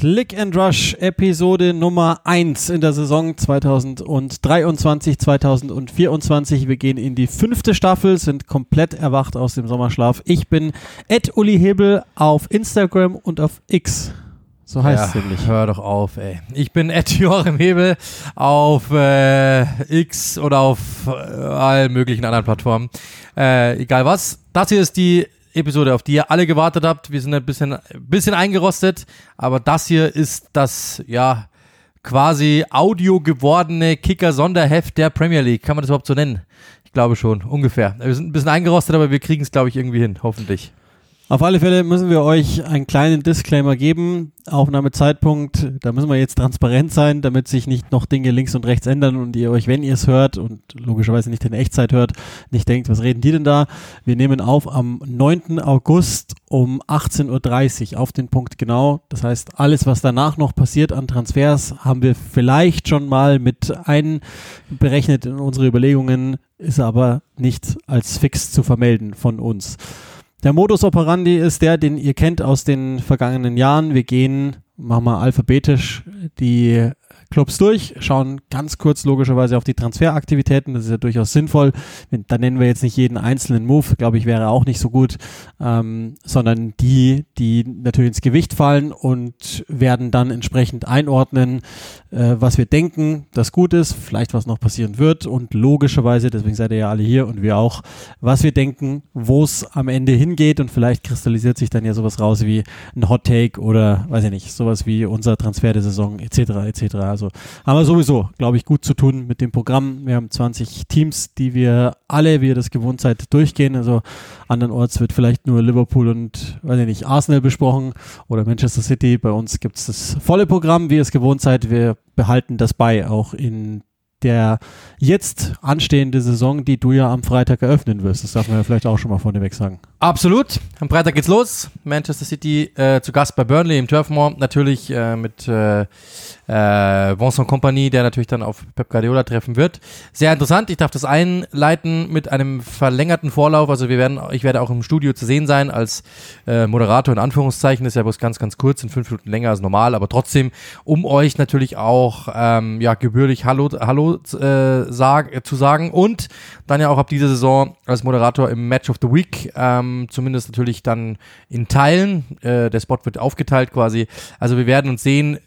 Click and Rush Episode Nummer 1 in der Saison 2023, 2024. Wir gehen in die fünfte Staffel, sind komplett erwacht aus dem Sommerschlaf. Ich bin Ed Uli Hebel auf Instagram und auf X. So heißt es nämlich. Hör doch auf, ey. Ich bin Ed Joachim Hebel auf äh, X oder auf äh, allen möglichen anderen Plattformen. Äh, egal was. Das hier ist die Episode, auf die ihr alle gewartet habt. Wir sind ein bisschen, bisschen eingerostet, aber das hier ist das, ja, quasi audio gewordene Kicker-Sonderheft der Premier League. Kann man das überhaupt so nennen? Ich glaube schon, ungefähr. Wir sind ein bisschen eingerostet, aber wir kriegen es, glaube ich, irgendwie hin, hoffentlich. Auf alle Fälle müssen wir euch einen kleinen Disclaimer geben. Aufnahmezeitpunkt, da müssen wir jetzt transparent sein, damit sich nicht noch Dinge links und rechts ändern und ihr euch, wenn ihr es hört und logischerweise nicht in Echtzeit hört, nicht denkt, was reden die denn da? Wir nehmen auf am 9. August um 18.30 Uhr auf den Punkt genau. Das heißt, alles, was danach noch passiert an Transfers, haben wir vielleicht schon mal mit einberechnet in unsere Überlegungen, ist aber nicht als fix zu vermelden von uns. Der Modus operandi ist der, den ihr kennt aus den vergangenen Jahren. Wir gehen, machen wir alphabetisch die Clubs durch, schauen ganz kurz logischerweise auf die Transferaktivitäten. Das ist ja durchaus sinnvoll. Da nennen wir jetzt nicht jeden einzelnen Move, glaube ich, wäre auch nicht so gut, ähm, sondern die, die natürlich ins Gewicht fallen und werden dann entsprechend einordnen, äh, was wir denken, das gut ist, vielleicht was noch passieren wird und logischerweise, deswegen seid ihr ja alle hier und wir auch, was wir denken, wo es am Ende hingeht und vielleicht kristallisiert sich dann ja sowas raus wie ein Hot Take oder weiß ich nicht, sowas wie unser Transfer der Saison etc. etc. Also haben wir sowieso, glaube ich, gut zu tun mit dem Programm. Wir haben 20 Teams, die wir alle, wie ihr das gewohnt seid, durchgehen. Also andernorts wird vielleicht nur Liverpool und, weiß ich nicht, Arsenal besprochen oder Manchester City. Bei uns gibt es das volle Programm, wie ihr es gewohnt seid. Wir behalten das bei, auch in der jetzt anstehende Saison, die du ja am Freitag eröffnen wirst. Das darf man ja vielleicht auch schon mal vorneweg sagen. Absolut. Am Freitag geht's los. Manchester City äh, zu Gast bei Burnley im Turfmoor. Natürlich äh, mit äh, äh, Vincent Company, der natürlich dann auf Pep Guardiola treffen wird. Sehr interessant. Ich darf das einleiten mit einem verlängerten Vorlauf. Also wir werden, ich werde auch im Studio zu sehen sein als äh, Moderator in Anführungszeichen. Das ist ja bloß ganz, ganz kurz, sind fünf Minuten länger als normal, aber trotzdem, um euch natürlich auch ähm, ja gebührlich Hallo, Hallo äh, sag, zu sagen und dann ja auch ab dieser Saison als Moderator im Match of the Week, ähm, zumindest natürlich dann in Teilen. Äh, der Spot wird aufgeteilt quasi. Also wir werden uns sehen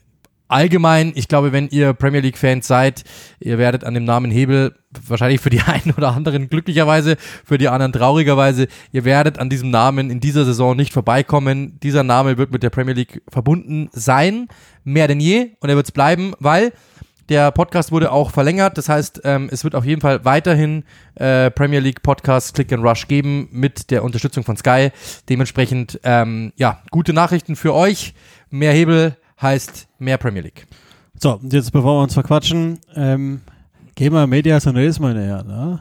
allgemein, ich glaube, wenn ihr Premier League-Fans seid, ihr werdet an dem Namen Hebel wahrscheinlich für die einen oder anderen glücklicherweise, für die anderen traurigerweise, ihr werdet an diesem Namen in dieser Saison nicht vorbeikommen. Dieser Name wird mit der Premier League verbunden sein, mehr denn je, und er wird es bleiben, weil der Podcast wurde auch verlängert. Das heißt, ähm, es wird auf jeden Fall weiterhin äh, Premier League Podcast Click and Rush geben mit der Unterstützung von Sky. Dementsprechend, ähm, ja, gute Nachrichten für euch. Mehr Hebel heißt mehr Premier League. So, jetzt bevor wir uns verquatschen, ähm, gehen wir Redes mal näher. Ne?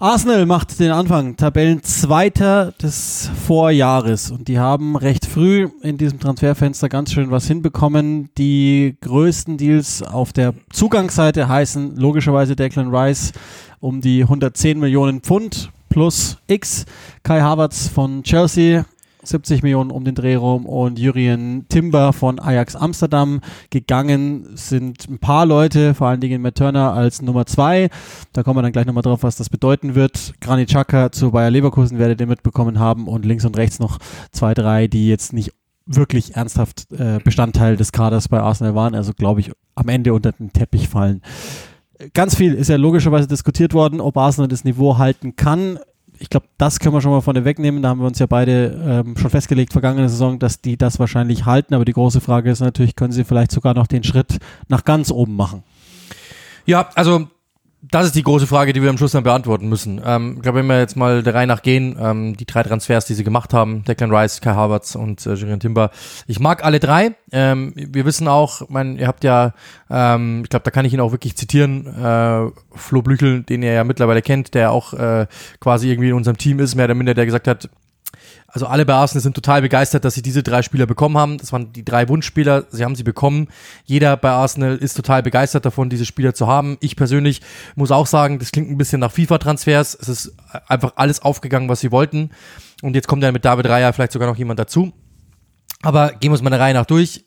Arsenal macht den Anfang, Tabellenzweiter des Vorjahres und die haben recht früh in diesem Transferfenster ganz schön was hinbekommen. Die größten Deals auf der Zugangsseite heißen logischerweise Declan Rice um die 110 Millionen Pfund plus X. Kai Havertz von Chelsea 70 Millionen um den Dreh rum und Jurien Timber von Ajax Amsterdam gegangen sind ein paar Leute, vor allen Dingen Matt Turner als Nummer zwei. Da kommen wir dann gleich nochmal drauf, was das bedeuten wird. Granit Xhaka zu Bayer Leverkusen werdet ihr mitbekommen haben und links und rechts noch zwei, drei, die jetzt nicht wirklich ernsthaft äh, Bestandteil des Kaders bei Arsenal waren, also glaube ich am Ende unter den Teppich fallen. Ganz viel ist ja logischerweise diskutiert worden, ob Arsenal das Niveau halten kann ich glaube, das können wir schon mal von wegnehmen. Da haben wir uns ja beide ähm, schon festgelegt, vergangene Saison, dass die das wahrscheinlich halten. Aber die große Frage ist natürlich, können sie vielleicht sogar noch den Schritt nach ganz oben machen? Ja, also das ist die große Frage, die wir am Schluss dann beantworten müssen. Ähm, ich glaube, wenn wir jetzt mal der Reihe nach gehen, ähm, die drei Transfers, die sie gemacht haben, Declan Rice, Kai Havertz und äh, Julian Timber, ich mag alle drei. Ähm, wir wissen auch, mein, ihr habt ja, ähm, ich glaube, da kann ich ihn auch wirklich zitieren, äh, Flo Blüchel, den ihr ja mittlerweile kennt, der auch äh, quasi irgendwie in unserem Team ist, mehr oder minder, der gesagt hat, Also alle bei Arsenal sind total begeistert, dass sie diese drei Spieler bekommen haben. Das waren die drei Wunschspieler. Sie haben sie bekommen. Jeder bei Arsenal ist total begeistert davon, diese Spieler zu haben. Ich persönlich muss auch sagen, das klingt ein bisschen nach FIFA-Transfers. Es ist einfach alles aufgegangen, was sie wollten. Und jetzt kommt ja mit David Raya vielleicht sogar noch jemand dazu. Aber gehen wir uns mal eine Reihe nach durch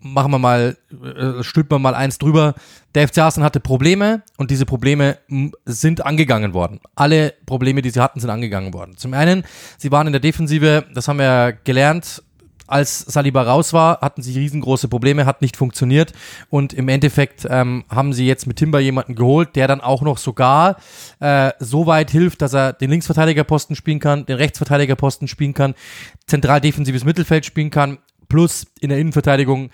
machen wir mal, äh, stülpen wir mal eins drüber. Der FC Arsenal hatte Probleme und diese Probleme sind angegangen worden. Alle Probleme, die sie hatten, sind angegangen worden. Zum einen, sie waren in der Defensive, das haben wir gelernt, als Saliba raus war, hatten sie riesengroße Probleme, hat nicht funktioniert und im Endeffekt ähm, haben sie jetzt mit Timber jemanden geholt, der dann auch noch sogar äh, so weit hilft, dass er den Linksverteidigerposten spielen kann, den Rechtsverteidigerposten spielen kann, zentral defensives Mittelfeld spielen kann plus in der Innenverteidigung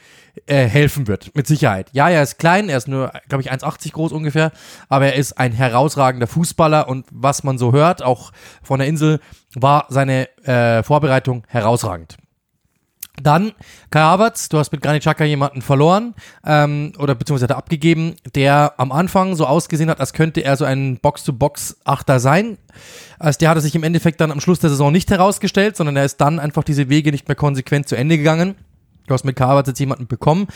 äh, helfen wird, mit Sicherheit. Ja, er ist klein, er ist nur, glaube ich, 1,80 groß ungefähr, aber er ist ein herausragender Fußballer und was man so hört, auch von der Insel, war seine äh, Vorbereitung herausragend. Dann Kai Havertz, du hast mit Granit Xhaka jemanden verloren ähm, oder beziehungsweise abgegeben, der am Anfang so ausgesehen hat, als könnte er so ein Box-to-Box-Achter sein. Als der hat er sich im Endeffekt dann am Schluss der Saison nicht herausgestellt, sondern er ist dann einfach diese Wege nicht mehr konsequent zu Ende gegangen. Du hast mit Kai Havertz jetzt jemanden bekommen,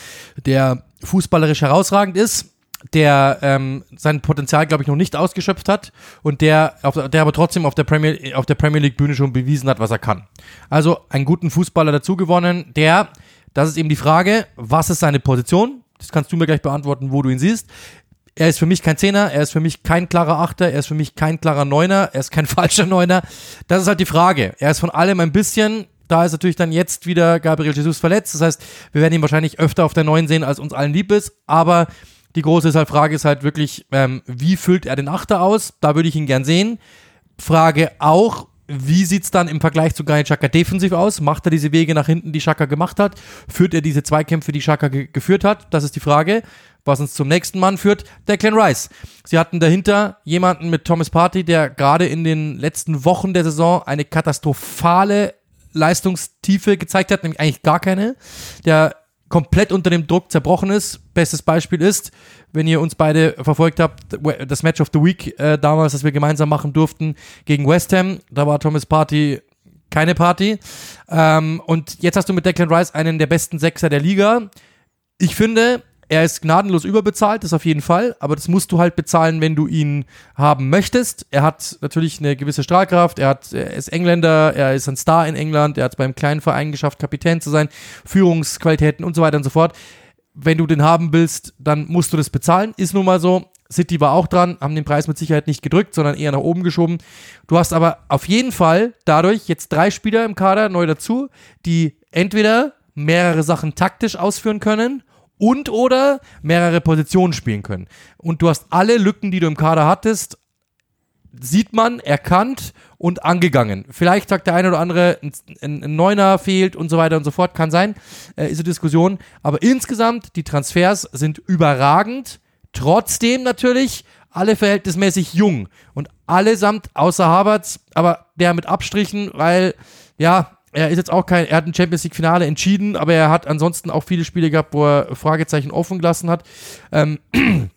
der fußballerisch herausragend ist, der ähm, sein Potenzial, glaube ich, noch nicht ausgeschöpft hat und der, auf, der aber trotzdem auf der, Premier, auf der Premier League Bühne schon bewiesen hat, was er kann. Also einen guten Fußballer dazu gewonnen, der, das ist eben die Frage, was ist seine Position? Das kannst du mir gleich beantworten, wo du ihn siehst. Er ist für mich kein Zehner, er ist für mich kein klarer Achter, er ist für mich kein klarer Neuner, er ist kein falscher Neuner. Das ist halt die Frage. Er ist von allem ein bisschen, da ist natürlich dann jetzt wieder Gabriel Jesus verletzt. Das heißt, wir werden ihn wahrscheinlich öfter auf der Neuen sehen, als uns allen lieb ist. Aber die große Frage ist halt wirklich, ähm, wie füllt er den Achter aus? Da würde ich ihn gern sehen. Frage auch, wie sieht es dann im Vergleich zu Granit Xhaka defensiv aus? Macht er diese Wege nach hinten, die Xhaka gemacht hat? Führt er diese Zweikämpfe, die Xhaka ge geführt hat? Das ist die Frage. Was uns zum nächsten Mann führt, der Clan Rice. Sie hatten dahinter jemanden mit Thomas Party, der gerade in den letzten Wochen der Saison eine katastrophale Leistungstiefe gezeigt hat, nämlich eigentlich gar keine. Der komplett unter dem Druck zerbrochen ist. Bestes Beispiel ist, wenn ihr uns beide verfolgt habt, das Match of the Week äh, damals, das wir gemeinsam machen durften gegen West Ham. Da war Thomas Party keine Party. Ähm, und jetzt hast du mit Declan Rice einen der besten Sechser der Liga. Ich finde, er ist gnadenlos überbezahlt, das auf jeden Fall, aber das musst du halt bezahlen, wenn du ihn haben möchtest. Er hat natürlich eine gewisse Strahlkraft, er, hat, er ist Engländer, er ist ein Star in England, er hat es beim kleinen Verein geschafft, Kapitän zu sein, Führungsqualitäten und so weiter und so fort. Wenn du den haben willst, dann musst du das bezahlen, ist nun mal so. City war auch dran, haben den Preis mit Sicherheit nicht gedrückt, sondern eher nach oben geschoben. Du hast aber auf jeden Fall dadurch jetzt drei Spieler im Kader neu dazu, die entweder mehrere Sachen taktisch ausführen können und oder mehrere Positionen spielen können. Und du hast alle Lücken, die du im Kader hattest, sieht man, erkannt und angegangen. Vielleicht sagt der eine oder andere, ein, ein, Neuner fehlt und so weiter und so fort, kann sein, äh, ist eine Diskussion. Aber insgesamt, die Transfers sind überragend. Trotzdem natürlich alle verhältnismäßig jung und allesamt außer Havertz, aber der mit Abstrichen, weil ja, er ist jetzt auch kein, er hat ein Champions League Finale entschieden, aber er hat ansonsten auch viele Spiele gehabt, wo er Fragezeichen offen gelassen hat. Ähm,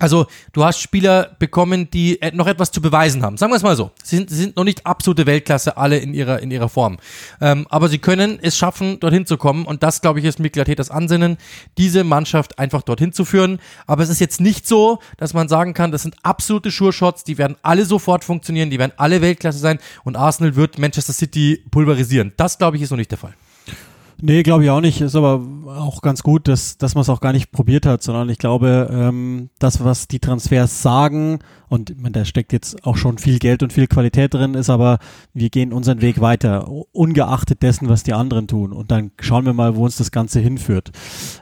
Also, du hast Spieler bekommen, die noch etwas zu beweisen haben. Sagen wir es mal so. Sie sind, sie sind noch nicht absolute Weltklasse, alle in ihrer, in ihrer Form. Ähm, aber sie können es schaffen, dorthin zu kommen. Und das, glaube ich, ist Mikel das Ansinnen, diese Mannschaft einfach dorthin zu führen. Aber es ist jetzt nicht so, dass man sagen kann, das sind absolute Sure-Shots, die werden alle sofort funktionieren, die werden alle Weltklasse sein und Arsenal wird Manchester City pulverisieren. Das, glaube ich, ist noch nicht der Fall. Nee, glaube ich auch nicht. Ist aber auch ganz gut, dass, dass man es auch gar nicht probiert hat, sondern ich glaube, ähm, das, was die Transfers sagen, und man, da steckt jetzt auch schon viel Geld und viel Qualität drin, ist aber, wir gehen unseren Weg weiter, ungeachtet dessen, was die anderen tun. Und dann schauen wir mal, wo uns das Ganze hinführt.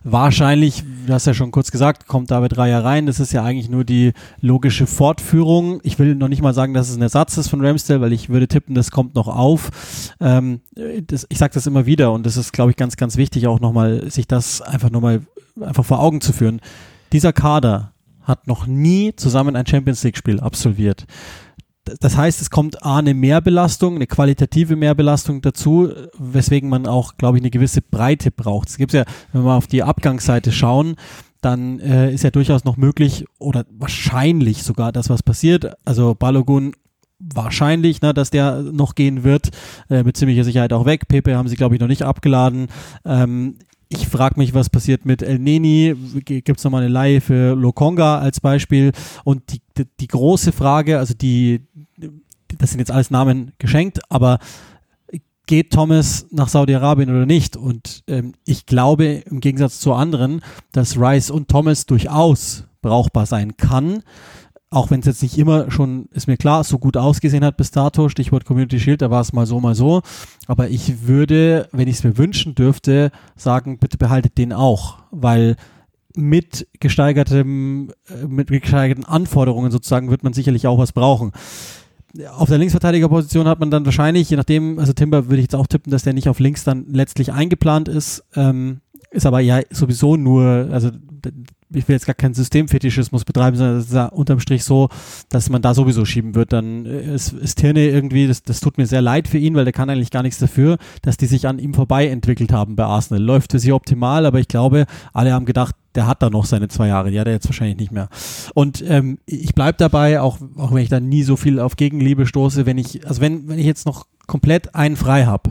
Wahrscheinlich, du hast ja schon kurz gesagt, kommt David Raya rein. Das ist ja eigentlich nur die logische Fortführung. Ich will noch nicht mal sagen, dass es ein Ersatz ist von Ramsdale, weil ich würde tippen, das kommt noch auf. Ähm, das, ich sage das immer wieder und das ist, glaube ich, ganz, ganz wichtig, auch nochmal, sich das einfach nochmal einfach vor Augen zu führen. Dieser Kader hat noch nie zusammen ein Champions League-Spiel absolviert. Das heißt, es kommt A, eine Mehrbelastung, eine qualitative Mehrbelastung dazu, weswegen man auch, glaube ich, eine gewisse Breite braucht. Es gibt ja, wenn wir auf die Abgangsseite schauen, dann äh, ist ja durchaus noch möglich oder wahrscheinlich sogar das, was passiert. Also Balogun wahrscheinlich, ne, dass der noch gehen wird, äh, mit ziemlicher Sicherheit auch weg. Pepe haben sie, glaube ich, noch nicht abgeladen. Ähm, ich frage mich, was passiert mit El Neni. Gibt es nochmal eine Leihe für Lokonga als Beispiel? Und die, die, die, große Frage, also die, das sind jetzt alles Namen geschenkt, aber geht Thomas nach Saudi-Arabien oder nicht? Und ähm, ich glaube im Gegensatz zu anderen, dass Rice und Thomas durchaus brauchbar sein kann auch wenn es jetzt nicht immer schon, ist mir klar, so gut ausgesehen hat bis dato, Stichwort Community Shield, da war es mal so, mal so. Aber ich würde, wenn ich es mir wünschen dürfte, sagen, bitte behaltet den auch, weil mit gesteigertem, äh, mit gesteigerten Anforderungen sozusagen wird man sicherlich auch was brauchen. Auf der Linksverteidigerposition hat man dann wahrscheinlich, je nachdem, also Timber würde ich jetzt auch tippen, dass der nicht auf links dann letztlich eingeplant ist, ähm, ist aber ja sowieso nur, also ich will jetzt gar keinen Systemfetischismus betreiben, sondern es ist ja unterm Strich so, dass man da sowieso schieben wird. Dann äh, ist, ist Tirne irgendwie, das, das tut mir sehr leid für ihn, weil der kann eigentlich gar nichts dafür, dass die sich an ihm vorbei entwickelt haben bei Arsenal. Läuft für sie optimal, aber ich glaube, alle haben gedacht, der hat da noch seine zwei Jahre, die hat er jetzt wahrscheinlich nicht mehr. Und ähm, ich bleibe dabei, auch, auch wenn ich da nie so viel auf Gegenliebe stoße, wenn ich, also wenn, wenn ich jetzt noch komplett einen frei habe,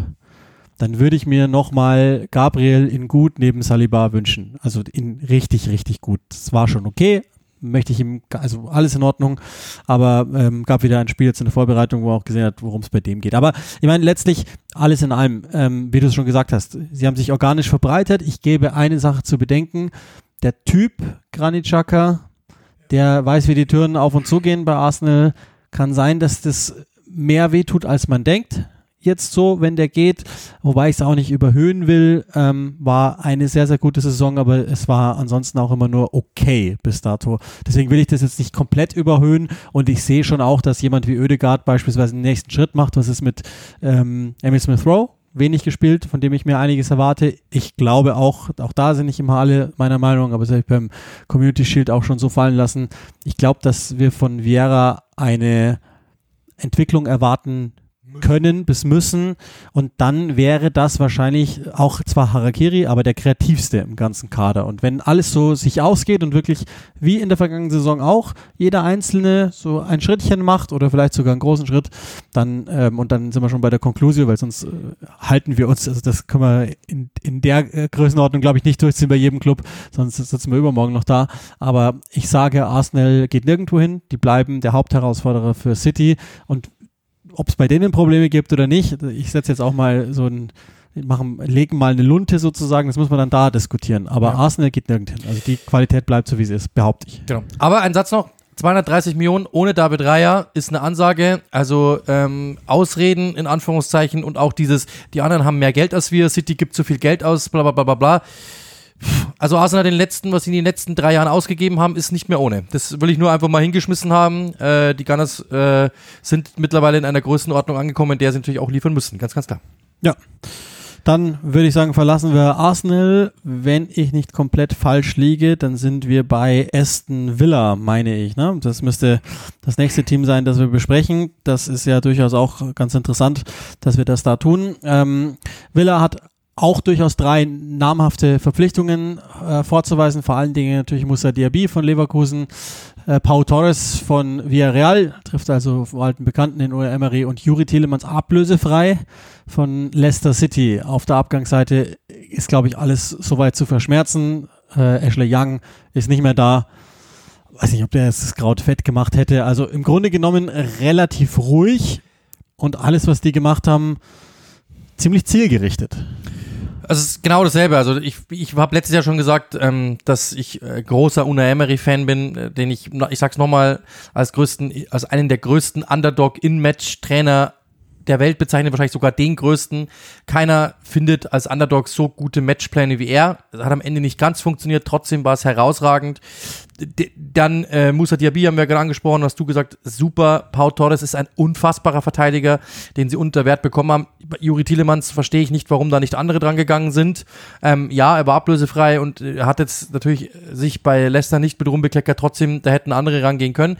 dann würde ich mir nochmal Gabriel in gut neben Saliba wünschen. Also in richtig, richtig gut. Das war schon okay. Möchte ich ihm, also alles in Ordnung, aber ähm, gab wieder ein Spiel jetzt in der Vorbereitung, wo er auch gesehen hat, worum es bei dem geht. Aber ich meine, letztlich alles in allem, ähm, wie du es schon gesagt hast, sie haben sich organisch verbreitet. Ich gebe eine Sache zu bedenken. Der Typ Granit Xhaka, der weiß, wie die Türen auf und zu gehen bei Arsenal, kann sein, dass das mehr wehtut, als man denkt jetzt so, wenn der geht, wobei ich es auch nicht überhöhen will, ähm, war eine sehr, sehr gute Saison, aber es war ansonsten auch immer nur okay bis dato. Deswegen will ich das jetzt nicht komplett überhöhen und ich sehe schon auch, dass jemand wie Oedegaard beispielsweise den nächsten Schritt macht. Was ist mit ähm, Emil Smith Rowe? Wenig gespielt, von dem ich mir einiges erwarte. Ich glaube auch, auch da sind nicht immer alle meiner Meinung, aber das habe ich beim Community Shield auch schon so fallen lassen. Ich glaube, dass wir von Vieira eine Entwicklung erwarten können bis müssen. Und dann wäre das wahrscheinlich auch zwar Harakiri, aber der kreativste im ganzen Kader. Und wenn alles so sich ausgeht und wirklich wie in der vergangenen Saison auch jeder Einzelne so ein Schrittchen macht oder vielleicht sogar einen großen Schritt, dann ähm, und dann sind wir schon bei der Konklusion, weil sonst äh, halten wir uns, also das können wir in, in der äh, Größenordnung glaube ich nicht durchziehen bei jedem Club, sonst sitzen wir übermorgen noch da, aber ich sage, Arsenal geht nirgendwo hin, die bleiben der Hauptherausforderer für City. Und ob es bei denen Probleme gibt oder nicht, ich setze jetzt auch mal so ein machen, legen mal eine Lunte sozusagen, das muss man dann da diskutieren. Aber ja. Arsenal geht nirgend hin. Also die Qualität bleibt so, wie sie ist, behaupte ich. Genau. Aber ein Satz noch. 230 Millionen ohne David Raya ist eine Ansage. Also ähm, Ausreden in Anführungszeichen und auch dieses, die anderen haben mehr Geld als wir, City gibt zu viel Geld aus, bla bla bla bla bla. Also Arsenal den letzten, was sie in den letzten drei Jahren ausgegeben haben, ist nicht mehr ohne. Das will ich nur einfach mal hingeschmissen haben. Äh, die Gunners äh, sind mittlerweile in einer Größenordnung angekommen, in der sie natürlich auch liefern müssen. Ganz, ganz klar. Ja. Dann würde ich sagen, verlassen wir Arsenal. Wenn ich nicht komplett falsch liege, dann sind wir bei Aston Villa, meine ich. Ne? Das müsste das nächste Team sein, das wir besprechen. Das ist ja durchaus auch ganz interessant, dass wir das da tun. Ähm, Villa hat auch durchaus drei namhafte Verpflichtungen äh, vorzuweisen. Vor allen Dingen natürlich Musa Diaby von Leverkusen, äh, Pau Torres von Villarreal, trifft also vor alten Bekannten in Ure Emery und Juri Telemans ablösefrei von Leicester City. Auf der Abgangsseite ist, glaube ich, alles soweit zu verschmerzen. Äh, Ashley Young ist nicht mehr da. Weiß nicht, ob der das Kraut fett gemacht hätte. Also im Grunde genommen relativ ruhig und alles, was die gemacht haben, ziemlich zielgerichtet. Also es ist genau dasselbe. Also ich, ich habe letztes Jahr schon gesagt, ähm, dass ich äh, großer Una Emery-Fan bin, äh, den ich, ich sag's nochmal, als größten, als einen der größten Underdog-In-Match-Trainer der Welt bezeichnet, wahrscheinlich sogar den größten. Keiner findet als Underdog so gute Matchpläne wie er. Das hat am Ende nicht ganz funktioniert, trotzdem war es herausragend. Dann äh, Musa Diaby haben wir gerade angesprochen, hast du gesagt, super. Pau Torres ist ein unfassbarer Verteidiger, den sie unter Wert bekommen haben. Juri Tielemans verstehe ich nicht, warum da nicht andere dran gegangen sind. Ähm, ja, er war ablösefrei und äh, hat jetzt natürlich sich bei Leicester nicht mit rumbekleckert. Trotzdem, da hätten andere rangehen können.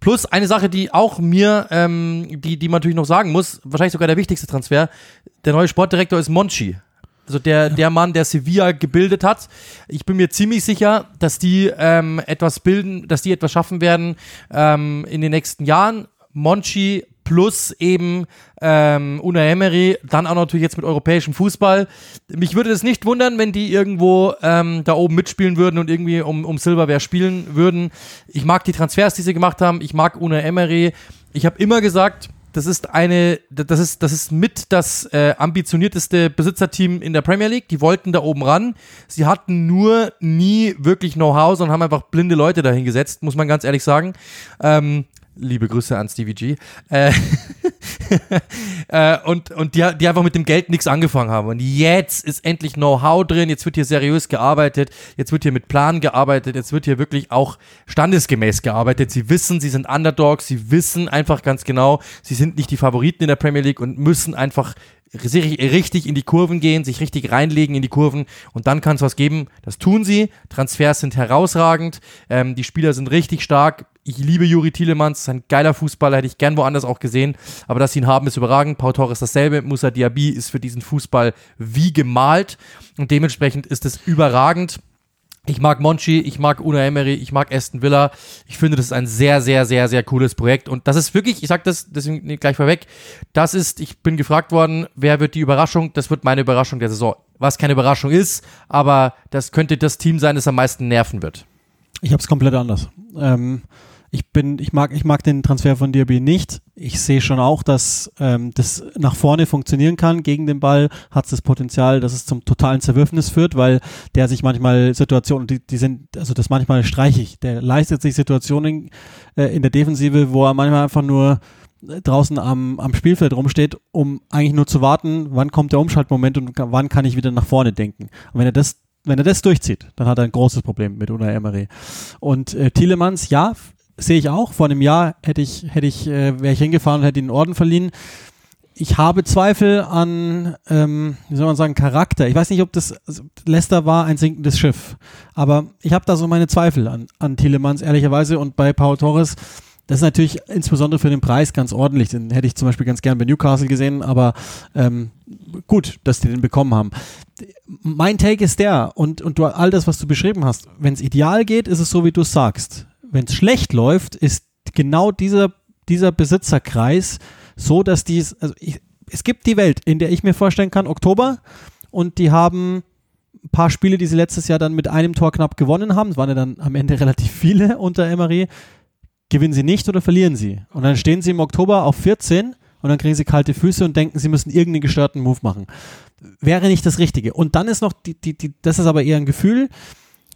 Plus eine Sache, die auch mir, ähm, die, die man natürlich noch sagen muss, wahrscheinlich sogar der wichtigste Transfer, der neue Sportdirektor ist Monchi. Also der, der Mann, der Sevilla gebildet hat. Ich bin mir ziemlich sicher, dass die ähm, etwas bilden, dass die etwas schaffen werden ähm, in den nächsten Jahren. Monchi plus eben ähm, Una Emery, dann auch natürlich jetzt mit europäischem Fußball. Mich würde es nicht wundern, wenn die irgendwo ähm, da oben mitspielen würden und irgendwie um, um Silberware spielen würden. Ich mag die Transfers, die sie gemacht haben. Ich mag Una Emery. Ich habe immer gesagt, das ist eine, das ist, das ist mit das äh, ambitionierteste Besitzerteam in der Premier League. Die wollten da oben ran. Sie hatten nur nie wirklich Know-how, sondern haben einfach blinde Leute dahingesetzt, muss man ganz ehrlich sagen. Ähm, liebe Grüße an Stevie G. Äh, äh, und und die, die einfach mit dem Geld nichts angefangen haben. Und jetzt ist endlich Know-how drin, jetzt wird hier seriös gearbeitet, jetzt wird hier mit Plan gearbeitet, jetzt wird hier wirklich auch standesgemäß gearbeitet. Sie wissen, sie sind Underdogs, sie wissen einfach ganz genau, sie sind nicht die Favoriten in der Premier League und müssen einfach richtig in die Kurven gehen, sich richtig reinlegen in die Kurven und dann kann es was geben. Das tun sie. Transfers sind herausragend. Ähm, die Spieler sind richtig stark. Ich liebe Juri Tielemans, ist ein geiler Fußballer, hätte ich gern woanders auch gesehen. Aber dass sie ihn haben, ist überragend. Pau Torres dasselbe. Musa Diaby ist für diesen Fußball wie gemalt und dementsprechend ist es überragend. Ich mag Monchi, ich mag Una Emery, ich mag Aston Villa. Ich finde, das ist ein sehr, sehr, sehr, sehr cooles Projekt. Und das ist wirklich, ich sag das deswegen gleich vorweg, das ist, ich bin gefragt worden, wer wird die Überraschung? Das wird meine Überraschung der Saison. Was keine Überraschung ist, aber das könnte das Team sein, das am meisten nerven wird. Ich habe es komplett anders. Ähm, ich bin, ich mag, ich mag den Transfer von Diaby nicht. Ich sehe schon auch, dass ähm, das nach vorne funktionieren kann. Gegen den Ball hat es das Potenzial, dass es zum totalen Zerwürfnis führt, weil der sich manchmal Situationen, die, die sind, also das manchmal streichig. Der leistet sich Situationen äh, in der Defensive, wo er manchmal einfach nur draußen am, am Spielfeld rumsteht, um eigentlich nur zu warten, wann kommt der Umschaltmoment und wann kann ich wieder nach vorne denken. Und wenn er das wenn er das durchzieht, dann hat er ein großes Problem mit Unai Emery. Und äh, Tielemans, ja, sehe ich auch. Vor einem Jahr hätte ich, hätte ich, äh, wäre ich hingefahren und hätte einen Orden verliehen. Ich habe Zweifel an, ähm, wie soll man sagen, Charakter. Ich weiß nicht, ob das also Leicester war ein sinkendes Schiff, aber ich habe da so meine Zweifel an, an Tielemans, ehrlicherweise. Und bei Paul Torres, das ist natürlich insbesondere für den Preis ganz ordentlich. Den hätte ich zum Beispiel ganz gern bei Newcastle gesehen, aber ähm, gut, dass die den bekommen haben. Mein Take ist der, und, und du, all das, was du beschrieben hast, wenn es ideal geht, ist es so, wie du sagst wenn es schlecht läuft, ist genau dieser, dieser Besitzerkreis so, dass dies, also ich, es gibt die Welt, in der ich mir vorstellen kann, Oktober, und die haben ein paar Spiele, die sie letztes Jahr dann mit einem Tor knapp gewonnen haben, es waren ja dann am Ende relativ viele unter Emery, gewinnen sie nicht oder verlieren sie. Und dann stehen sie im Oktober auf 14 und dann kriegen sie kalte Füße und denken, sie müssen irgendeinen gestörten Move machen. Wäre nicht das Richtige. Und dann ist noch, die, die, die, das ist aber eher ein Gefühl,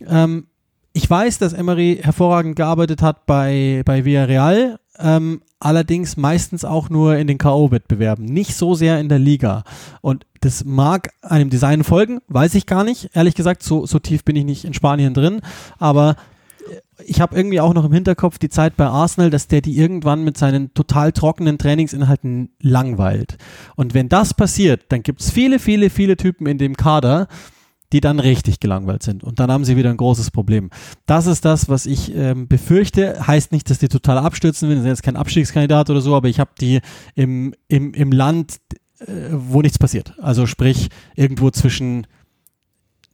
ähm, ich weiß, dass Emery hervorragend gearbeitet hat bei, bei Villarreal, ähm, allerdings meistens auch nur in den K.O.-Wettbewerben, nicht so sehr in der Liga. Und das mag einem Design folgen, weiß ich gar nicht. Ehrlich gesagt, so, so tief bin ich nicht in Spanien drin, aber ich habe irgendwie auch noch im Hinterkopf die Zeit bei Arsenal, dass der die irgendwann mit seinen total trockenen Trainingsinhalten langweilt. Und wenn das passiert, dann gibt es viele, viele, viele Typen in dem Kader, die dann richtig gelangweilt sind. Und dann haben sie wieder ein großes Problem. Das ist das, was ich ähm, befürchte. Heißt nicht, dass die total abstürzen werden. Sie sind jetzt kein Abstiegskandidat oder so, aber ich habe die im, im, im Land, äh, wo nichts passiert. Also sprich, irgendwo zwischen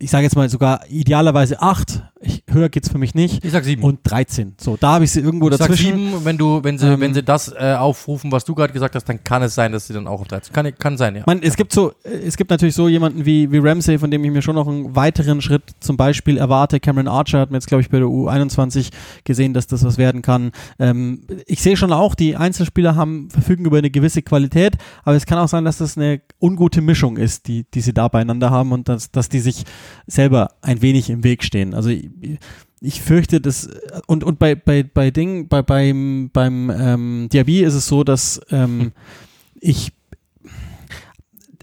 ich sage jetzt mal sogar idealerweise acht. Ich, höher geht's für mich nicht. Ich sag sieben. Und 13. So, da habe ich sie irgendwo ich dazwischen. Sag sieben, wenn du, wenn sie, ähm, wenn sie das äh, aufrufen, was du gerade gesagt hast, dann kann es sein, dass sie dann auch auf 13. Kann, kann sein, ja. Man, es gibt so, es gibt natürlich so jemanden wie, wie Ramsey, von dem ich mir schon noch einen weiteren Schritt zum Beispiel erwarte. Cameron Archer hat mir jetzt, glaube ich, bei der U21 gesehen, dass das was werden kann. Ähm, ich sehe schon auch, die Einzelspieler haben, verfügen über eine gewisse Qualität, aber es kann auch sein, dass das eine ungute Mischung ist, die, die sie da beieinander haben und dass, dass die sich selber ein wenig im Weg stehen. Also ich, ich fürchte, dass und und bei bei bei Ding bei beim beim ähm, Diaby ist es so, dass ähm, ich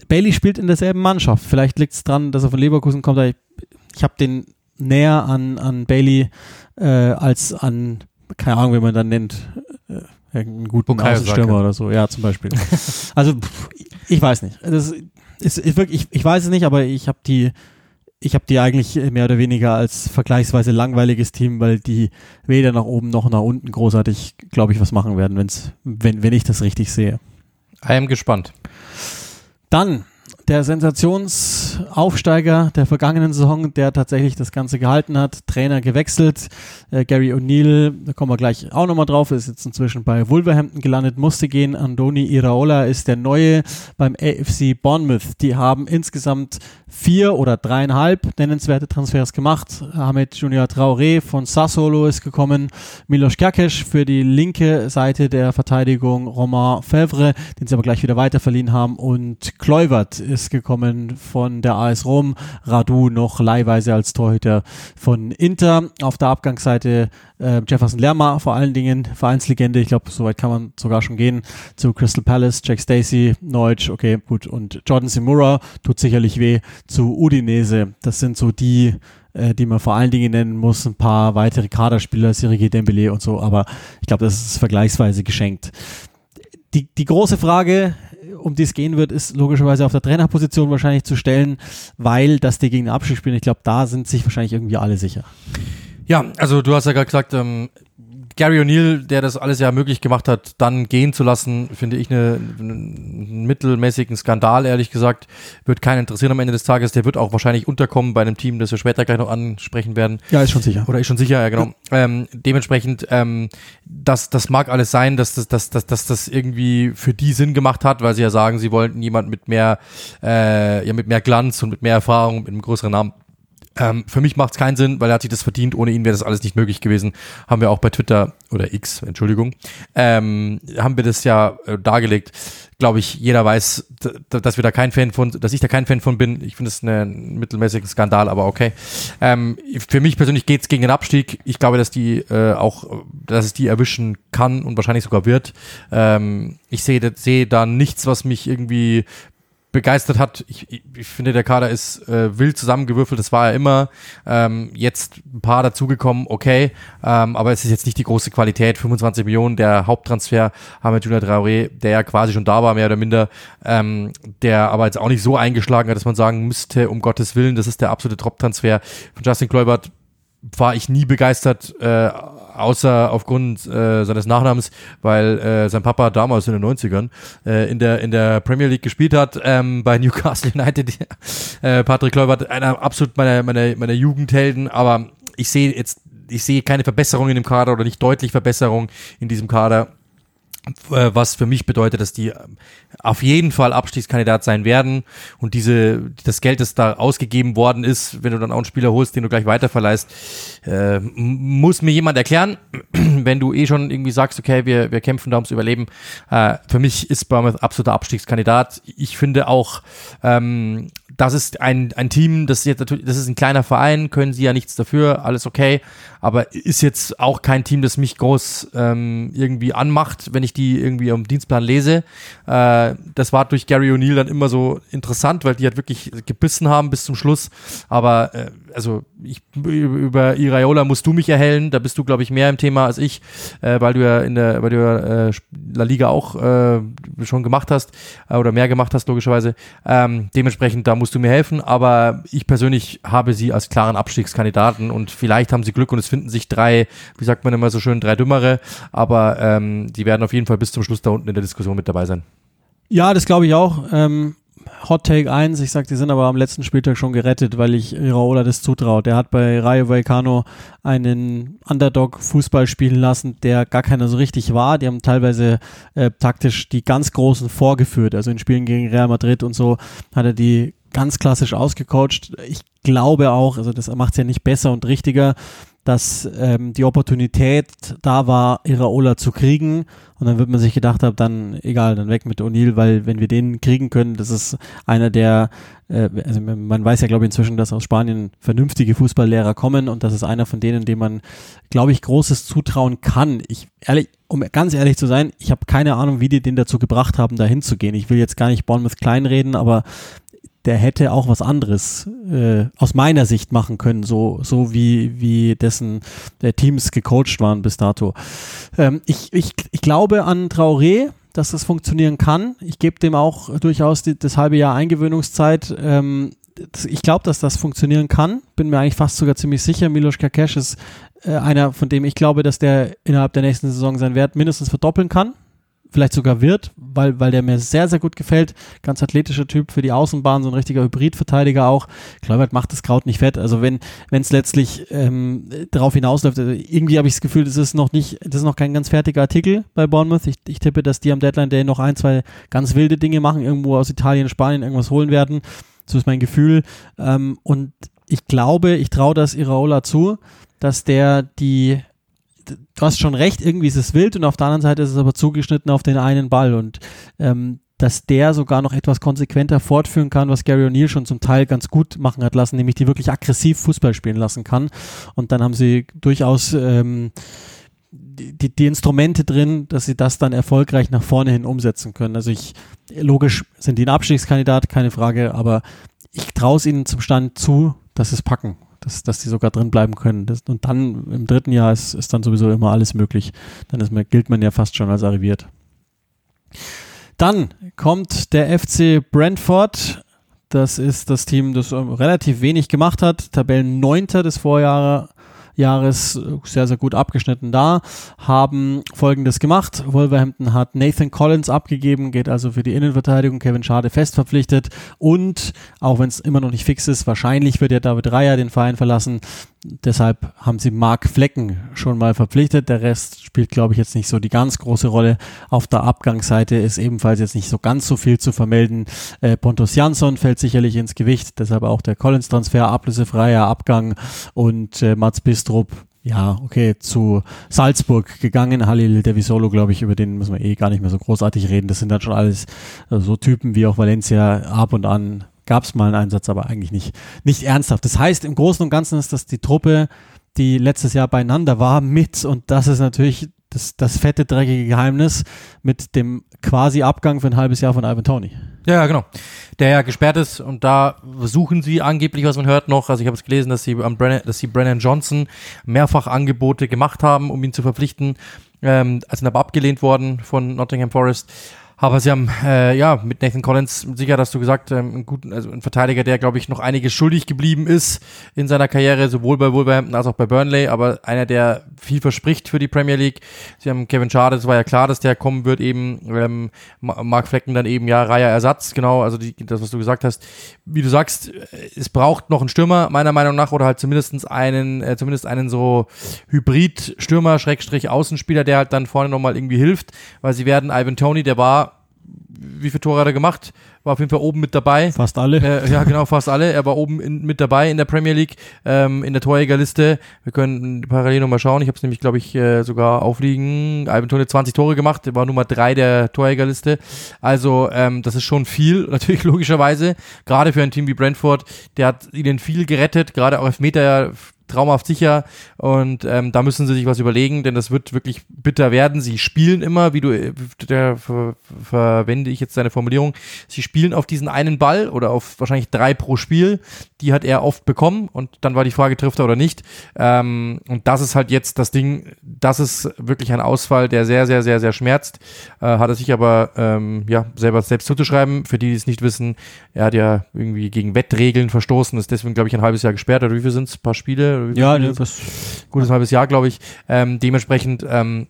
Bailey spielt in derselben Mannschaft. Vielleicht liegt es dran, dass er von Leverkusen kommt. Ich, ich habe den näher an an Bailey äh, als an keine Ahnung, wie man dann nennt. Äh, einen guten Außenstürmer oder so, ja, zum Beispiel. also, ich weiß nicht. Das ist, ist wirklich, ich, ich weiß es nicht, aber ich habe die, ich habe die eigentlich mehr oder weniger als vergleichsweise langweiliges Team, weil die weder nach oben noch nach unten großartig, glaube ich, was machen werden, wenn's, wenn, wenn ich das richtig sehe. I am gespannt. Dann der Sensations Aufsteiger der vergangenen Saison, der tatsächlich das Ganze gehalten hat. Trainer gewechselt. Äh, Gary O'Neill, da kommen wir gleich auch nochmal drauf, ist jetzt inzwischen bei Wolverhampton gelandet, musste gehen. Andoni Iraola ist der Neue beim AFC Bournemouth. Die haben insgesamt vier oder dreieinhalb nennenswerte Transfers gemacht. Ahmed Junior Traoré von Sassolo ist gekommen. Milos Kerkesch für die linke Seite der Verteidigung. Romain Fevre, den sie aber gleich wieder weiterverliehen haben. Und Kluivert ist gekommen von der AS Rom. Radu noch leihweise als Torhüter von Inter. Auf der Abgangsseite äh, Jefferson Lerma vor allen Dingen, Vereinslegende. Ich glaube, soweit kann man sogar schon gehen. Zu Crystal Palace, Jack Stacey, Neutsch, okay, gut. Und Jordan Simura tut sicherlich weh zu Udinese. Das sind so die äh, die man vor allen Dingen nennen muss, ein paar weitere Kaderspieler, Sirigi Dembele und so, aber ich glaube, das ist vergleichsweise geschenkt. Die, die große Frage, um die es gehen wird, ist logischerweise auf der Trainerposition wahrscheinlich zu stellen, weil das die gegen den Abstieg spielen, ich glaube, da sind sich wahrscheinlich irgendwie alle sicher. Ja, also du hast ja gerade gesagt, ähm, Gary O'Neill, der das alles ja möglich gemacht hat, dann gehen zu lassen, finde ich eine, einen mittelmäßigen Skandal, ehrlich gesagt. Wird keinen interessieren am Ende des Tages. Der wird auch wahrscheinlich unterkommen bei einem Team, das wir später gleich noch ansprechen werden. Ja, ist schon sicher. Oder ist schon sicher, ja, genau. Ja. Ähm, dementsprechend, ähm, das, das mag alles sein, dass das, dass, dass, dass das irgendwie für die Sinn gemacht hat, weil sie ja sagen, sie wollten jemand mit mehr, äh, ja, mit mehr Glanz und mit mehr Erfahrung, mit einem größeren Namen ähm, für mich macht es keinen Sinn, weil er hat sich das verdient. Ohne ihn wäre das alles nicht möglich gewesen. Haben wir auch bei Twitter oder X, Entschuldigung, ähm, haben wir das ja äh, dargelegt. Glaube ich, jeder weiß, dass wir da kein Fan von, dass ich da kein Fan von bin. Ich finde es einen mittelmäßigen Skandal, aber okay. Ähm, für mich persönlich geht es gegen den Abstieg. Ich glaube, dass die äh, auch, dass es die erwischen kann und wahrscheinlich sogar wird. Ähm, ich sehe seh da nichts, was mich irgendwie begeistert hat. Ich, ich, ich finde, der Kader ist äh, wild zusammengewürfelt, das war er immer. Ähm, jetzt ein paar dazugekommen, okay, ähm, aber es ist jetzt nicht die große Qualität. 25 Millionen, der Haupttransfer haben wir Junior Traoré, der ja quasi schon da war, mehr oder minder, ähm, der aber jetzt auch nicht so eingeschlagen hat, dass man sagen müsste, um Gottes Willen, das ist der absolute Top-Transfer von Justin Kluivert war ich nie begeistert, äh, außer aufgrund äh, seines Nachnamens, weil äh, sein Papa damals in den 90ern äh, in, der, in der Premier League gespielt hat, ähm, bei Newcastle United. äh, Patrick Kluivert, einer absolut meiner, meiner, meiner Jugendhelden, aber ich sehe jetzt, ich sehe keine Verbesserung in dem Kader oder nicht deutlich Verbesserung in diesem Kader was für mich bedeutet, dass die ähm, auf jeden Fall Abstiegskandidat sein werden und diese das Geld, das da ausgegeben worden ist, wenn du dann auch einen Spieler holst, den du gleich weiterverleihst, äh, muss mir jemand erklären, wenn du eh schon irgendwie sagst, okay, wir, wir kämpfen da ums Überleben. Äh, für mich ist Bournemouth absoluter Abstiegskandidat. Ich finde auch, ähm, das ist ein, ein Team, das ist jetzt natürlich, das ist ein kleiner Verein, können sie ja nichts dafür, alles okay, aber ist jetzt auch kein Team, das mich groß ähm, irgendwie anmacht, wenn ich die irgendwie am Dienstplan lese. Äh, das war durch Gary O'Neill dann immer so interessant, weil die halt wirklich gebissen haben bis zum Schluss, aber äh, also ich, über Iraola musst du mich erhellen, da bist du, glaube ich, mehr im Thema als ich, äh, weil du ja in der, weil du ja äh, La Liga auch äh, schon gemacht hast äh, oder mehr gemacht hast, logischerweise. Ähm, dementsprechend, da musst du mir helfen, aber ich persönlich habe sie als klaren Abstiegskandidaten und vielleicht haben sie Glück und es finden sich drei, wie sagt man immer so schön, drei Dümmere, aber ähm, die werden auf jeden Fall bis zum Schluss da unten in der Diskussion mit dabei sein. Ja, das glaube ich auch. Ähm, Hot Take 1, ich sag, die sind aber am letzten Spieltag schon gerettet, weil ich Iraola das zutraue. Der hat bei Rayo Vallecano einen Underdog Fußball spielen lassen, der gar keiner so richtig war. Die haben teilweise äh, taktisch die ganz Großen vorgeführt. Also in Spielen gegen Real Madrid und so hat er die ganz klassisch ausgecoacht. Ich glaube auch, also das macht es ja nicht besser und richtiger, dass ähm, die Opportunität da war, Iraola zu kriegen. Und dann wird man sich gedacht haben, dann egal, dann weg mit O'Neill, weil wenn wir den kriegen können, das ist einer der, äh, also man weiß ja glaube ich inzwischen, dass aus Spanien vernünftige Fußballlehrer kommen und das ist einer von denen, dem man, glaube ich, großes zutrauen kann. Ich ehrlich, um ganz ehrlich zu sein, ich habe keine Ahnung, wie die den dazu gebracht haben, da hinzugehen. Ich will jetzt gar nicht Bournemouth kleinreden, aber der hätte auch was anderes äh, aus meiner Sicht machen können, so, so wie, wie dessen der Teams gecoacht waren bis dato. Ähm, ich, ich, ich glaube an Traoré, dass das funktionieren kann. Ich gebe dem auch durchaus die, das halbe Jahr Eingewöhnungszeit. Ähm, ich glaube, dass das funktionieren kann. Bin mir eigentlich fast sogar ziemlich sicher. Milos Kakesh ist äh, einer, von dem ich glaube, dass der innerhalb der nächsten Saison seinen Wert mindestens verdoppeln kann vielleicht sogar wird, weil, weil der mir sehr, sehr gut gefällt. Ganz athletischer Typ für die Außenbahn, so ein richtiger Hybridverteidiger auch. Kluivert macht das Kraut nicht fett. Also wenn wenn es letztlich ähm, darauf hinausläuft, also irgendwie habe ich das Gefühl, das ist noch nicht, das ist noch kein ganz fertiger Artikel bei Bournemouth. Ich, ich tippe, dass die am Deadline Day noch ein, zwei ganz wilde Dinge machen, irgendwo aus Italien, Spanien irgendwas holen werden. So ist mein Gefühl. Ähm, und ich glaube, ich traue das Iraola zu, dass der die du hast schon recht, irgendwie ist es wild und auf der anderen Seite ist es aber zugeschnitten auf den einen Ball und ähm, dass der sogar noch etwas konsequenter fortführen kann, was Gary O'Neill schon zum Teil ganz gut machen hat lassen, nämlich die wirklich aggressiv Fußball spielen lassen kann. Und dann haben sie durchaus ähm, die, die Instrumente drin, dass sie das dann erfolgreich nach vorne hin umsetzen können. Also ich, logisch sind die ein Abstiegskandidat, keine Frage, aber ich traue es ihnen zum Stand zu, dass sie es packen dass, dass die sogar drin bleiben können. Das, und dann im dritten Jahr ist, ist dann sowieso immer alles möglich. Dann ist man, gilt man ja fast schon als arriviert. Dann kommt der FC Brentford. Das ist das Team, das relativ wenig gemacht hat. Tabellen Neunter des Vorjahres Jahres sehr, sehr gut abgeschnitten da, haben folgendes gemacht. Wolverhampton hat Nathan Collins abgegeben, geht also für die Innenverteidigung, Kevin Schade fest verpflichtet und, auch wenn es immer noch nicht fix ist, wahrscheinlich wird ja David Reier den Verein verlassen. Deshalb haben sie Mark Flecken schon mal verpflichtet. Der Rest spielt, glaube ich, jetzt nicht so die ganz große Rolle. Auf der Abgangsseite ist ebenfalls jetzt nicht so ganz so viel zu vermelden. Äh, Pontus Jansson fällt sicherlich ins Gewicht, deshalb auch der Collins-Transfer, ablösefreier Abgang und äh, Mats Bistrup ja, okay, zu Salzburg gegangen. Halil Devisolo, glaube ich, über den müssen wir eh gar nicht mehr so großartig reden. Das sind dann schon alles äh, so Typen wie auch Valencia ab und an gab es mal einen Einsatz, aber eigentlich nicht, nicht ernsthaft. Das heißt, im Großen und Ganzen ist das die Truppe, die letztes Jahr beieinander war, mit, und das ist natürlich das, das fette, dreckige Geheimnis, mit dem quasi Abgang für ein halbes Jahr von Ivan Tony. Ja, genau. Der ja gesperrt ist und da suchen sie angeblich, was man hört noch. Also ich habe es gelesen, dass sie am Brennan, dass sie Brennan Johnson mehrfach Angebote gemacht haben, um ihn zu verpflichten. Ähm, also aber abgelehnt worden von Nottingham Forest. Aber sie haben, äh, ja, mit Nathan Collins, sicher hast du gesagt, ähm, einen guten, also ein Verteidiger, der, glaube ich, noch einiges schuldig geblieben ist in seiner Karriere, sowohl bei Wolverhampton als auch bei Burnley, aber einer, der viel verspricht für die Premier League. Sie haben Kevin Schade, es war ja klar, dass der kommen wird, eben, ähm, Mark Flecken dann eben, ja, Reiher Ersatz, genau, also die, das, was du gesagt hast. Wie du sagst, es braucht noch einen Stürmer, meiner Meinung nach, oder halt zumindestens einen, äh, zumindest einen so Hybrid-Stürmer, Schrägstrich Außenspieler, der halt dann vorne nochmal irgendwie hilft, weil sie werden Ivan Tony, der war wie viele Tore hat er gemacht? War auf jeden Fall oben mit dabei. Fast alle. Äh, ja, genau, fast alle. Er war oben in, mit dabei in der Premier League, ähm, in der Torjägerliste. Wir können parallel nochmal schauen. Ich habe es nämlich, glaube ich, äh, sogar aufliegen. Ivan Tone 20 Tore gemacht, war Nummer drei der Torjägerliste. Also, ähm, das ist schon viel, natürlich logischerweise. Gerade für ein Team wie Brentford, der hat ihnen viel gerettet, gerade auch Elfmeter traumhaft sicher und ähm, da müssen sie sich was überlegen, denn das wird wirklich bitter werden. Sie spielen immer, wie du, äh, der ver, verwende ich jetzt deine Formulierung, sie spielen auf diesen einen Ball oder auf wahrscheinlich drei pro Spiel. Die hat er oft bekommen und dann war die Frage, trifft er oder nicht. Ähm, und das ist halt jetzt das Ding, das ist wirklich ein Ausfall, der sehr, sehr, sehr, sehr schmerzt. Äh, hat er sich aber ähm, ja selber selbst zuzuschreiben. Für die, die es nicht wissen, er hat ja irgendwie gegen Wettregeln verstoßen, ist deswegen, glaube ich, ein halbes Jahr gesperrt. Oder wie viel sind es? Ein paar Spiele? Ja, ne, was, gutes halbes Jahr, glaube ich. Ähm, dementsprechend, ähm,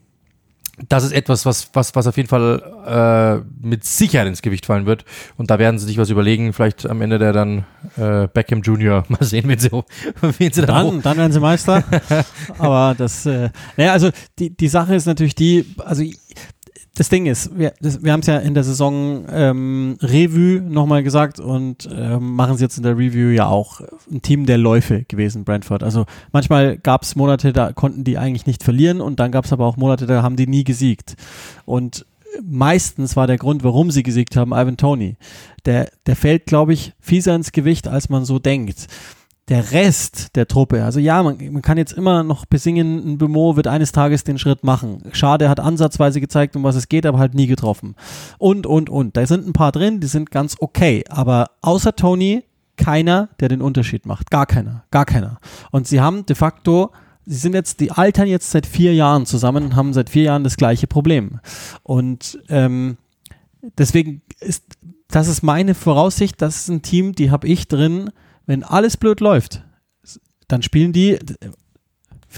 das ist etwas, was, was, was auf jeden Fall äh, mit Sicherheit ins Gewicht fallen wird. Und da werden sie sich was überlegen. Vielleicht am Ende der dann äh, Beckham Junior. Mal sehen, wen sie, wen sie dann, dann, dann werden sie Meister. Aber das, äh, naja, also die, die Sache ist natürlich die, also das Ding ist, wir, wir haben es ja in der Saison ähm, Revue nochmal gesagt und ähm, machen es jetzt in der Review ja auch ein Team der Läufe gewesen, Brentford. Also manchmal gab es Monate, da konnten die eigentlich nicht verlieren und dann gab es aber auch Monate, da haben die nie gesiegt. Und meistens war der Grund, warum sie gesiegt haben, Ivan Tony. Der, der fällt, glaube ich, fieser ins Gewicht, als man so denkt der Rest der Truppe, also ja, man, man kann jetzt immer noch besingen, ein Bemo wird eines Tages den Schritt machen. Schade, er hat ansatzweise gezeigt, um was es geht, aber halt nie getroffen. Und, und, und. Da sind ein paar drin, die sind ganz okay. Aber außer Tony, keiner, der den Unterschied macht. Gar keiner. Gar keiner. Und sie haben de facto, sie sind jetzt, die altern jetzt seit vier Jahren zusammen und haben seit vier Jahren das gleiche Problem. Und ähm, deswegen ist, das ist meine Voraussicht, das ist ein Team, die habe ich drin, wenn alles blöd läuft, dann spielen die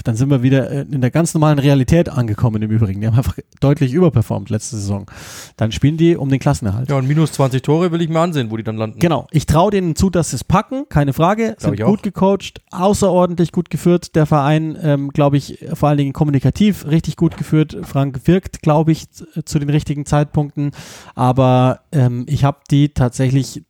dann sind wir wieder in der ganz normalen Realität angekommen im Übrigen. Die haben einfach deutlich überperformt letzte Saison. Dann spielen die um den Klassenerhalt. Ja, und minus 20 Tore will ich mir ansehen, wo die dann landen. Genau. Ich traue denen zu, dass sie es packen, keine Frage. Glaub Sind gut gecoacht, außerordentlich gut geführt. Der Verein, ähm, glaube ich, vor allen Dingen kommunikativ richtig gut geführt. Frank wirkt, glaube ich, zu den richtigen Zeitpunkten. Aber ähm, ich habe die tatsächlich,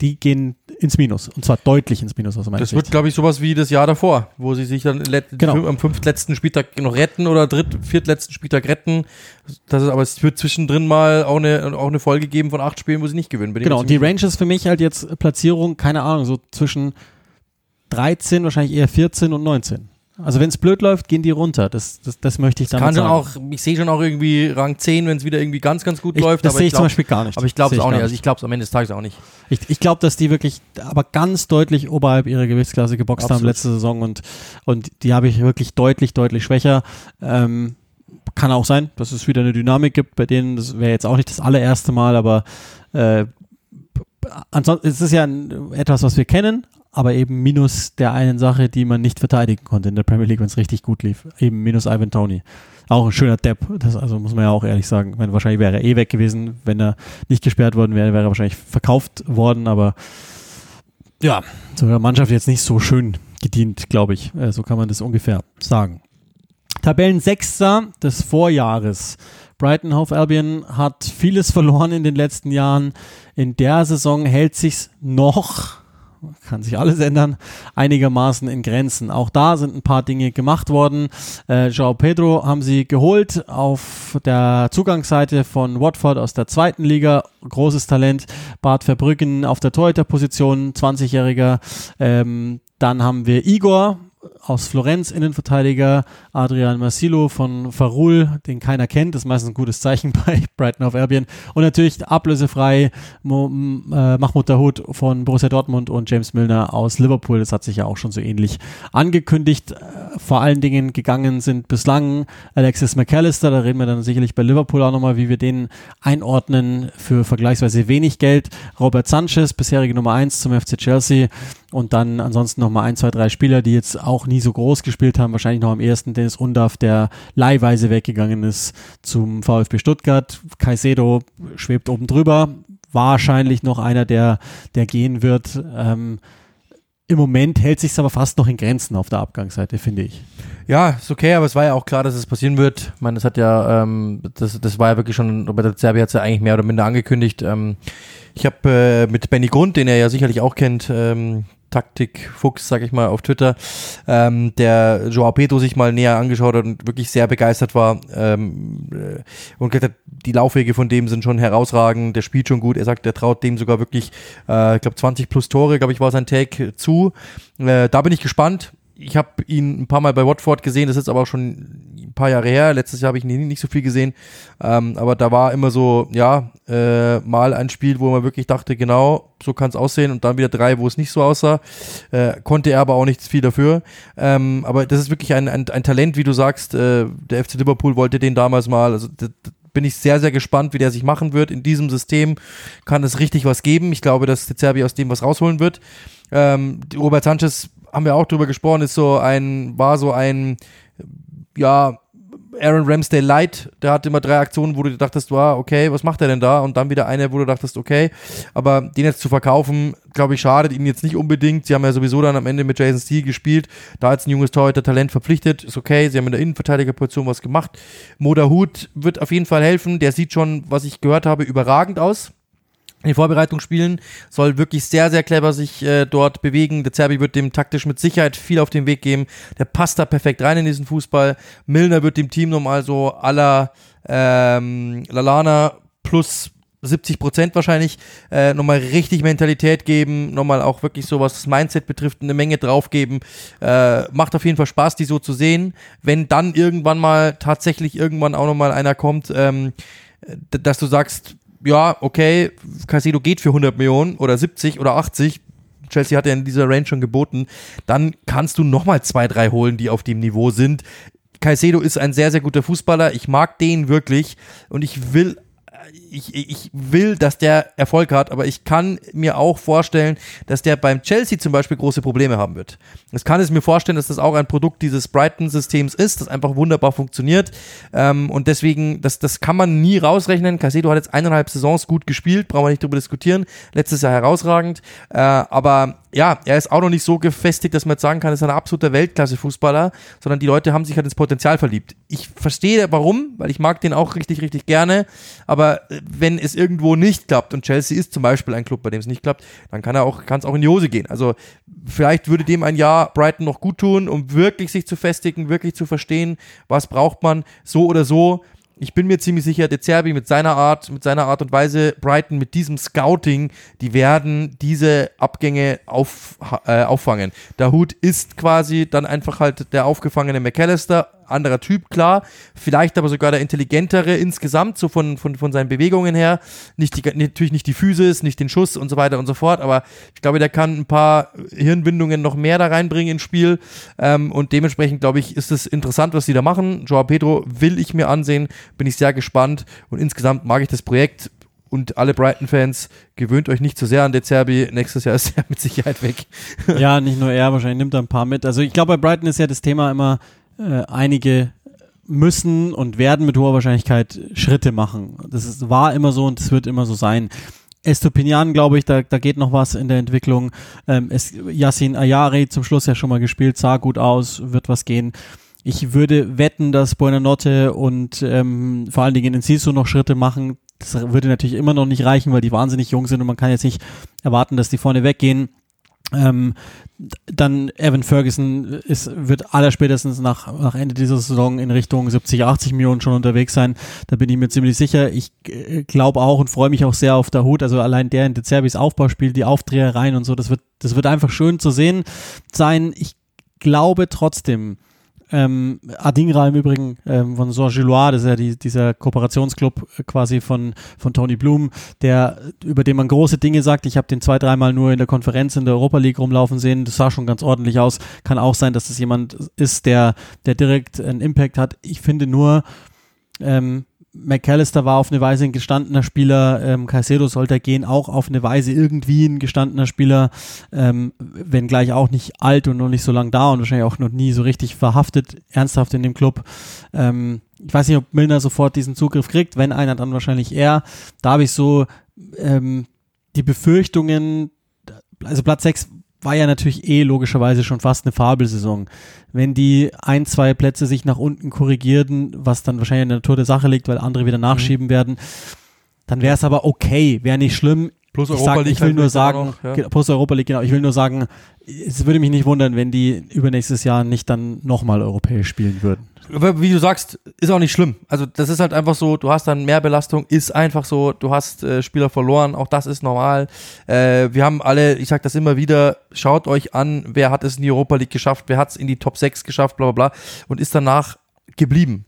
die gehen ins Minus. Und zwar deutlich ins Minus aus meiner Das Sicht. wird, glaube ich, sowas wie das Jahr davor, wo sie sich dann Genau. am fünftletzten Spieltag noch retten oder dritt, viertletzten Spieltag retten. Das ist, aber es wird zwischendrin mal auch eine, auch eine Folge geben von acht Spielen, wo sie nicht gewinnen. Bin Genau, die ziemlich Rangers für mich halt jetzt Platzierung, keine Ahnung, so zwischen 13, wahrscheinlich eher 14 und 19. Also wenn es blöd läuft, gehen die runter. Das, das, das möchte ich schon sagen. auch, ich sehe schon auch irgendwie Rang 10, wenn es wieder irgendwie ganz, ganz gut ich, läuft. das sehe ich ich zum glaub- Beispiel gar nicht. Aber ich glaube es auch nicht. Also ich glaube es am Ende des Tages auch nicht. Ich, ich glaube, dass die wirklich aber ganz deutlich oberhalb ihrer Gewichtsklasse geboxt haben Absolut. letzte Saison und, und die habe ich wirklich deutlich, deutlich schwächer. Ähm, kann auch sein, dass es wieder eine Dynamik gibt bei denen. Das wäre jetzt auch nicht das allererste Mal, aber äh, ansonsten es ist ja ein, etwas, was wir kennen, aber eben minus der einen Sache, die man nicht verteidigen konnte in der Premier League, wenn es richtig gut lief. Eben minus Ivan Tony. Auch ein schöner Depp, das also muss man ja auch ehrlich sagen. Meine, wahrscheinlich wäre er eh weg gewesen, wenn er nicht gesperrt worden wäre, wäre er wahrscheinlich verkauft worden, aber ja, so der Mannschaft jetzt nicht so schön gedient, glaube ich. Äh, so kann man das ungefähr sagen. Tabellensechster des Vorjahres. Brighton Hove Albion hat vieles verloren in den letzten Jahren. In der Saison hält sich's noch, kann sich alles ändern, einigermaßen in Grenzen. Auch da sind ein paar Dinge gemacht worden. Äh, João Pedro haben sie geholt auf der Zugangsseite von Watford aus der zweiten Liga. Großes Talent. Bart Verbrücken auf der Torhüterposition, 20-Jähriger. Ähm, dann haben wir Igor aus Florenz, Innenverteidiger, Adrian Masilo von Farul, den keiner kennt, das ist meistens ein gutes Zeichen bei Brighton of Albion. Und natürlich ablösefrei Mo, äh, Mahmoud Dahoud von Borussia Dortmund und James Milner aus Liverpool. Das hat sich ja auch schon so ähnlich angekündigt. Äh, Vor allen Dingen gegangen sind bislang Alexis McAllister, da reden wir dann sicherlich bei Liverpool auch nochmal, wie wir den einordnen für vergleichsweise wenig Geld. Robert Sanchez, bisherige Nummer 1 zum FC Chelsea. Und dann ansonsten nochmal ein, zwei, drei Spieler, die jetzt auch nie so groß gespielt haben. Wahrscheinlich noch am ersten Dennis Undaff, der leihweise weggegangen ist zum VfB Stuttgart. Caicedo schwebt oben drüber. Wahrscheinlich noch einer, der, der gehen wird. Ähm, Im Moment hält sich aber fast noch in Grenzen auf der Abgangsseite, finde ich. Ja, ist okay, aber es war ja auch klar, dass es passieren wird. Ich meine, das hat ja, ähm, das, das war ja wirklich schon, Roberto Zerbi hat es ja eigentlich mehr oder minder angekündigt. Ähm, ich habe äh, mit Benny Grund, den er ja sicherlich auch kennt, ähm, Taktik-Fuchs, sag ich mal, auf Twitter, ähm, der Joao Pedro sich mal näher angeschaut hat und wirklich sehr begeistert war ähm, äh, und gesagt hat, die Laufwege von dem sind schon herausragend, der spielt schon gut, er sagt, er traut dem sogar wirklich, äh, ich glaube 20 plus Tore, glaube ich, war sein Take zu. Äh, da bin ich gespannt. Ich habe ihn ein paar Mal bei Watford gesehen, das ist jetzt aber auch schon ein paar Jahre her. Letztes Jahr habe ich ihn nicht so viel gesehen. Ähm, aber da war immer so, ja, äh, mal ein Spiel, wo man wirklich dachte, genau, so kann es aussehen. Und dann wieder drei, wo es nicht so aussah. Äh, konnte er aber auch nichts viel dafür. Ähm, aber das ist wirklich ein, ein, ein Talent, wie du sagst. Äh, der FC Liverpool wollte den damals mal. Also bin ich sehr, sehr gespannt, wie der sich machen wird. In diesem System kann es richtig was geben. Ich glaube, dass der Zerbi aus dem was rausholen wird. Ähm, Robert Sanchez haben wir auch drüber gesprochen, ist so ein, war so ein, ja, Aaron Ramsdale Light, der hat immer drei Aktionen, wo du dachtest, wow, okay, was macht er denn da? Und dann wieder eine, wo du dachtest, okay, aber den jetzt zu verkaufen, glaube ich, schadet ihnen jetzt nicht unbedingt. Sie haben ja sowieso dann am Ende mit Jason Steele gespielt, da hat ein junges Torhüter Talent verpflichtet, ist okay, sie haben in der Innenverteidigerposition was gemacht. Moda Hut wird auf jeden Fall helfen, der sieht schon, was ich gehört habe, überragend aus den Vorbereitungsspielen, soll wirklich sehr, sehr clever sich äh, dort bewegen. Der Zerbi wird dem taktisch mit Sicherheit viel auf den Weg geben. Der passt da perfekt rein in diesen Fußball. Milner wird dem Team nochmal so aller ähm, Lalana plus 70 Prozent wahrscheinlich äh, nochmal richtig Mentalität geben, nochmal auch wirklich so was das Mindset betrifft, eine Menge draufgeben. Äh, macht auf jeden Fall Spaß, die so zu sehen. Wenn dann irgendwann mal tatsächlich irgendwann auch nochmal einer kommt, ähm, dass du sagst, ja, okay, Casido geht für 100 Millionen oder 70 oder 80. Chelsea hat ja in dieser Range schon geboten. Dann kannst du nochmal zwei, drei holen, die auf dem Niveau sind. Caicedo ist ein sehr, sehr guter Fußballer. Ich mag den wirklich und ich will ich, ich will, dass der Erfolg hat, aber ich kann mir auch vorstellen, dass der beim Chelsea zum Beispiel große Probleme haben wird. Es kann es mir vorstellen, dass das auch ein Produkt dieses Brighton-Systems ist, das einfach wunderbar funktioniert. Ähm, und deswegen, das, das kann man nie rausrechnen. Casedo hat jetzt eineinhalb Saisons gut gespielt, brauchen wir nicht drüber diskutieren. Letztes Jahr herausragend. Äh, aber ja, er ist auch noch nicht so gefestigt, dass man jetzt sagen kann, er ist ein absoluter Weltklasse-Fußballer, sondern die Leute haben sich halt ins Potenzial verliebt. Ich verstehe warum, weil ich mag den auch richtig, richtig gerne, aber wenn es irgendwo nicht klappt und Chelsea ist zum Beispiel ein Club, bei dem es nicht klappt, dann kann er auch, kann es auch in die Hose gehen. Also vielleicht würde dem ein Jahr Brighton noch gut tun, um wirklich sich zu festigen, wirklich zu verstehen, was braucht man, so oder so ich bin mir ziemlich sicher, De Zerbi mit seiner Art, mit seiner Art und Weise, Brighton mit diesem Scouting, die werden diese Abgänge auf, äh, auffangen. Der Hut ist quasi dann einfach halt der aufgefangene McAllister, anderer Typ, klar. Vielleicht aber sogar der intelligentere insgesamt, so von, von, von seinen Bewegungen her. Nicht die, natürlich nicht die Physis, nicht den Schuss und so weiter und so fort, aber ich glaube, der kann ein paar Hirnbindungen noch mehr da reinbringen ins Spiel. Ähm, und dementsprechend, glaube ich, ist es interessant, was sie da machen. Joao Pedro will ich mir ansehen, bin ich sehr gespannt und insgesamt mag ich das Projekt und alle Brighton-Fans, gewöhnt euch nicht zu sehr an De Zerbi. Nächstes Jahr ist er mit Sicherheit weg. ja, nicht nur er, wahrscheinlich nimmt er ein paar mit. Also ich glaube, bei Brighton ist ja das Thema immer, äh, einige müssen und werden mit hoher Wahrscheinlichkeit Schritte machen. Das ist, war immer so und es wird immer so sein. Estopinian, glaube ich, da, da geht noch was in der Entwicklung. Ähm, es, Yassin Ayari zum Schluss ja schon mal gespielt, sah gut aus, wird was gehen. Ich würde wetten, dass Buenanotte und ähm, vor allen Dingen in Sisu noch Schritte machen. Das würde natürlich immer noch nicht reichen, weil die wahnsinnig jung sind und man kann jetzt nicht erwarten, dass die vorne weggehen. Ähm, dann Evan Ferguson ist, wird allerspätestens nach, nach Ende dieser Saison in Richtung 70, 80 Millionen schon unterwegs sein. Da bin ich mir ziemlich sicher. Ich äh, glaube auch und freue mich auch sehr auf der Hut. Also allein der in De Zerbis Aufbauspiel, die Aufdrehereien und so, das wird, das wird einfach schön zu sehen sein. Ich glaube trotzdem, ähm, Adingra im Übrigen ähm, von Saint-Gillois, das ist ja die, dieser Kooperationsclub quasi von, von Tony Bloom, der, über den man große Dinge sagt. Ich habe den zwei, dreimal nur in der Konferenz in der Europa League rumlaufen sehen. Das sah schon ganz ordentlich aus. Kann auch sein, dass das jemand ist, der, der direkt einen Impact hat. Ich finde nur, ähm, McAllister war auf eine Weise ein gestandener Spieler, ähm, Caicedo sollte gehen, auch auf eine Weise irgendwie ein gestandener Spieler, ähm, wenngleich auch nicht alt und noch nicht so lang da und wahrscheinlich auch noch nie so richtig verhaftet, ernsthaft in dem Club. Ähm, ich weiß nicht, ob Milner sofort diesen Zugriff kriegt, wenn einer, dann wahrscheinlich er. Da habe ich so ähm, die Befürchtungen, also Platz 6 war ja natürlich eh logischerweise schon fast eine Fabelsaison. Wenn die ein, zwei Plätze sich nach unten korrigierten, was dann wahrscheinlich in der Natur der Sache liegt, weil andere wieder nachschieben mhm. werden, dann wäre es aber okay, wäre nicht schlimm. Plus Europa ich sag, League. Ich will nur sagen, noch, ja. plus Europa League, genau. Ich will nur sagen, es würde mich nicht wundern, wenn die übernächstes Jahr nicht dann nochmal europäisch spielen würden wie du sagst, ist auch nicht schlimm. Also das ist halt einfach so, du hast dann mehr Belastung, ist einfach so, du hast äh, Spieler verloren, auch das ist normal. Äh, wir haben alle, ich sag das immer wieder, schaut euch an, wer hat es in die Europa League geschafft, wer hat es in die Top 6 geschafft, bla bla bla und ist danach geblieben.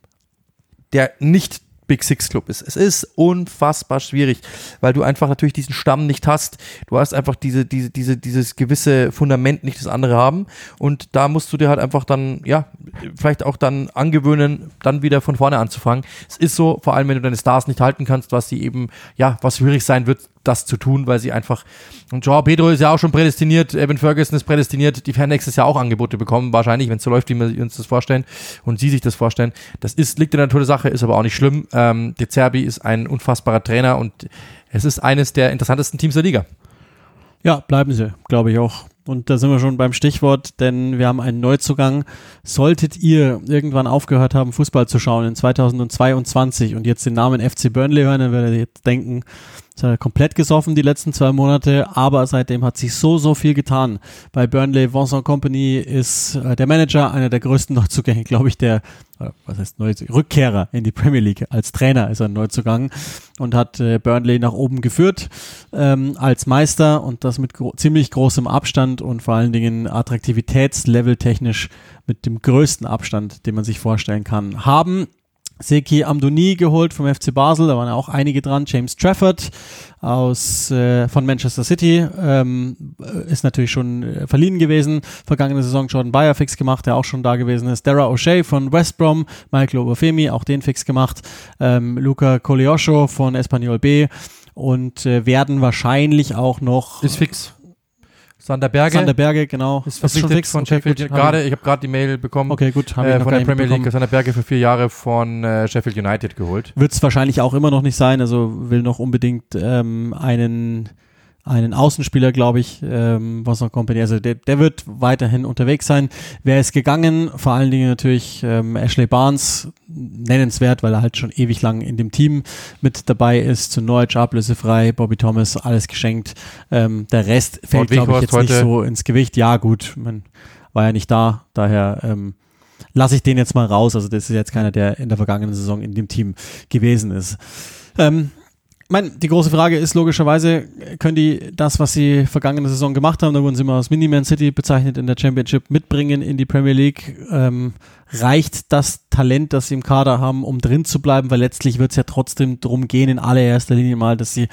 Der nicht Big Six Club ist. Es ist unfassbar schwierig, weil du einfach natürlich diesen Stamm nicht hast. Du hast einfach diese, diese, diese, dieses gewisse Fundament nicht, das andere haben. Und da musst du dir halt einfach dann, ja, vielleicht auch dann angewöhnen, dann wieder von vorne anzufangen. Es ist so, vor allem wenn du deine Stars nicht halten kannst, was sie eben, ja, was schwierig sein wird, das zu tun, weil sie einfach. Und Joao Pedro ist ja auch schon prädestiniert, Evan Ferguson ist prädestiniert, die werden nächstes Jahr auch Angebote bekommen, wahrscheinlich, wenn es so läuft, wie wir uns das vorstellen und sie sich das vorstellen. Das ist, liegt in der Natur der Sache, ist aber auch nicht schlimm. Ähm, De Zerbi ist ein unfassbarer Trainer und es ist eines der interessantesten Teams der Liga. Ja, bleiben sie, glaube ich auch. Und da sind wir schon beim Stichwort, denn wir haben einen Neuzugang. Solltet ihr irgendwann aufgehört haben, Fußball zu schauen in 2022 und jetzt den Namen FC Burnley hören, dann werdet ihr jetzt denken, ist er komplett gesoffen die letzten zwei Monate, aber seitdem hat sich so, so viel getan. Bei Burnley, Vincent Company ist äh, der Manager, einer der größten Neuzugänge, glaube ich, der, äh, was heißt Neuzugänge, Rückkehrer in die Premier League. Als Trainer ist er Neuzugang und hat äh, Burnley nach oben geführt ähm, als Meister und das mit gro ziemlich großem Abstand und vor allen Dingen Attraktivitätslevel technisch mit dem größten Abstand, den man sich vorstellen kann, haben Seki Amdoni geholt vom FC Basel, da waren ja auch einige dran. James Trafford aus äh, von Manchester City ähm, ist natürlich schon äh, verliehen gewesen. Vergangene Saison Jordan Bayer fix gemacht, der auch schon da gewesen ist. Dara O'Shea von West Brom, Michael Obafemi, auch den fix gemacht. Ähm, Luca Coglioscio von Espanyol B und äh, werden wahrscheinlich auch noch ist fix Sander Berge. Sander Berge, genau. Ist verpflichtet ist von okay, Sheffield. Gerade, ich habe gerade die Mail bekommen. Okay, gut. Äh, von der Premier League. Sander Berge für vier Jahre von äh, Sheffield United geholt. Wird es wahrscheinlich auch immer noch nicht sein. Also will noch unbedingt ähm, einen einen Außenspieler, glaube ich, ähm, was noch Company. Also der, der wird weiterhin unterwegs sein. Wer ist gegangen? Vor allen Dingen natürlich ähm, Ashley Barnes, nennenswert, weil er halt schon ewig lang in dem Team mit dabei ist. Zu Norwich ablösefrei, Bobby Thomas, alles geschenkt. Ähm, der Rest fällt, glaube ich, jetzt nicht so ins Gewicht. Ja, gut, man war ja nicht da, daher ähm, lasse ich den jetzt mal raus. Also das ist jetzt keiner, der in der vergangenen Saison in dem Team gewesen ist. Ähm, meine, die große Frage ist logischerweise, können die das, was sie vergangene Saison gemacht haben, da wurden sie mal als Mini-Man City bezeichnet in der Championship, mitbringen in die Premier League? Ähm, reicht das Talent, das sie im Kader haben, um drin zu bleiben? Weil letztlich wird es ja trotzdem darum gehen, in allererster Linie mal, dass sie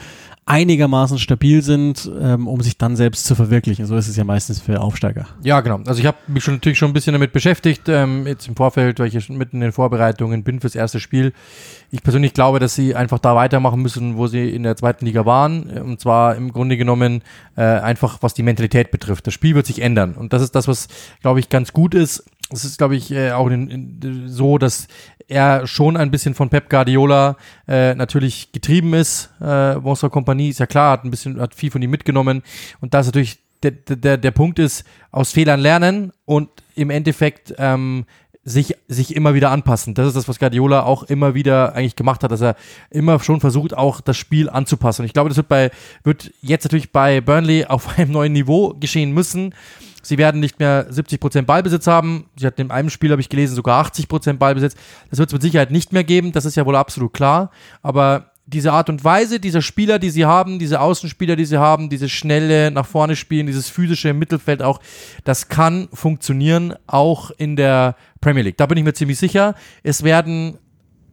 einigermaßen stabil sind, ähm, um sich dann selbst zu verwirklichen. So ist es ja meistens für Aufsteiger. Ja, genau. Also ich habe mich schon natürlich schon ein bisschen damit beschäftigt, ähm, jetzt im Vorfeld, weil ich mitten in den Vorbereitungen bin fürs erste Spiel. Ich persönlich glaube, dass sie einfach da weitermachen müssen, wo sie in der zweiten Liga waren. Und zwar im Grunde genommen äh, einfach, was die Mentalität betrifft. Das Spiel wird sich ändern. Und das ist das, was, glaube ich, ganz gut ist. Es ist, glaube ich, äh, auch in, in, so, dass er schon ein bisschen von Pep Guardiola äh, natürlich getrieben ist. Äh, Monster Compagnie ist ja klar, hat ein bisschen, hat viel von ihm mitgenommen. Und das natürlich der, der, der Punkt ist, aus Fehlern lernen und im Endeffekt ähm, sich, sich immer wieder anpassen. Das ist das, was Guardiola auch immer wieder eigentlich gemacht hat, dass er immer schon versucht, auch das Spiel anzupassen. Und ich glaube, das wird bei, wird jetzt natürlich bei Burnley auf einem neuen Niveau geschehen müssen. Sie werden nicht mehr 70% Ballbesitz haben. Sie hatten in einem Spiel, habe ich gelesen, sogar 80% Ballbesitz. Das wird es mit Sicherheit nicht mehr geben. Das ist ja wohl absolut klar. Aber diese Art und Weise, dieser Spieler, die sie haben, diese Außenspieler, die sie haben, diese schnelle nach vorne spielen, dieses physische im Mittelfeld auch, das kann funktionieren, auch in der Premier League. Da bin ich mir ziemlich sicher. Es werden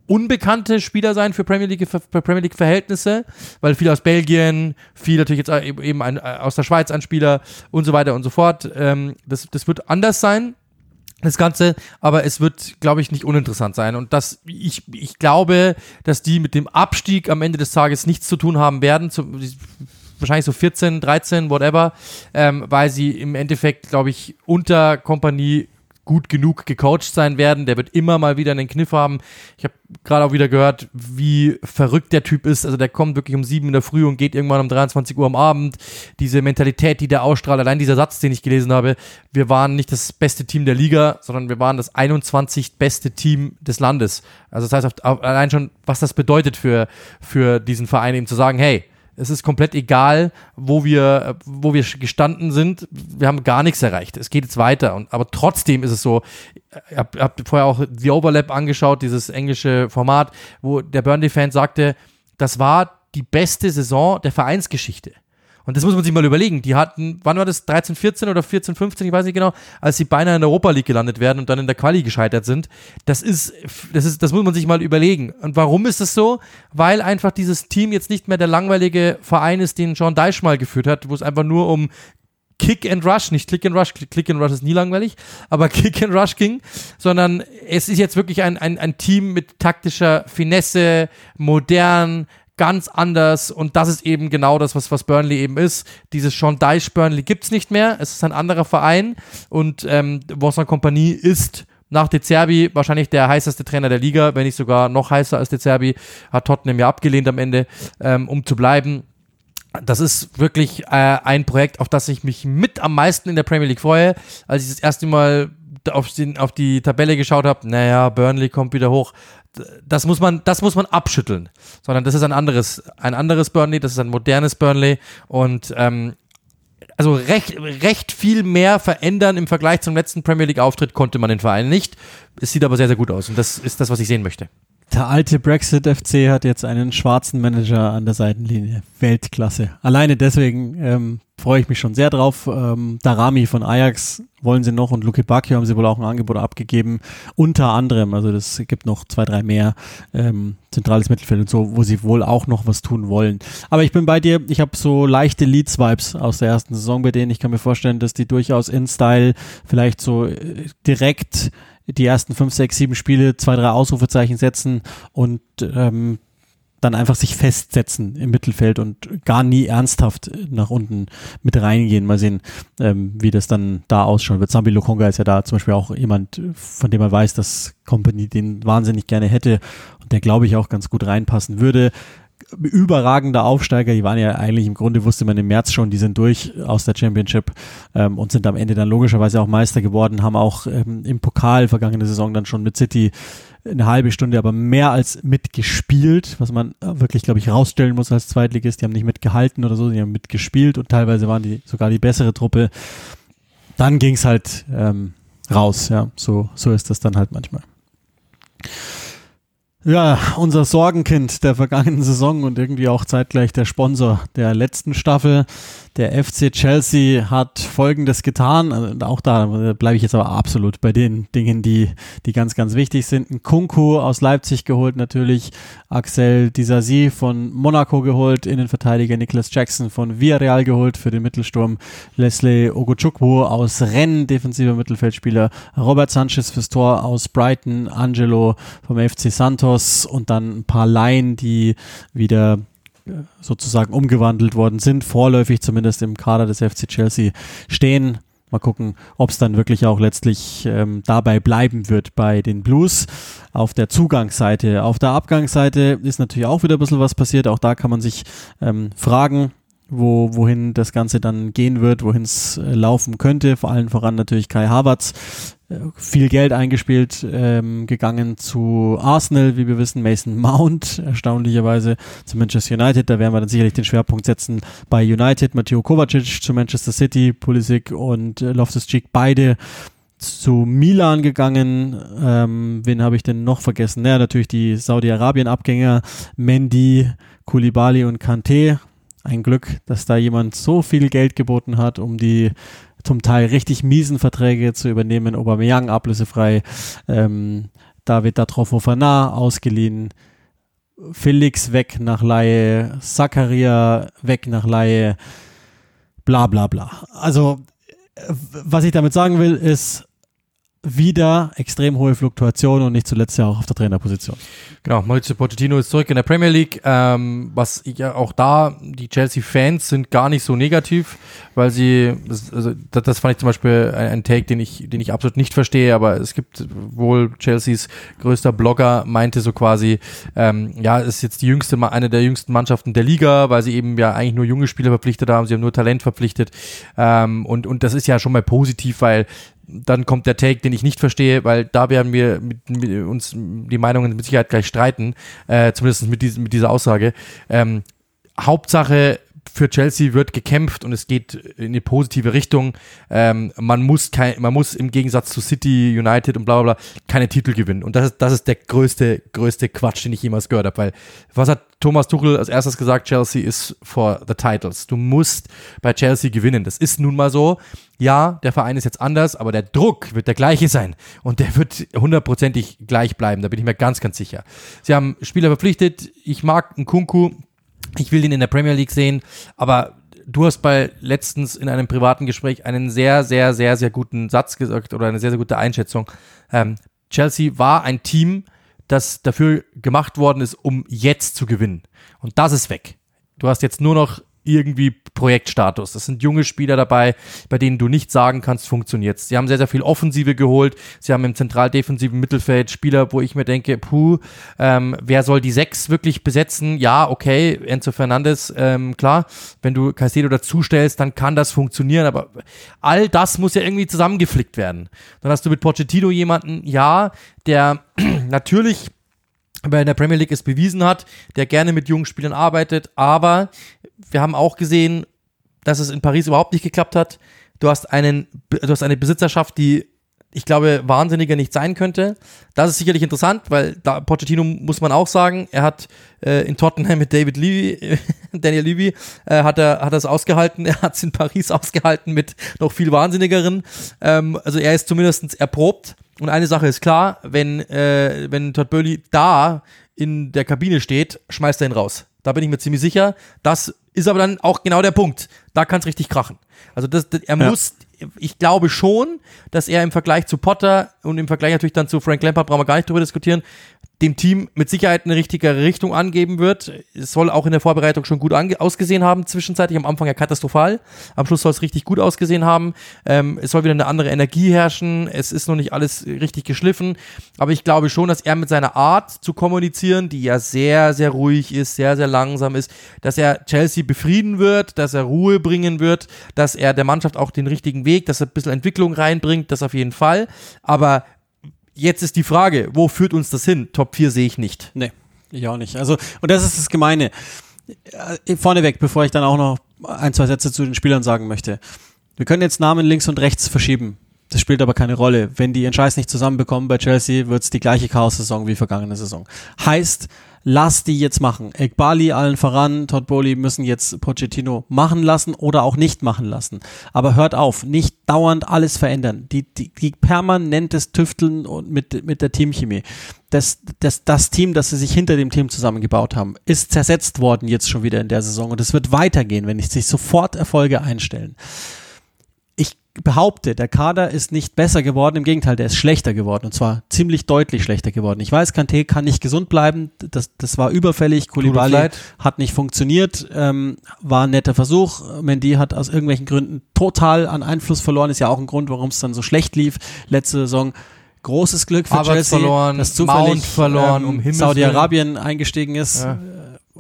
unbekannte Spieler sein für Premier League, für Premier League Verhältnisse, weil viel aus Belgien, viel natürlich jetzt eben ein, aus der Schweiz ein Spieler und so weiter und so fort. Ähm, das, das wird anders sein, das Ganze, aber es wird, glaube ich, nicht uninteressant sein. Und das, ich, ich glaube, dass die mit dem Abstieg am Ende des Tages nichts zu tun haben werden. Zu, wahrscheinlich so 14, 13, whatever, ähm, weil sie im Endeffekt, glaube ich, unter Kompanie gut genug gecoacht sein werden. Der wird immer mal wieder einen Kniff haben. Ich habe gerade auch wieder gehört, wie verrückt der Typ ist. Also der kommt wirklich um sieben in der Früh und geht irgendwann um 23 Uhr am Abend. Diese Mentalität, die der ausstrahlt, allein dieser Satz, den ich gelesen habe, wir waren nicht das beste Team der Liga, sondern wir waren das 21 beste Team des Landes. Also das heißt, allein schon, was das bedeutet für, für diesen Verein, eben zu sagen, hey, es ist komplett egal, wo wir, wo wir gestanden sind. Wir haben gar nichts erreicht. Es geht jetzt weiter. Und, aber trotzdem ist es so, ich habe hab vorher auch The Overlap angeschaut, dieses englische Format, wo der Burnley-Fan sagte, das war die beste Saison der Vereinsgeschichte. Und das muss man sich mal überlegen. Die hatten, wann war das? 13, 14 oder 14, 15, ich weiß nicht genau, als sie beinahe in der Europa League gelandet werden und dann in der Quali gescheitert sind. Das ist, das ist, das muss man sich mal überlegen. Und warum ist das so? Weil einfach dieses Team jetzt nicht mehr der langweilige Verein ist, den John Dyche mal geführt hat, wo es einfach nur um Kick and Rush, nicht Click and Rush, Click and Rush ist nie langweilig, aber Kick and Rush ging, sondern es ist jetzt wirklich ein, ein, ein Team mit taktischer Finesse, modern, ganz anders und das ist eben genau das, was, was Burnley eben ist. Dieses Sean Dyche Burnley gibt es nicht mehr, es ist ein anderer Verein und ähm, Vincent Compagnie ist nach De Zerbi wahrscheinlich der heißeste Trainer der Liga, wenn nicht sogar noch heißer als De Zerbi, hat Tottenham ja abgelehnt am Ende, ähm, um zu bleiben. Das ist wirklich äh, ein Projekt, auf das ich mich mit am meisten in der Premier League freue. Als ich das erste Mal auf, den, auf die Tabelle geschaut habe, naja, Burnley kommt wieder hoch das muss man, das muss man abschütteln, sondern das ist ein anderes, ein anderes Burnley, das ist ein modernes Burnley und ähm, also recht, recht viel mehr verändern im Vergleich zum letzten Premier League Auftritt konnte man den Verein nicht. Es sieht aber sehr, sehr gut aus und das ist das, was ich sehen möchte. Der alte Brexit FC hat jetzt einen schwarzen Manager an der Seitenlinie. Weltklasse. Alleine deswegen ähm, freue ich mich schon sehr drauf. Ähm, Darami von Ajax wollen sie noch und Luke Bacchio haben sie wohl auch ein Angebot abgegeben. Unter anderem, also das gibt noch zwei, drei mehr ähm, zentrales Mittelfeld und so, wo sie wohl auch noch was tun wollen. Aber ich bin bei dir, ich habe so leichte Leads-Vibes aus der ersten Saison bei denen. Ich kann mir vorstellen, dass die durchaus in Style vielleicht so äh, direkt die ersten fünf, sechs, sieben Spiele zwei, drei Ausrufezeichen setzen und ähm, dann einfach sich festsetzen im Mittelfeld und gar nie ernsthaft nach unten mit reingehen. Mal sehen, ähm, wie das dann da ausschaut wird. Sambi Lokonga ist ja da zum Beispiel auch jemand, von dem man weiß, dass Company den wahnsinnig gerne hätte und der, glaube ich, auch ganz gut reinpassen würde überragender Aufsteiger. Die waren ja eigentlich im Grunde, wusste man im März schon, die sind durch aus der Championship ähm, und sind am Ende dann logischerweise auch Meister geworden, haben auch ähm, im Pokal vergangene Saison dann schon mit City eine halbe Stunde, aber mehr als mitgespielt, was man wirklich, glaube ich, rausstellen muss als Zweitligist. Die haben nicht mitgehalten oder so, die haben mitgespielt und teilweise waren die sogar die bessere Truppe. Dann ging es halt ähm, raus, ja. So, so ist das dann halt manchmal. Ja, unser Sorgenkind der vergangenen Saison und irgendwie auch zeitgleich der Sponsor der letzten Staffel. Der FC Chelsea hat Folgendes getan. Also auch da bleibe ich jetzt aber absolut bei den Dingen, die, die ganz, ganz wichtig sind. Ein Kunku aus Leipzig geholt natürlich. Axel Disasi von Monaco geholt. Innenverteidiger Nicholas Jackson von Villarreal geholt für den Mittelsturm. Leslie Ogochukwu aus Rennes, defensiver Mittelfeldspieler. Robert Sanchez fürs Tor aus Brighton. Angelo vom FC Santos und dann ein paar Laien, die wieder sozusagen umgewandelt worden sind, vorläufig zumindest im Kader des FC Chelsea stehen. Mal gucken, ob es dann wirklich auch letztlich ähm, dabei bleiben wird bei den Blues auf der Zugangsseite. Auf der Abgangsseite ist natürlich auch wieder ein bisschen was passiert. Auch da kann man sich ähm, fragen, wo, wohin das Ganze dann gehen wird, wohin es äh, laufen könnte. Vor allem voran natürlich Kai Havertz. Äh, viel Geld eingespielt, ähm, gegangen zu Arsenal, wie wir wissen, Mason Mount, erstaunlicherweise zu Manchester United. Da werden wir dann sicherlich den Schwerpunkt setzen bei United. Matteo Kovacic zu Manchester City, Pulisic und äh, Loftus-Cheek beide zu Milan gegangen. Ähm, wen habe ich denn noch vergessen? Naja, natürlich die Saudi-Arabien-Abgänger, Mendy, Koulibaly und Kante ein Glück, dass da jemand so viel Geld geboten hat, um die zum Teil richtig miesen Verträge zu übernehmen. Aubameyang ablösefrei, ähm, David Datrofofana ausgeliehen, Felix weg nach Laie, Zakaria weg nach Laie, bla bla bla. Also, was ich damit sagen will, ist, wieder extrem hohe Fluktuation und nicht zuletzt ja auch auf der Trainerposition. Genau, Maurizio Pochettino ist zurück in der Premier League. Ähm, was ich ja auch da, die Chelsea-Fans sind gar nicht so negativ, weil sie, also, das, das fand ich zum Beispiel ein, ein, Take, den ich, den ich absolut nicht verstehe, aber es gibt wohl Chelseas größter Blogger meinte so quasi, ähm, ja, ist jetzt die jüngste, eine der jüngsten Mannschaften der Liga, weil sie eben ja eigentlich nur junge Spieler verpflichtet haben, sie haben nur Talent verpflichtet ähm, und, und das ist ja schon mal positiv, weil dann kommt der Take, den ich nicht verstehe, weil da werden wir mit, mit uns die Meinungen mit Sicherheit gleich streiten, äh, zumindest mit, diesem, mit dieser Aussage. Ähm, Hauptsache, für Chelsea wird gekämpft und es geht in eine positive Richtung. Ähm, man, muss kein, man muss im Gegensatz zu City, United und bla bla bla keine Titel gewinnen. Und das ist, das ist der größte, größte Quatsch, den ich jemals gehört habe. Weil, was hat Thomas Tuchel als erstes gesagt? Chelsea ist for the titles. Du musst bei Chelsea gewinnen. Das ist nun mal so. Ja, der Verein ist jetzt anders, aber der Druck wird der gleiche sein. Und der wird hundertprozentig gleich bleiben. Da bin ich mir ganz, ganz sicher. Sie haben Spieler verpflichtet. Ich mag einen Kunku ich will ihn in der Premier League sehen, aber du hast bei letztens in einem privaten Gespräch einen sehr, sehr, sehr, sehr guten Satz gesagt oder eine sehr, sehr gute Einschätzung. Ähm, Chelsea war ein Team, das dafür gemacht worden ist, um jetzt zu gewinnen. Und das ist weg. Du hast jetzt nur noch irgendwie Projektstatus. Das sind junge Spieler dabei, bei denen du nicht sagen kannst, funktioniert Sie haben sehr, sehr viel Offensive geholt. Sie haben im zentral-defensiven Mittelfeld Spieler, wo ich mir denke, puh, ähm, wer soll die sechs wirklich besetzen? Ja, okay, Enzo Fernandes, ähm, klar. Wenn du Caicedo dazustellst, dann kann das funktionieren, aber all das muss ja irgendwie zusammengeflickt werden. Dann hast du mit Pochettino jemanden, ja, der natürlich wer in der Premier League es bewiesen hat, der gerne mit jungen Spielern arbeitet, aber wir haben auch gesehen, dass es in Paris überhaupt nicht geklappt hat. Du hast einen, du hast eine Besitzerschaft, die ich glaube, wahnsinniger nicht sein könnte. Das ist sicherlich interessant, weil da Pochettino muss man auch sagen, er hat äh, in Tottenham mit David Levy, Daniel Levy, äh, hat er hat es ausgehalten. Er hat es in Paris ausgehalten mit noch viel wahnsinnigeren. Ähm, also er ist zumindest erprobt. Und eine Sache ist klar, wenn äh, wenn Todd Burley da in der Kabine steht, schmeißt er ihn raus. Da bin ich mir ziemlich sicher. Das ist aber dann auch genau der Punkt. Da kann es richtig krachen. Also das, das er ja. muss ich glaube schon, dass er im Vergleich zu Potter und im Vergleich natürlich dann zu Frank Lampard, brauchen wir gar nicht drüber diskutieren, dem Team mit Sicherheit eine richtige Richtung angeben wird. Es soll auch in der Vorbereitung schon gut ausgesehen haben, zwischenzeitlich am Anfang ja katastrophal. Am Schluss soll es richtig gut ausgesehen haben. Ähm, es soll wieder eine andere Energie herrschen. Es ist noch nicht alles richtig geschliffen. Aber ich glaube schon, dass er mit seiner Art zu kommunizieren, die ja sehr, sehr ruhig ist, sehr, sehr langsam ist, dass er Chelsea befrieden wird, dass er Ruhe bringen wird, dass er der Mannschaft auch den richtigen Weg, dass er ein bisschen Entwicklung reinbringt, das auf jeden Fall. Aber Jetzt ist die Frage, wo führt uns das hin? Top 4 sehe ich nicht. Nee, ich auch nicht. Also, und das ist das Gemeine. Äh, vorneweg, bevor ich dann auch noch ein, zwei Sätze zu den Spielern sagen möchte. Wir können jetzt Namen links und rechts verschieben. Das spielt aber keine Rolle. Wenn die ihren Scheiß nicht zusammenbekommen bei Chelsea, wird es die gleiche Chaos-Saison wie vergangene Saison. Heißt, lass die jetzt machen. Ekbali allen voran, Todd Bowley müssen jetzt Pochettino machen lassen oder auch nicht machen lassen. Aber hört auf, nicht dauernd alles verändern. Die, die, die permanentes Tüfteln und mit, mit der Teamchemie. Das, das, das Team, das sie sich hinter dem Team zusammengebaut haben, ist zersetzt worden jetzt schon wieder in der Saison und es wird weitergehen, wenn nicht sich sofort Erfolge einstellen behaupte, der Kader ist nicht besser geworden, im Gegenteil, der ist schlechter geworden und zwar ziemlich deutlich schlechter geworden. Ich weiß, Kante kann nicht gesund bleiben, das, das war überfällig, Koulibaly hat nicht funktioniert, ähm, war ein netter Versuch, Mendy hat aus irgendwelchen Gründen total an Einfluss verloren, ist ja auch ein Grund, warum es dann so schlecht lief letzte Saison. Großes Glück für Arbeits Chelsea, verloren, dass zufällig Mount verloren, ähm, um Saudi-Arabien eingestiegen ist. Ja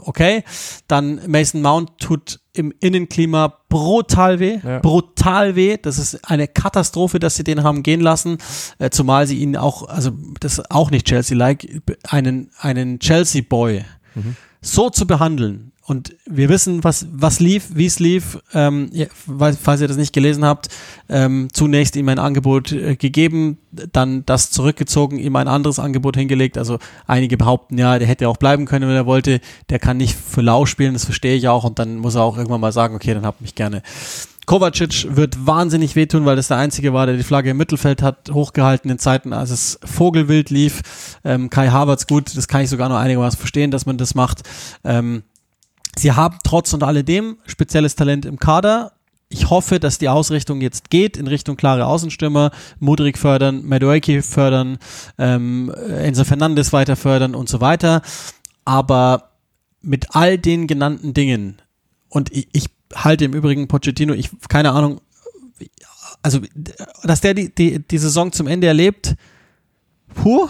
okay. Dann Mason Mount tut im Innenklima brutal weh, ja. brutal weh. Das ist eine Katastrophe, dass sie den haben gehen lassen, äh, zumal sie ihn auch, also das ist auch nicht Chelsea-like, einen, einen Chelsea-Boy mhm. so zu behandeln, und wir wissen, was, was lief, wie es lief. Ähm, falls ihr das nicht gelesen habt, ähm, zunächst ihm ein Angebot äh, gegeben, dann das zurückgezogen, ihm ein anderes Angebot hingelegt. Also einige behaupten, ja, der hätte auch bleiben können, wenn er wollte. Der kann nicht für lau spielen, das verstehe ich auch. Und dann muss er auch irgendwann mal sagen, okay, dann habt mich gerne. Kovacic wird wahnsinnig wehtun, weil das der Einzige war, der die Flagge im Mittelfeld hat, hochgehalten in Zeiten, als es Vogelwild lief. Ähm, Kai Havertz, gut, das kann ich sogar noch einigermaßen verstehen, dass man das macht. Ähm, Sie haben trotz und alledem spezielles Talent im Kader. Ich hoffe, dass die Ausrichtung jetzt geht in Richtung klare Außenstürmer, Mudrik fördern, Medoeki fördern, ähm, Enzo Fernandes weiter fördern und so weiter. Aber mit all den genannten Dingen und ich, ich halte im Übrigen Pochettino, ich keine Ahnung, also dass der die, die, die Saison zum Ende erlebt, puh,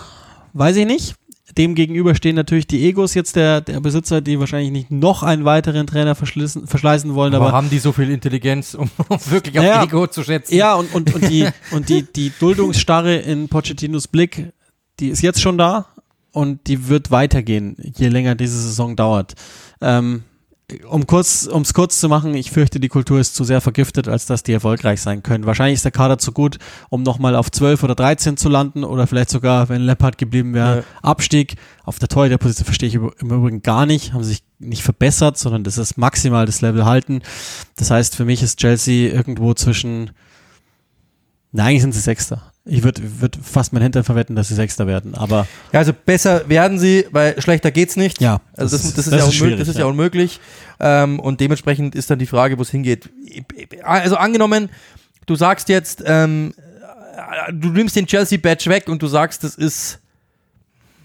weiß ich nicht. Dem gegenüber stehen natürlich die Egos jetzt der, der Besitzer, die wahrscheinlich nicht noch einen weiteren Trainer verschleißen wollen. Aber, aber, haben die so viel Intelligenz, um, wirklich auf Ego zu schätzen? Ja, und, und, und, die, und die, die Duldungsstarre in Pochettinos Blick, die ist jetzt schon da und die wird weitergehen, je länger diese Saison dauert. Ähm, um kurz, ums kurz zu machen, ich fürchte, die Kultur ist zu sehr vergiftet, als dass die erfolgreich sein können. Wahrscheinlich ist der Kader zu gut, um nochmal auf 12 oder 13 zu landen oder vielleicht sogar, wenn Leopard geblieben wäre, ja. Abstieg. Auf der Torhüterposition verstehe ich im Übrigen gar nicht, haben sich nicht verbessert, sondern das ist maximal das Level halten. Das heißt, für mich ist Chelsea irgendwo zwischen, nein, eigentlich sind sie Sechster. Ich würde würd fast mein Hintern verwetten, dass sie Sechster werden, aber. Ja, also besser werden sie, weil schlechter geht's nicht. Ja. Also das, das, das ist, das ja, ist unmöglich, das ist ja, ja unmöglich. Ähm, und dementsprechend ist dann die Frage, wo es hingeht. Also angenommen, du sagst jetzt, ähm, du nimmst den Chelsea-Badge weg und du sagst, das ist,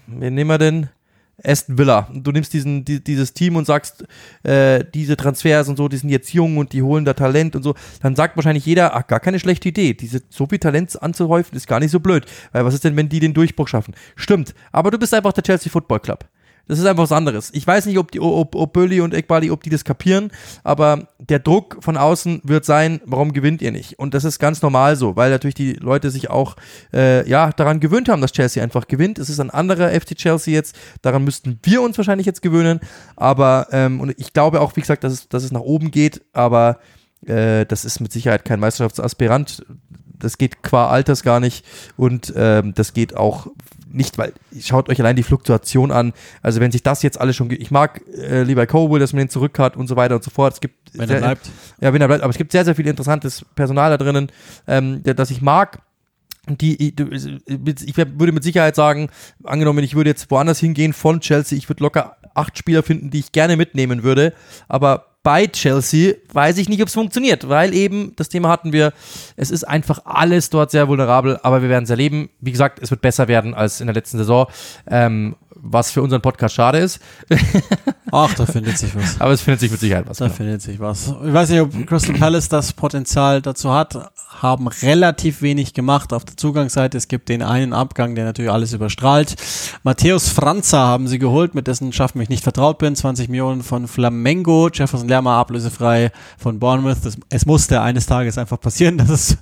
wen nehmen wir denn? Aston Villa. Du nimmst diesen, die, dieses Team und sagst, äh, diese Transfers und so, die sind jetzt jung und die holen da Talent und so, dann sagt wahrscheinlich jeder, ach, gar keine schlechte Idee. Diese, so viel Talent anzuhäufen, ist gar nicht so blöd. Weil was ist denn, wenn die den Durchbruch schaffen? Stimmt. Aber du bist einfach der Chelsea Football Club. Das ist einfach was anderes. Ich weiß nicht, ob, die, ob, ob Bölli und Ekbali, ob die das kapieren, aber der Druck von außen wird sein, warum gewinnt ihr nicht? Und das ist ganz normal so, weil natürlich die Leute sich auch äh, ja, daran gewöhnt haben, dass Chelsea einfach gewinnt. Es ist ein anderer FC Chelsea jetzt, daran müssten wir uns wahrscheinlich jetzt gewöhnen. Aber, ähm, und ich glaube auch, wie gesagt, dass es, dass es nach oben geht, aber äh, das ist mit Sicherheit kein Meisterschaftsaspirant das geht qua Alters gar nicht und ähm, das geht auch nicht, weil schaut euch allein die Fluktuation an. Also wenn sich das jetzt alles schon, ich mag äh, lieber Cole, dass man den zurück hat und so weiter und so fort. Es gibt Wenn sehr, er bleibt. Ja, wenn er bleibt. Aber es gibt sehr, sehr viel interessantes Personal da drinnen, ähm, das ich mag. Die, ich, ich würde mit Sicherheit sagen, angenommen, ich würde jetzt woanders hingehen von Chelsea, ich würde locker acht Spieler finden, die ich gerne mitnehmen würde. Aber bei Chelsea weiß ich nicht, ob es funktioniert, weil eben, das Thema hatten wir, es ist einfach alles dort sehr vulnerabel, aber wir werden es erleben. Wie gesagt, es wird besser werden als in der letzten Saison, ähm, was für unseren Podcast schade ist. Ach, da findet sich was. aber es findet sich mit Sicherheit was. Da genau. findet sich was. Ich weiß nicht, ob Crystal Palace das Potenzial dazu hat. Haben relativ wenig gemacht auf der Zugangsseite. Es gibt den einen Abgang, der natürlich alles überstrahlt. Matthäus Franza haben sie geholt, mit dessen Schaffen ich nicht vertraut bin. 20 Millionen von Flamengo. Jefferson Lerma ablösefrei von Bournemouth. Das, es musste eines Tages einfach passieren, dass es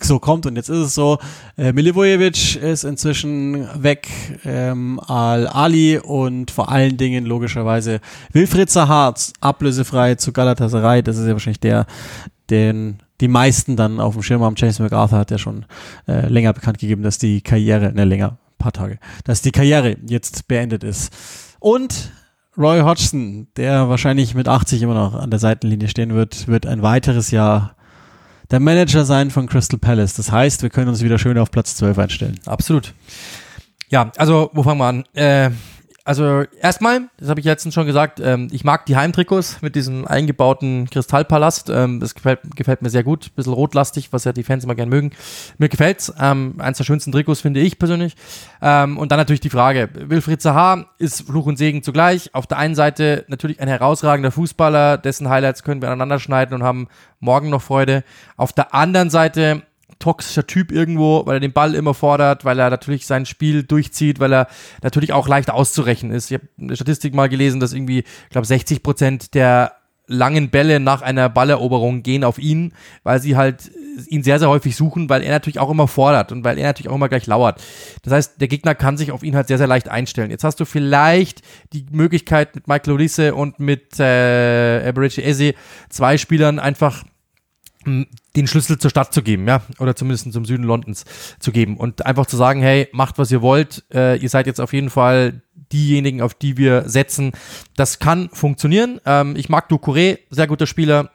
so kommt und jetzt ist es so. Äh, Milivojevic ist inzwischen weg. Ähm, Al-Ali und vor allen Dingen logischerweise Wilfried Zaha ablösefrei zu Galatasaray. Das ist ja wahrscheinlich der, den die meisten dann auf dem Schirm haben. James MacArthur hat ja schon äh, länger bekannt gegeben, dass die Karriere, ne, länger, paar Tage, dass die Karriere jetzt beendet ist. Und Roy Hodgson, der wahrscheinlich mit 80 immer noch an der Seitenlinie stehen wird, wird ein weiteres Jahr der Manager sein von Crystal Palace. Das heißt, wir können uns wieder schön auf Platz 12 einstellen. Absolut. Ja, also, wo fangen wir an? Äh, also, erstmal, das habe ich letztens schon gesagt, ähm, ich mag die Heimtrikots mit diesem eingebauten Kristallpalast. Ähm, das gefällt, gefällt mir sehr gut. Bisschen rotlastig, was ja die Fans immer gerne mögen. Mir gefällt's. Ähm, eins der schönsten Trikots, finde ich persönlich. Ähm, und dann natürlich die Frage, Wilfried Zaha ist Fluch und Segen zugleich. Auf der einen Seite natürlich ein herausragender Fußballer, dessen Highlights können wir aneinander schneiden und haben morgen noch Freude. Auf der anderen Seite toxischer Typ irgendwo, weil er den Ball immer fordert, weil er natürlich sein Spiel durchzieht, weil er natürlich auch leicht auszurechnen ist. Ich habe eine Statistik mal gelesen, dass irgendwie, ich glaube, 60 Prozent der langen Bälle nach einer Balleroberung gehen auf ihn, weil sie halt ihn sehr, sehr häufig suchen, weil er natürlich auch immer fordert und weil er natürlich auch immer gleich lauert. Das heißt, der Gegner kann sich auf ihn halt sehr, sehr leicht einstellen. Jetzt hast du vielleicht die Möglichkeit mit Michael Olise und mit äh, Eberici Eze zwei Spielern einfach den Schlüssel zur Stadt zu geben, ja, oder zumindest zum Süden Londons zu geben und einfach zu sagen, hey, macht was ihr wollt, äh, ihr seid jetzt auf jeden Fall diejenigen, auf die wir setzen. Das kann funktionieren. Ähm, ich mag Ducouré, sehr guter Spieler.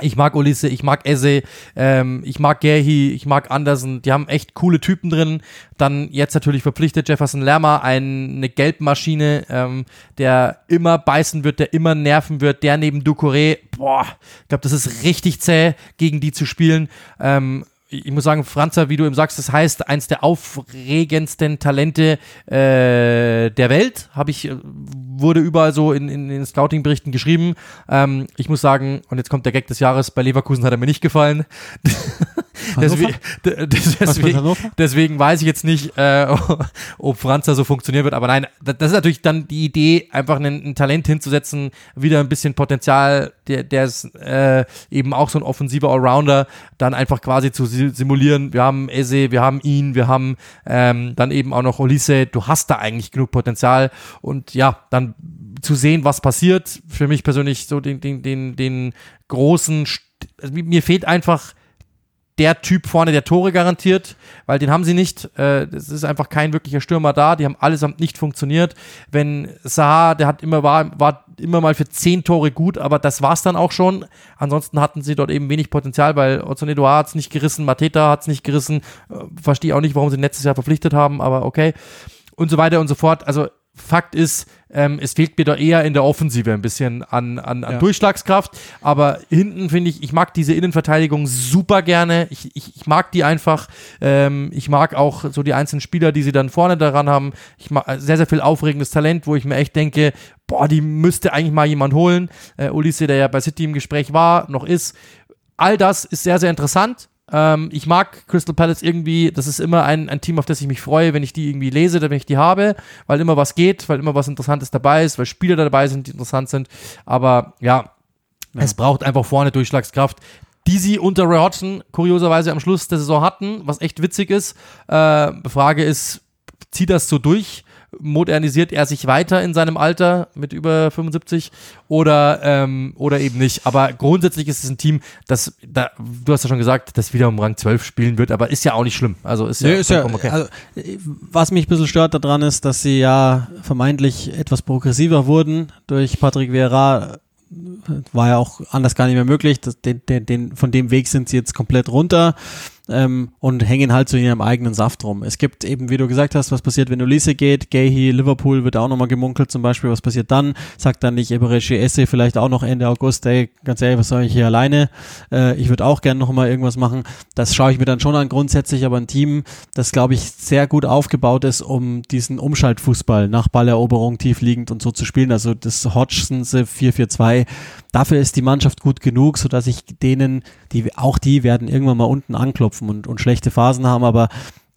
Ich mag Ulisse, ich mag Eze, ähm, ich mag Gerhi, ich mag Andersen. Die haben echt coole Typen drin. Dann jetzt natürlich verpflichtet Jefferson Lerma, ein, eine Gelbmaschine, ähm, der immer beißen wird, der immer nerven wird. Der neben Ducouré, boah, ich glaube, das ist richtig zäh, gegen die zu spielen. Ähm, ich muss sagen, Franzer, wie du eben sagst, das heißt, eins der aufregendsten Talente äh, der Welt, habe ich, äh, wurde überall so in, in, in den Scouting-Berichten geschrieben. Ähm, ich muss sagen, und jetzt kommt der Gag des Jahres, bei Leverkusen hat er mir nicht gefallen. deswegen, deswegen, deswegen weiß ich jetzt nicht, äh, ob Franzer so funktionieren wird. Aber nein, das ist natürlich dann die Idee, einfach ein, ein Talent hinzusetzen, wieder ein bisschen Potenzial, der, der ist äh, eben auch so ein offensiver Allrounder, dann einfach quasi zu si- simulieren. Wir haben Eze, wir haben ihn, wir haben ähm, dann eben auch noch Olise. Du hast da eigentlich genug Potenzial und ja, dann zu sehen, was passiert. Für mich persönlich so den, den, den, den großen, also mir fehlt einfach der Typ vorne, der Tore garantiert, weil den haben sie nicht. Äh, Es ist einfach kein wirklicher Stürmer da. Die haben allesamt nicht funktioniert. Wenn Saha, der hat immer war, war immer mal für zehn Tore gut, aber das war's dann auch schon. Ansonsten hatten sie dort eben wenig Potenzial, weil Ozone Edouard hat's nicht gerissen, Mateta hat's nicht gerissen. Äh, Verstehe auch nicht, warum sie letztes Jahr verpflichtet haben, aber okay. Und so weiter und so fort. Also Fakt ist, ähm, es fehlt mir da eher in der Offensive ein bisschen an, an, an Ja. Durchschlagskraft. Aber hinten finde ich, ich mag diese Innenverteidigung super gerne. Ich, ich, ich mag die einfach. Ähm, ich mag auch so die einzelnen Spieler, die sie dann vorne daran haben. Ich mag äh, sehr, sehr viel aufregendes Talent, wo ich mir echt denke, boah, die müsste eigentlich mal jemand holen. Äh, Ulisse, der ja bei City im Gespräch war, noch ist. All das ist sehr, sehr interessant. Ähm, ich mag Crystal Palace irgendwie, das ist immer ein, ein Team, auf das ich mich freue, wenn ich die irgendwie lese, wenn ich die habe, weil immer was geht, weil immer was Interessantes dabei ist, weil Spieler dabei sind, die interessant sind. Aber ja, es braucht einfach vorne Durchschlagskraft, die sie unter Roy Hodgson kurioserweise am Schluss der Saison hatten, was echt witzig ist. Äh, Frage ist, zieht das so durch? Modernisiert er sich weiter in seinem Alter mit über 75 oder, ähm, oder eben nicht. Aber grundsätzlich ist es ein Team, das, da, du hast ja schon gesagt, das wieder um Rang 12 spielen wird, aber ist ja auch nicht schlimm. Also ist ja, nee, ist ja okay. Also, was mich ein bisschen stört daran ist, dass sie ja vermeintlich etwas progressiver wurden durch Patrick Vieira war ja auch anders gar nicht mehr möglich. Das, den, den, den, von dem Weg sind sie jetzt komplett runter ähm, und hängen halt so in ihrem eigenen Saft rum. Es gibt eben, wie du gesagt hast, was passiert, wenn Ulisse geht. Gahey, Liverpool wird auch nochmal gemunkelt zum Beispiel. Was passiert dann? Sagt dann nicht Eberechi Esse vielleicht auch noch Ende August, ey, ganz ehrlich, was soll ich hier alleine? Äh, ich würde auch gerne nochmal irgendwas machen. Das schaue ich mir dann schon an grundsätzlich, aber ein Team, das glaube ich sehr gut aufgebaut ist, um diesen Umschaltfußball nach Balleroberung tief liegend und so zu spielen. Also das Hodgson 4-4-2, dafür ist die Mannschaft gut genug, sodass ich denen, die auch die werden irgendwann mal unten anklopfen und, und schlechte Phasen haben, aber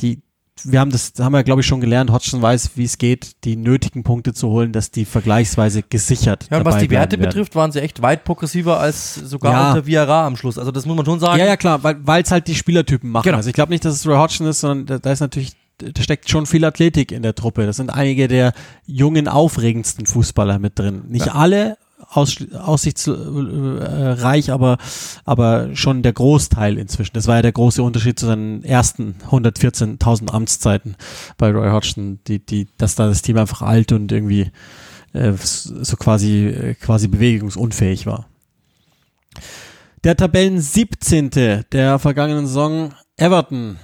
die, wir haben das, haben wir glaube ich schon gelernt, Hodgson weiß, wie es geht, die nötigen Punkte zu holen, dass die vergleichsweise gesichert Ja, und was die Werte werden. betrifft, waren sie echt weit progressiver als sogar ja. unter Viara am Schluss. Also das muss man schon sagen. Ja, ja, klar, weil es halt die Spielertypen machen. Genau. Also ich glaube nicht, dass es Roy Hodgson ist, sondern da, da ist natürlich da steckt schon viel Athletik in der Truppe. Das sind einige der jungen, aufregendsten Fußballer mit drin. Nicht ja. alle, aus, aussichtsreich, aber, aber schon der Großteil inzwischen. Das war ja der große Unterschied zu seinen ersten 114.000 Amtszeiten bei Roy Hodgson, die, die, dass da das Team einfach alt und irgendwie äh, so quasi, quasi bewegungsunfähig war. Der Tabellen 17. der vergangenen Saison, Everton,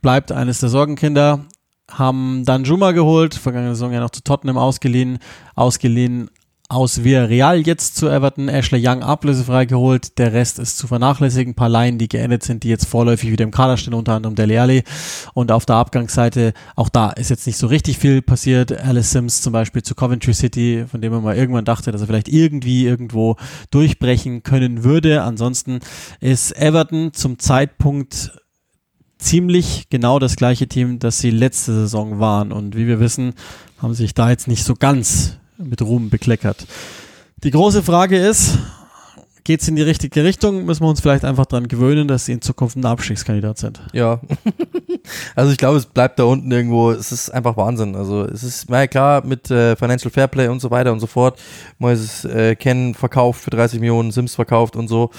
bleibt eines der Sorgenkinder, haben dann Juma geholt, vergangene Saison ja noch zu Tottenham ausgeliehen, ausgeliehen aus Villarreal jetzt zu Everton, Ashley Young ablösefrei geholt, der Rest ist zu vernachlässigen, ein paar Laien, die geendet sind, die jetzt vorläufig wieder im Kader stehen, unter anderem Dele Alli. Und auf der Abgangsseite, auch da ist jetzt nicht so richtig viel passiert, Alice Sims zum Beispiel zu Coventry City, von dem man mal irgendwann dachte, dass er vielleicht irgendwie irgendwo durchbrechen können würde, ansonsten ist Everton zum Zeitpunkt ziemlich genau das gleiche Team, das sie letzte Saison waren. Und wie wir wissen, haben sich da jetzt nicht so ganz mit Ruhm bekleckert. Die große Frage ist, geht es in die richtige Richtung? Müssen wir uns vielleicht einfach daran gewöhnen, dass sie in Zukunft ein Abstiegskandidat sind? Ja. also ich glaube, es bleibt da unten irgendwo. Es ist einfach Wahnsinn. Also es ist, na ja klar, mit äh, Financial Fairplay und so weiter und so fort. Moises äh, Ken verkauft für 30 Millionen, Sims verkauft und so.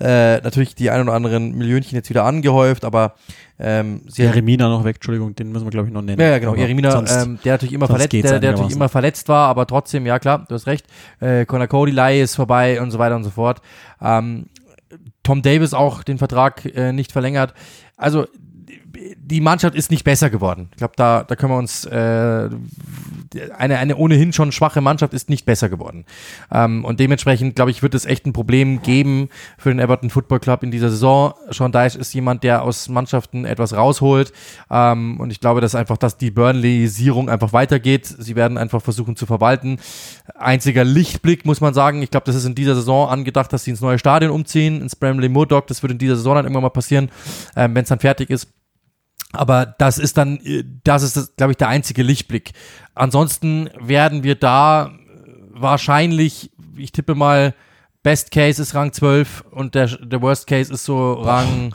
Äh, natürlich die ein oder anderen Millionchen jetzt wieder angehäuft, aber ähm, Jeremina noch weg, Entschuldigung, den müssen wir glaube ich noch nennen. Ja, ja genau, Jeremina, ähm, der natürlich immer verletzt, der, der natürlich immer verletzt war, aber trotzdem, ja klar, du hast recht. Äh, Connor Cody Lai ist vorbei und so weiter und so fort. Ähm, Tom Davis auch den Vertrag äh, nicht verlängert. Also die Mannschaft ist nicht besser geworden. Ich glaube, da, da können wir uns äh, eine, eine ohnehin schon schwache Mannschaft ist nicht besser geworden. Ähm, und dementsprechend, glaube ich, wird es echt ein Problem geben für den Everton Football Club in dieser Saison. Sean Dyche ist jemand, der aus Mannschaften etwas rausholt. Ähm, und ich glaube, dass einfach, dass die Burnley-Sierung einfach weitergeht. Sie werden einfach versuchen zu verwalten. Einziger Lichtblick, muss man sagen. Ich glaube, das ist in dieser Saison angedacht, dass sie ins neue Stadion umziehen, ins Bramley Murdoch. Das wird in dieser Saison dann irgendwann mal passieren, ähm, wenn es dann fertig ist. Aber das ist dann, das ist, glaube ich, der einzige Lichtblick. Ansonsten werden wir da wahrscheinlich, ich tippe mal, Best Case ist Rang 12 und der, der Worst Case ist so Rang.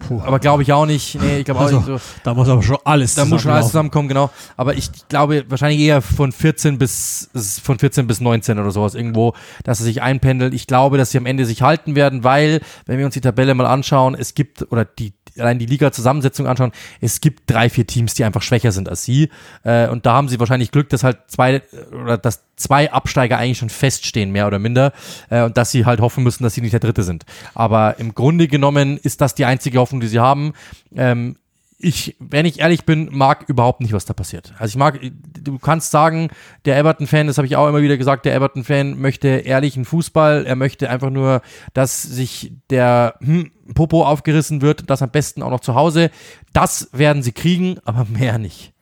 Puh. Aber glaube ich auch nicht. Nee, ich glaube also, auch nicht so. Da muss aber schon alles Da muss schon alles zusammenkommen, genau. Aber ich glaube wahrscheinlich eher von 14 bis von 14 bis 19 oder sowas irgendwo, dass sie sich einpendelt. Ich glaube, dass sie am Ende sich halten werden, weil, wenn wir uns die Tabelle mal anschauen, es gibt, oder die, allein die Liga-Zusammensetzung anschauen, es gibt drei, vier Teams, die einfach schwächer sind als sie. Äh, und da haben sie wahrscheinlich Glück, dass halt zwei oder dass zwei Absteiger eigentlich schon feststehen, mehr oder minder. Äh, und dass sie halt hoffen müssen, dass sie nicht der Dritte sind. Aber im Grunde genommen ist das die einzige Hoffnung, die sie haben. Ähm, ich, wenn ich ehrlich bin, mag überhaupt nicht, was da passiert. Also ich mag, du kannst sagen, der Everton-Fan, das habe ich auch immer wieder gesagt, der Everton-Fan möchte ehrlichen Fußball, er möchte einfach nur, dass sich der hm, Popo aufgerissen wird, das am besten auch noch zu Hause. Das werden sie kriegen, aber mehr nicht.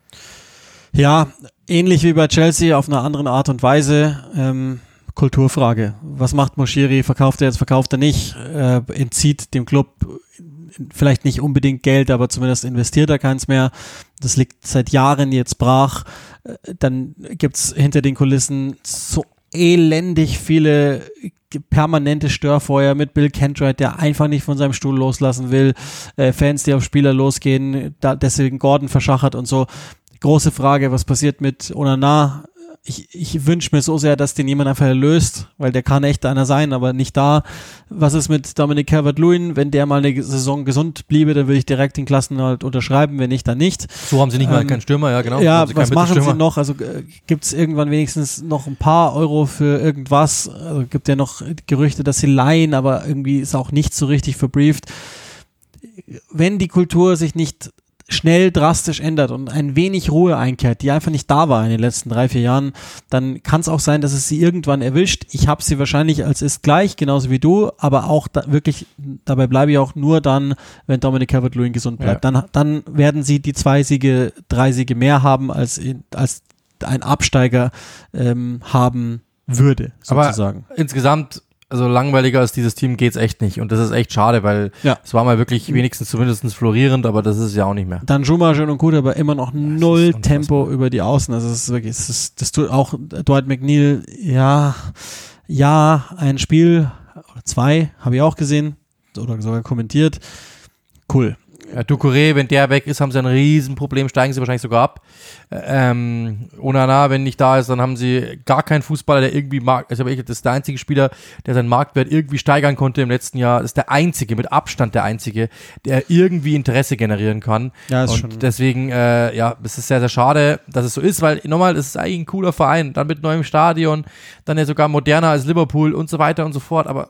Ja, ähnlich wie bei Chelsea auf einer anderen Art und Weise. Ähm, Kulturfrage. Was macht Moschiri? Verkauft er jetzt, verkauft er nicht? Äh, entzieht dem Club vielleicht nicht unbedingt Geld, aber zumindest investiert er keins mehr. Das liegt seit Jahren jetzt brach. Äh, dann gibt's hinter den Kulissen so elendig viele permanente Störfeuer mit Bill Kentright, der einfach nicht von seinem Stuhl loslassen will, äh, Fans, die auf Spieler losgehen, deswegen Gordon verschachert und so. Große Frage, was passiert mit Onana? Ich, ich wünsche mir so sehr, dass den jemand einfach erlöst, weil der kann echt einer sein, aber nicht da. Was ist mit Dominic Calvert-Lewin? Wenn der mal eine Saison gesund bliebe, dann würde ich direkt den Klassen halt unterschreiben, wenn nicht, dann nicht. So haben sie nicht mal ähm, keinen Stürmer, ja genau. Ja, was machen sie noch? Also äh, gibt es irgendwann wenigstens noch ein paar Euro für irgendwas? Also gibt ja noch Gerüchte, dass sie leihen, aber irgendwie ist auch nicht so richtig verbrieft. Wenn die Kultur sich nicht schnell drastisch ändert und ein wenig Ruhe einkehrt, die einfach nicht da war in den letzten drei, vier Jahren, dann kann es auch sein, dass es sie irgendwann erwischt. Ich habe sie wahrscheinlich als ist gleich, genauso wie du, aber auch da wirklich, dabei bleibe ich auch nur dann, wenn Dominic Calvert-Lewin gesund bleibt. Ja. Dann, dann werden sie die zwei Siege, drei Siege mehr haben, als, in, als ein Absteiger ähm, haben würde, sozusagen. Aber insgesamt also langweiliger als dieses Team geht's echt nicht. Und das ist echt schade, weil ja. es war mal wirklich wenigstens zumindest florierend, aber das ist ja auch nicht mehr. Dann Juma schön und gut, aber immer noch null Tempo über die Außen. Also es ist wirklich, es ist, das tut auch Dwight McNeil, ja, ja, ein Spiel oder zwei habe ich auch gesehen oder sogar kommentiert. Cool. Ja, Ducouré, wenn der weg ist, haben sie ein Riesenproblem, steigen sie wahrscheinlich sogar ab. Ähm, Onana, wenn nicht da ist, dann haben sie gar keinen Fußballer, der irgendwie Markt, also das ist der einzige Spieler, der seinen Marktwert irgendwie steigern konnte im letzten Jahr. Das ist der einzige, mit Abstand der einzige, der irgendwie Interesse generieren kann. Ja, ist Und schon. deswegen, äh, ja, es ist sehr, sehr schade, dass es so ist, weil nochmal, es ist eigentlich ein cooler Verein, dann mit neuem Stadion, dann ja sogar moderner als Liverpool und so weiter und so fort, aber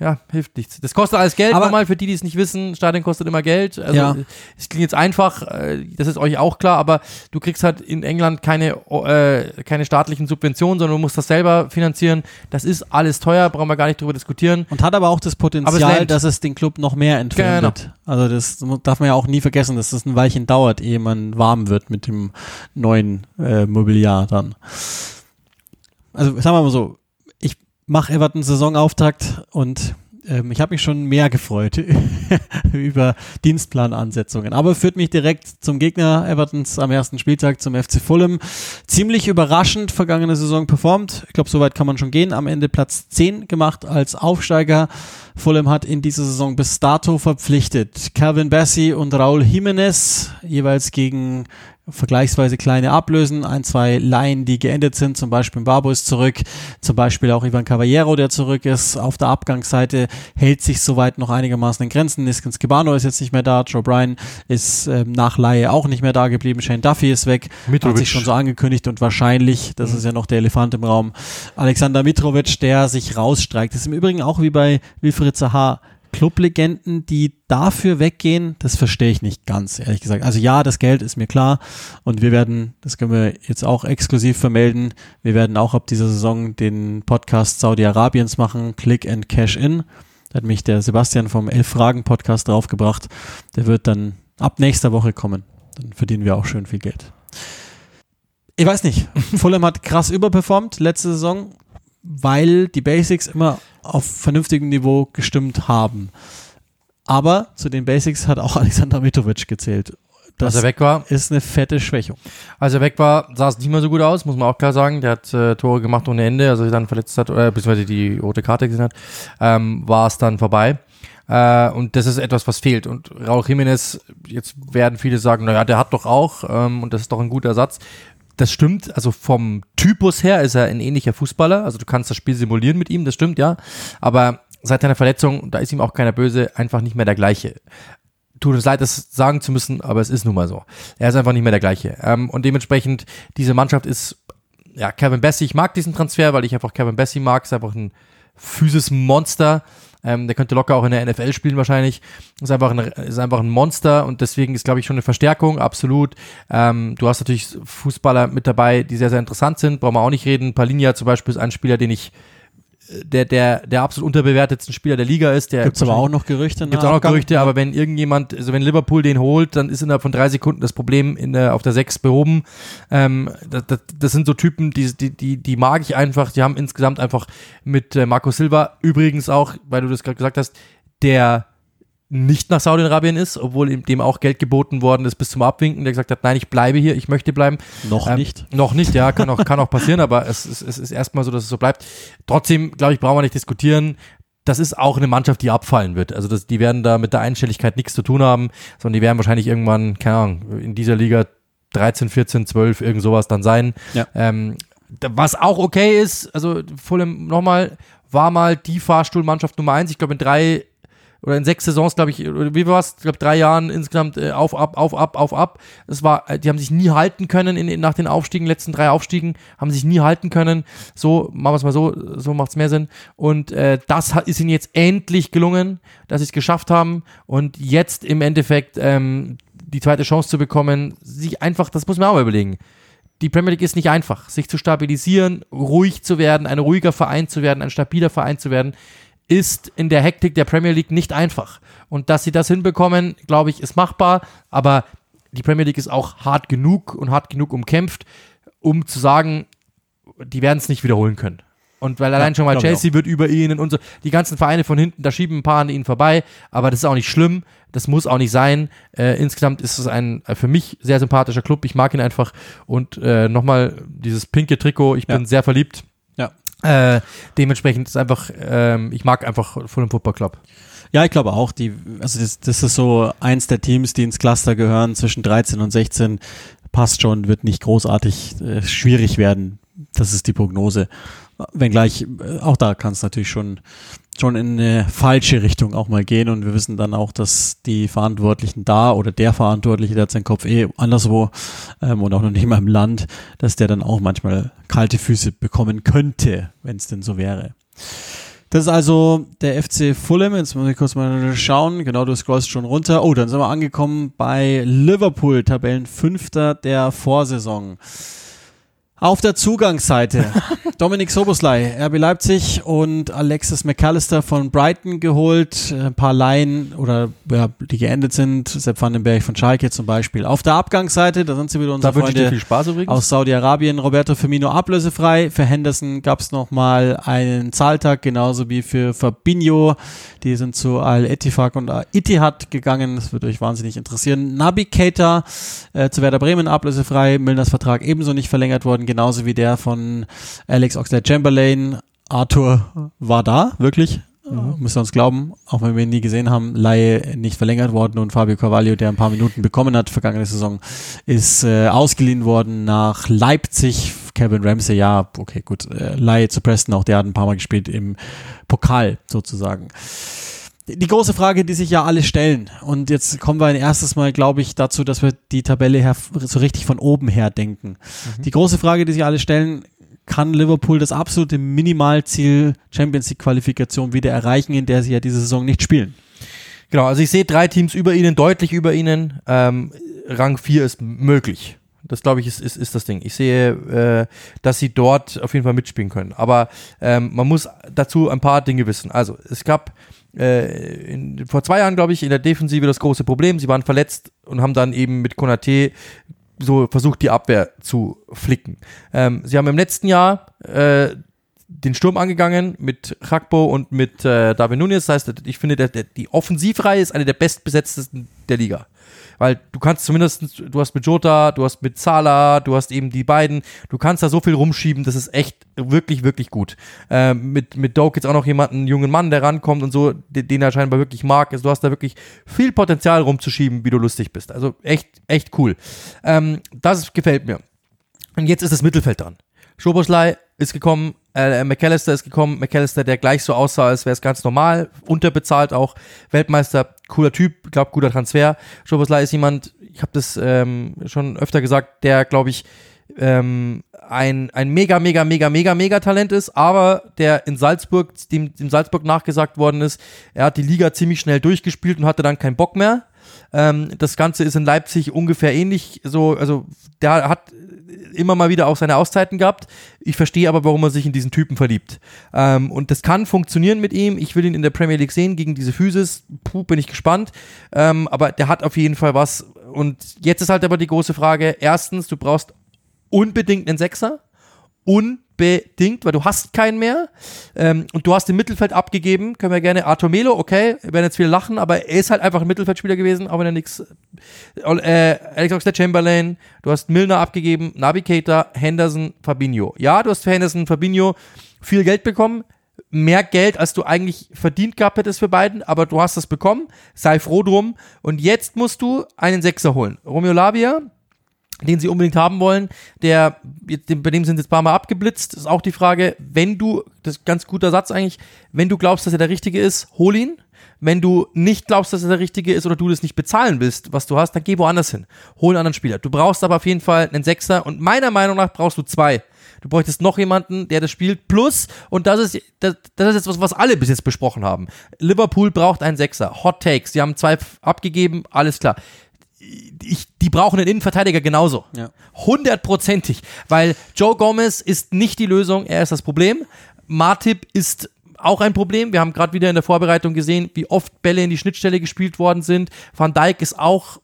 ja, hilft nichts. Das kostet alles Geld. Aber Nochmal für die, die es nicht wissen, Stadion kostet immer Geld. Also Ja. es klingt jetzt einfach, äh, das ist euch auch klar, aber du kriegst halt in England keine, äh, keine staatlichen Subventionen, sondern du musst das selber finanzieren. Das ist alles teuer, brauchen wir gar nicht drüber diskutieren. Und hat aber auch das es Potenzial, lähmt. dass es den Club noch mehr entfremdet. Also das darf man ja auch nie vergessen, dass das ein Weilchen dauert, ehe man warm wird mit dem neuen äh, Mobiliar dann. Also sagen wir mal so, mache Everton Saisonauftakt und ähm, ich habe mich schon mehr gefreut über Dienstplanansetzungen. Aber führt mich direkt zum Gegner Evertons am ersten Spieltag zum FC Fulham. Ziemlich überraschend vergangene Saison performt. Ich glaube, soweit kann man schon gehen. Am Ende Platz 10 gemacht als Aufsteiger. Fulham hat in dieser Saison bis dato verpflichtet Calvin Bassey und Raul Jimenez, jeweils gegen vergleichsweise kleine Ablösen, ein, zwei Laien, die geendet sind, zum Beispiel Barbo ist zurück, zum Beispiel auch Ivan Caballero, der zurück ist. Auf der Abgangsseite hält sich soweit noch einigermaßen in Grenzen. Niskins Kibano ist jetzt nicht mehr da, Joe Bryan ist ähm, nach Laie auch nicht mehr da geblieben, Shane Duffy ist weg, hat Mitrovic. sich schon so angekündigt und wahrscheinlich, das Mhm. ist ja noch der Elefant im Raum, Alexander Mitrovic, der sich rausstreikt. Das ist im Übrigen auch wie bei Wilfried Zaha Clublegenden, die dafür weggehen, das verstehe ich nicht ganz, ehrlich gesagt. Also ja, das Geld ist mir klar und wir werden, das können wir jetzt auch exklusiv vermelden, wir werden auch ab dieser Saison den Podcast Saudi-Arabiens machen, Click and Cash In. Da hat mich der Sebastian vom Elf Fragen Podcast draufgebracht. Der wird dann ab nächster Woche kommen. Dann verdienen wir auch schön viel Geld. Ich weiß nicht. Fulham hat krass überperformt letzte Saison, weil die Basics immer auf vernünftigem Niveau gestimmt haben. Aber zu den Basics hat auch Alexander Mitrovic gezählt. Als Das er weg war, ist eine fette Schwächung. als er weg war, sah es nicht mehr so gut aus, muss man auch klar sagen. Der hat äh, Tore gemacht ohne Ende, also sich dann verletzt hat, oder beziehungsweise die rote Karte gesehen hat, ähm, war es dann vorbei. Äh, und das ist etwas, was fehlt. Und Raul Jiménez, jetzt werden viele sagen, naja, der hat doch auch, ähm, und das ist doch ein guter Ersatz. Das stimmt, also vom Typus her ist er ein ähnlicher Fußballer, also du kannst das Spiel simulieren mit ihm, das stimmt, ja. Aber seit seiner Verletzung, da ist ihm auch keiner böse, einfach nicht mehr der gleiche tut uns leid, das sagen zu müssen, aber es ist nun mal so. Er ist einfach nicht mehr der gleiche. Ähm, und dementsprechend, diese Mannschaft ist, ja, Kevin Bessie, ich mag diesen Transfer, weil ich einfach Kevin Bessie mag, ist einfach ein Physis-Monster. Ähm, der könnte locker auch in der NFL spielen wahrscheinlich. Ist einfach ein, ist einfach ein Monster und deswegen ist, glaube ich, schon eine Verstärkung, absolut. Ähm, du hast natürlich Fußballer mit dabei, die sehr, sehr interessant sind, brauchen wir auch nicht reden. Palinja zum Beispiel ist ein Spieler, den ich der, der, der absolut unterbewertetsten Spieler der Liga ist. Der Gibt es aber auch noch Gerüchte? Gibt auch noch Gerüchte, aber wenn irgendjemand, also wenn Liverpool den holt, dann ist innerhalb von drei Sekunden das Problem in der, auf der Sechs behoben. Ähm, das, das, das sind so Typen, die, die, die, die mag ich einfach. Die haben insgesamt einfach mit äh, Marco Silva, übrigens auch, weil du das gerade gesagt hast, der nicht nach Saudi-Arabien ist, obwohl ihm dem auch Geld geboten worden ist bis zum Abwinken, der gesagt hat, nein, ich bleibe hier, ich möchte bleiben. Noch Ähm, nicht. Noch nicht, ja, kann auch, kann auch passieren, aber es, ist- es ist erstmal so, dass es so bleibt. Trotzdem, glaube ich, brauchen wir nicht diskutieren. Das ist auch eine Mannschaft, die abfallen wird. Also das, die werden da mit der Einstelligkeit nichts zu tun haben, sondern die werden wahrscheinlich irgendwann, keine Ahnung, in dieser Liga 13, 14, 12, irgend sowas dann sein. Ja. Ähm, was auch okay ist, also Fulham nochmal, war mal die Fahrstuhlmannschaft Nummer eins. Ich glaube, in drei oder in sechs Saisons, glaube ich, oder wie war es? Ich glaube, drei Jahren insgesamt äh, auf, ab, auf, ab, auf, ab. Es war, äh, die haben sich nie halten können in, in, nach den Aufstiegen, letzten drei Aufstiegen, haben sich nie halten können. So, machen wir es mal so, so macht es mehr Sinn. Und äh, das ist ihnen jetzt endlich gelungen, dass sie es geschafft haben und jetzt im Endeffekt ähm, die zweite Chance zu bekommen, sich einfach, das muss man auch mal überlegen. Die Premier League ist nicht einfach, sich zu stabilisieren, ruhig zu werden, ein ruhiger Verein zu werden, ein stabiler Verein zu werden ist in der Hektik der Premier League nicht einfach. Und dass sie das hinbekommen, glaube ich, ist machbar. Aber die Premier League ist auch hart genug und hart genug umkämpft, um zu sagen, die werden es nicht wiederholen können. Und weil allein ja, schon mal Chelsea wird über ihnen und so, die ganzen Vereine von hinten, da schieben ein paar an ihnen vorbei, aber das ist auch nicht schlimm, das muss auch nicht sein. Äh, insgesamt ist es ein äh, für mich sehr sympathischer Club, ich mag ihn einfach und äh, nochmal dieses pinke Trikot, ich bin ja. sehr verliebt. Äh, dementsprechend ist einfach, ähm, ich mag einfach Fulham Football Club. Ja, ich glaube auch, die, also das, das ist so eins der Teams, die ins Cluster gehören, zwischen 13 und 16, passt schon, wird nicht großartig äh, schwierig werden. Das ist die Prognose. Wenngleich, äh, auch da kann es natürlich schon schon in eine falsche Richtung auch mal gehen und wir wissen dann auch, dass die Verantwortlichen da oder der Verantwortliche, der hat seinen Kopf eh anderswo ähm, und auch noch nicht mal im Land, dass der dann auch manchmal kalte Füße bekommen könnte, wenn es denn so wäre. Das ist also der FC Fulham. Jetzt muss ich kurz mal schauen. Genau, du scrollst schon runter. Oh, dann sind wir angekommen bei Liverpool, Tabellenfünfter der Vorsaison. Auf der Zugangsseite Dominik Soboslai, RB Leipzig und Alexis McAllister von Brighton geholt. Ein paar Laien oder ja, die geendet sind. Sepp Vandenberg von Schalke zum Beispiel. Auf der Abgangsseite, da sind sie wieder unsere da Freunde viel Spaß aus Saudi-Arabien. Roberto Firmino ablösefrei. Für Henderson gab es nochmal einen Zahltag, genauso wie für Fabinho. Die sind zu Al-Etifak und Al-Ittihad gegangen. Das wird euch wahnsinnig interessieren. Nabi Keita äh, zu Werder Bremen ablösefrei. Milners Vertrag ebenso nicht verlängert worden genauso wie der von Alex Oxlade-Chamberlain. Arthur war da, wirklich. Mhm. Müsst ihr uns glauben, auch wenn wir ihn nie gesehen haben, Laie nicht verlängert worden und Fabio Carvalho, der ein paar Minuten bekommen hat vergangene Saison, ist äh, ausgeliehen worden nach Leipzig. Kevin Ramsey, ja, okay, gut, äh, Laie zu Preston, auch der hat ein paar Mal gespielt im Pokal sozusagen die große Frage, die sich ja alle stellen, und jetzt kommen wir ein erstes Mal, glaube ich, dazu, dass wir die Tabelle her, so richtig von oben her denken. Mhm. Die große Frage, die sich alle stellen, kann Liverpool das absolute Minimalziel Champions League Qualifikation wieder erreichen, in der sie ja diese Saison nicht spielen? Genau, also ich sehe drei Teams über ihnen, deutlich über ihnen. Ähm, Rang 4 ist möglich. Das glaube ich ist, ist, ist das Ding. Ich sehe, äh, dass sie dort auf jeden Fall mitspielen können. Aber ähm, man muss dazu ein paar Dinge wissen. Also es gab äh, in, vor zwei Jahren, glaube ich, in der Defensive das große Problem. Sie waren verletzt und haben dann eben mit Konate so versucht, die Abwehr zu flicken. Ähm, sie haben im letzten Jahr äh, den Sturm angegangen mit Chakpo und mit äh, David Nunes. Das heißt, ich finde, der, der, die Offensivreihe ist eine der bestbesetztesten der Liga weil du kannst zumindest, du hast mit Jota, du hast mit Zala, du hast eben die beiden, du kannst da so viel rumschieben, das ist echt wirklich, wirklich gut. Äh, mit, mit Doke jetzt auch noch jemanden, einen jungen Mann, der rankommt und so, den, den er scheinbar wirklich mag. Also du hast da wirklich viel Potenzial rumzuschieben, wie du lustig bist. Also echt, echt cool. Ähm, das gefällt mir. Und jetzt ist das Mittelfeld dran. Schoboslei ist gekommen, äh, McAllister ist gekommen, McAllister, der gleich so aussah, als wäre es ganz normal, unterbezahlt auch, Weltmeister, cooler Typ, glaub guter Transfer. Schoboslei ist jemand, ich habe das ähm, schon öfter gesagt, der glaube ich ähm, ein, ein mega, mega, mega, mega, mega Talent ist, aber der in Salzburg, dem, dem Salzburg nachgesagt worden ist, er hat die Liga ziemlich schnell durchgespielt und hatte dann keinen Bock mehr. Ähm, das Ganze ist in Leipzig ungefähr ähnlich, so, also der hat immer mal wieder auch seine Auszeiten gehabt. Ich verstehe aber, warum er sich in diesen Typen verliebt. Ähm, und das kann funktionieren mit ihm. Ich will ihn in der Premier League sehen gegen diese Physis. Puh, bin ich gespannt. Ähm, aber der hat auf jeden Fall was. Und jetzt ist halt aber die große Frage. Erstens, du brauchst unbedingt einen Sechser. Unbedingt bedingt, weil du hast keinen mehr ähm, und du hast im Mittelfeld abgegeben, können wir gerne, Arthur Melo, okay, werden jetzt viel lachen, aber er ist halt einfach ein Mittelfeldspieler gewesen, auch wenn er nichts, äh, Alex Oxlade-Chamberlain, du hast Milner abgegeben, Navigator, Henderson, Fabinho. Ja, du hast für Henderson, Fabinho viel Geld bekommen, mehr Geld, als du eigentlich verdient gehabt hättest für beiden, aber du hast das bekommen, sei froh drum und jetzt musst du einen Sechser holen. Romeo Lavia, den sie unbedingt haben wollen. Der, bei dem sind jetzt ein paar Mal abgeblitzt. Ist auch die Frage, wenn du, das ist ein ganz guter Satz eigentlich, wenn du glaubst, dass er der Richtige ist, hol ihn. Wenn du nicht glaubst, dass er der Richtige ist oder du das nicht bezahlen willst, was du hast, dann geh woanders hin. Hol einen anderen Spieler. Du brauchst aber auf jeden Fall einen Sechser und meiner Meinung nach brauchst du zwei. Du bräuchtest noch jemanden, der das spielt. Plus, und das ist, das, das ist jetzt was, was alle bis jetzt besprochen haben. Liverpool braucht einen Sechser. Hot Takes. Sie haben zwei abgegeben. Alles klar ich, die brauchen einen Innenverteidiger genauso. Ja. Hundertprozentig. Weil Joe Gomez ist nicht die Lösung, er ist das Problem. Martip ist auch ein Problem. Wir haben gerade wieder in der Vorbereitung gesehen, wie oft Bälle in die Schnittstelle gespielt worden sind. Van Dijk ist auch,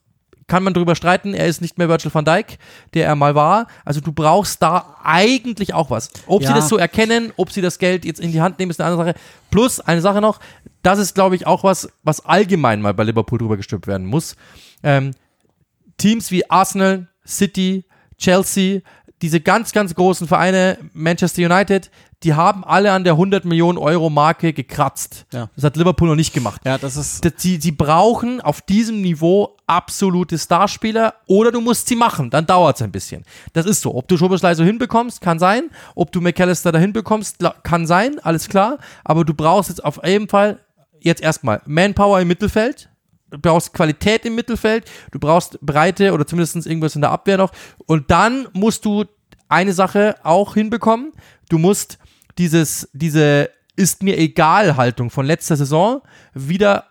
kann man drüber streiten, er ist nicht mehr Virgil van Dijk, der er mal war. Also du brauchst da eigentlich auch was. Ob ja. sie das so erkennen, ob sie das Geld jetzt in die Hand nehmen, ist eine andere Sache. Plus, eine Sache noch, das ist, glaube ich, auch was, was allgemein mal bei Liverpool drüber gestülpt werden muss. Ähm, Teams wie Arsenal, City, Chelsea, diese ganz, ganz großen Vereine, Manchester United, die haben alle an der 100 Millionen Euro Marke gekratzt. Ja. Das hat Liverpool noch nicht gemacht. Ja, das ist. Sie, sie brauchen auf diesem Niveau absolute Starspieler oder du musst sie machen, dann dauert es ein bisschen. Das ist so. Ob du Schoboslei so hinbekommst, kann sein. Ob du McAllister da hinbekommst, kann sein, alles klar. Aber du brauchst jetzt auf jeden Fall jetzt erstmal Manpower im Mittelfeld, du brauchst Qualität im Mittelfeld, du brauchst Breite oder zumindest irgendwas in der Abwehr noch. Und dann musst du eine Sache auch hinbekommen. Du musst dieses, diese ist mir egal Haltung von letzter Saison wieder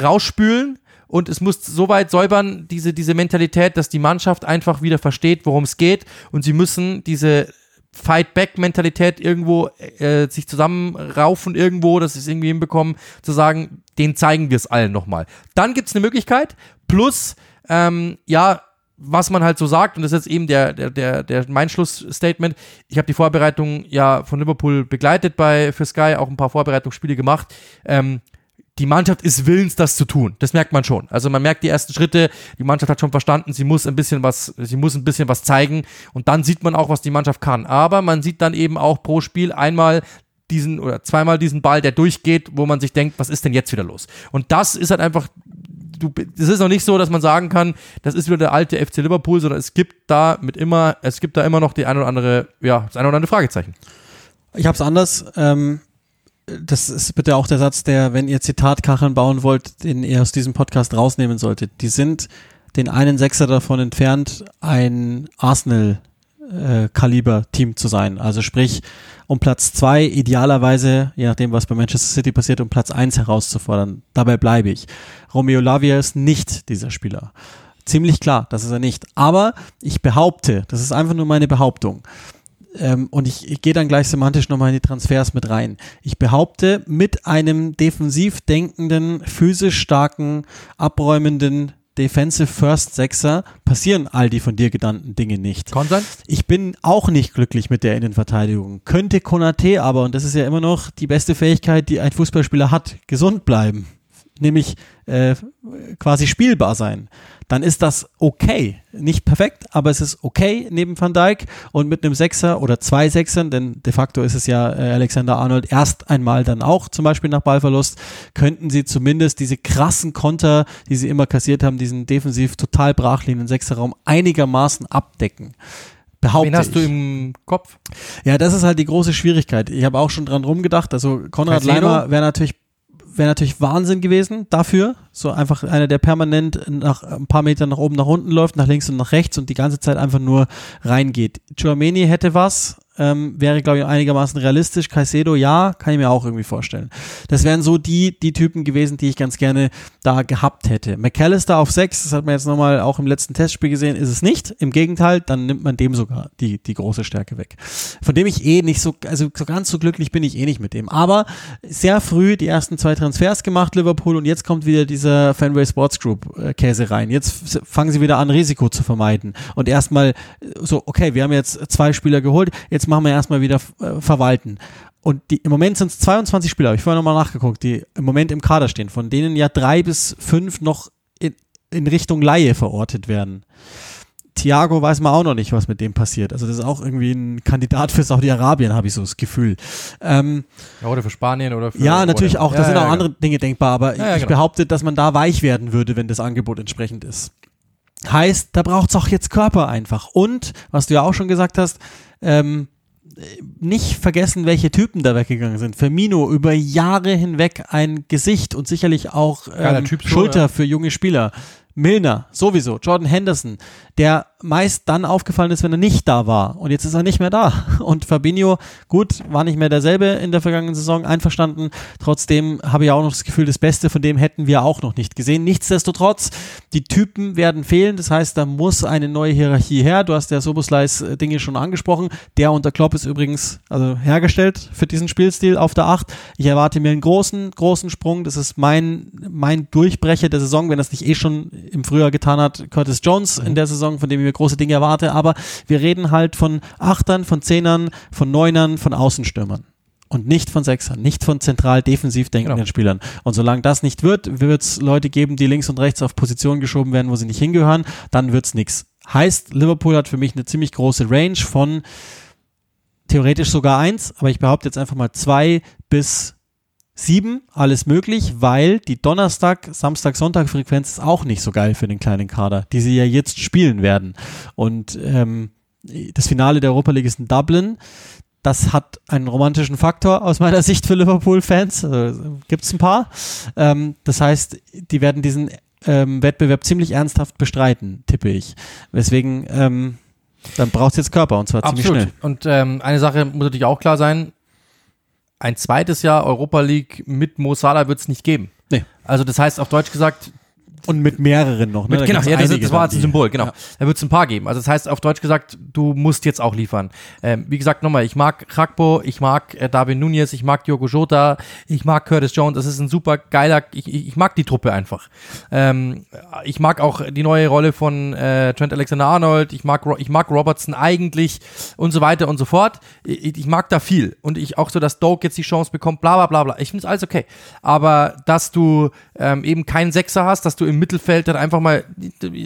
rausspülen und es muss so weit säubern, diese, diese Mentalität, dass die Mannschaft einfach wieder versteht, worum es geht und sie müssen diese Fight-Back-Mentalität irgendwo äh, sich zusammenraufen irgendwo, dass sie es irgendwie hinbekommen, zu sagen, den zeigen wir es allen nochmal. Dann gibt es eine Möglichkeit, plus, ähm, ja, was man halt so sagt, und das ist jetzt eben der, der, der, der mein Schlussstatement. Ich habe die Vorbereitung ja von Liverpool begleitet bei für Sky, auch ein paar Vorbereitungsspiele gemacht. Ähm, die Mannschaft ist willens, das zu tun. Das merkt man schon. Also man merkt die ersten Schritte, die Mannschaft hat schon verstanden, sie muss ein bisschen was, sie muss ein bisschen was zeigen und dann sieht man auch, was die Mannschaft kann. Aber man sieht dann eben auch pro Spiel einmal diesen oder zweimal diesen Ball, der durchgeht, wo man sich denkt, was ist denn jetzt wieder los? Und das ist halt einfach du, es ist noch nicht so, dass man sagen kann, das ist wieder der alte FC Liverpool, sondern es gibt da mit immer, es gibt da immer noch die ein oder andere, ja, das ein oder andere Fragezeichen. Ich habe es anders. Ähm, das ist bitte auch der Satz, der, wenn ihr Zitatkacheln bauen wollt, den ihr aus diesem Podcast rausnehmen solltet. Die sind den einen Sechser davon entfernt, ein Arsenal äh, Kaliber-Team zu sein. Also sprich, um Platz zwei idealerweise, je nachdem, was bei Manchester City passiert, um Platz eins herauszufordern. Dabei bleibe ich. Romeo Lavia ist nicht dieser Spieler. Ziemlich klar, das ist er nicht. Aber ich behaupte, das ist einfach nur meine Behauptung, ähm, und ich, ich gehe dann gleich semantisch nochmal in die Transfers mit rein. Ich behaupte, mit einem defensiv denkenden, physisch starken, abräumenden Defensive First Sechser passieren all die von dir genannten Dinge nicht. Kann Ich bin auch nicht glücklich mit der Innenverteidigung. Könnte Konate aber, und das ist ja immer noch die beste Fähigkeit, die ein Fußballspieler hat, gesund bleiben. Nämlich äh, quasi spielbar sein dann ist das okay. Nicht perfekt, aber es ist okay neben Van Dijk und mit einem Sechser oder zwei Sechsern, denn de facto ist es ja äh, Alexander Arnold erst einmal dann auch, zum Beispiel nach Ballverlust, könnten sie zumindest diese krassen Konter, die sie immer kassiert haben, diesen defensiv total brachliegenden Sechserraum einigermaßen abdecken. Behaupte Wen hast ich. du im Kopf? Ja, das ist halt die große Schwierigkeit. Ich habe auch schon dran rumgedacht. Also Konrad? Leimer wäre natürlich wäre natürlich Wahnsinn gewesen dafür. So einfach einer, der permanent nach ein paar Metern nach oben, nach unten läuft, nach links und nach rechts und die ganze Zeit einfach nur reingeht. Chouameni hätte was, ähm, wäre, glaube ich, einigermaßen realistisch. Caicedo, ja, kann ich mir auch irgendwie vorstellen. Das wären so die, die Typen gewesen, die ich ganz gerne da gehabt hätte. McAllister auf 6, das hat man jetzt nochmal auch im letzten Testspiel gesehen, ist es nicht. Im Gegenteil, dann nimmt man dem sogar die, die große Stärke weg. Von dem ich eh nicht so, also so ganz so glücklich bin ich eh nicht mit dem. Aber sehr früh die ersten zwei Transfers gemacht, Liverpool, und jetzt kommt wieder dieser Fanway Sports Group äh, Käse rein. Jetzt fangen sie wieder an, Risiko zu vermeiden. Und erstmal so, okay, wir haben jetzt zwei Spieler geholt, jetzt machen wir erstmal wieder äh, verwalten. Und die, im Moment sind es 22 Spieler, habe ich vorher nochmal nachgeguckt, die im Moment im Kader stehen, von denen ja drei bis fünf noch in, in Richtung Laie verortet werden. Thiago weiß man auch noch nicht, was mit dem passiert. Also das ist auch irgendwie ein Kandidat für Saudi-Arabien, habe ich so das Gefühl. Ähm, ja, oder für Spanien oder für. Ja, natürlich oder, auch. Da ja, sind ja, auch andere Dinge denkbar, aber ja, ich genau. behaupte, dass man da weich werden würde, wenn das Angebot entsprechend ist. Heißt, da braucht es auch jetzt Körper einfach. Und, was du ja auch schon gesagt hast, ähm, nicht vergessen, welche Typen da weggegangen sind. Firmino über Jahre hinweg ein Gesicht und sicherlich auch ähm, Schulter so, ja. für junge Spieler. Milner, sowieso. Jordan Henderson, der meist dann aufgefallen ist, wenn er nicht da war. Und jetzt ist er nicht mehr da. Und Fabinho, gut, war nicht mehr derselbe in der vergangenen Saison, einverstanden. Trotzdem habe ich auch noch das Gefühl, das Beste von dem hätten wir auch noch nicht gesehen. Nichtsdestotrotz, die Typen werden fehlen. Das heißt, da muss eine neue Hierarchie her. Du hast der Sobosleis äh, Dinge schon angesprochen. Der unter Klopp ist übrigens also hergestellt für diesen Spielstil auf der 8. Ich erwarte mir einen großen, großen Sprung. Das ist mein, mein Durchbrecher der Saison, wenn das nicht eh schon im Frühjahr getan hat. Curtis Jones in der Saison, von dem ich mir große Dinge erwarte, aber wir reden halt von Achtern, von Zehnern, von Neunern, von Außenstürmern und nicht von Sechsern, nicht von zentral defensiv denkenden genau. Spielern. Und solange das nicht wird, wird es Leute geben, die links und rechts auf Positionen geschoben werden, wo sie nicht hingehören, dann wird es nichts. Heißt, Liverpool hat für mich eine ziemlich große Range von theoretisch sogar eins, aber ich behaupte jetzt einfach mal zwei bis sieben, alles möglich, weil die Donnerstag, Samstag, Sonntag Frequenz ist auch nicht so geil für den kleinen Kader, die sie ja jetzt spielen werden. Und ähm, das Finale der Europa League ist in Dublin. Das hat einen romantischen Faktor aus meiner Sicht für Liverpool-Fans. Äh, Gibt es ein paar. Ähm, das heißt, die werden diesen ähm, Wettbewerb ziemlich ernsthaft bestreiten, tippe ich. Weswegen, ähm, dann braucht es jetzt Körper und zwar Absolut. ziemlich schnell. Und ähm, eine Sache muss natürlich auch klar sein, ein zweites Jahr Europa League mit Mo Salah wird es nicht geben. Nee. Also das heißt auf Deutsch gesagt, und mit mehreren noch, ne? Mit, genau, ja, das, das war ein Symbol, genau. Ja. Da wird es ein paar geben. Also das heißt auf Deutsch gesagt, du musst jetzt auch liefern. Ähm, wie gesagt, nochmal, ich mag Krakpo, ich mag äh, David Nunez, ich mag Diogo Jota, ich mag Curtis Jones, das ist ein super geiler, ich, ich, ich mag die Truppe einfach. Ähm, ich mag auch die neue Rolle von äh, Trent Alexander-Arnold, ich mag, ich mag Robertson eigentlich und so weiter und so fort. Ich, ich mag da viel. Und ich auch so, dass Doak jetzt die Chance bekommt, bla bla bla bla. Ich finde es alles okay. Aber dass du ähm, eben keinen Sechser hast, dass du im Mittelfeld dann einfach mal,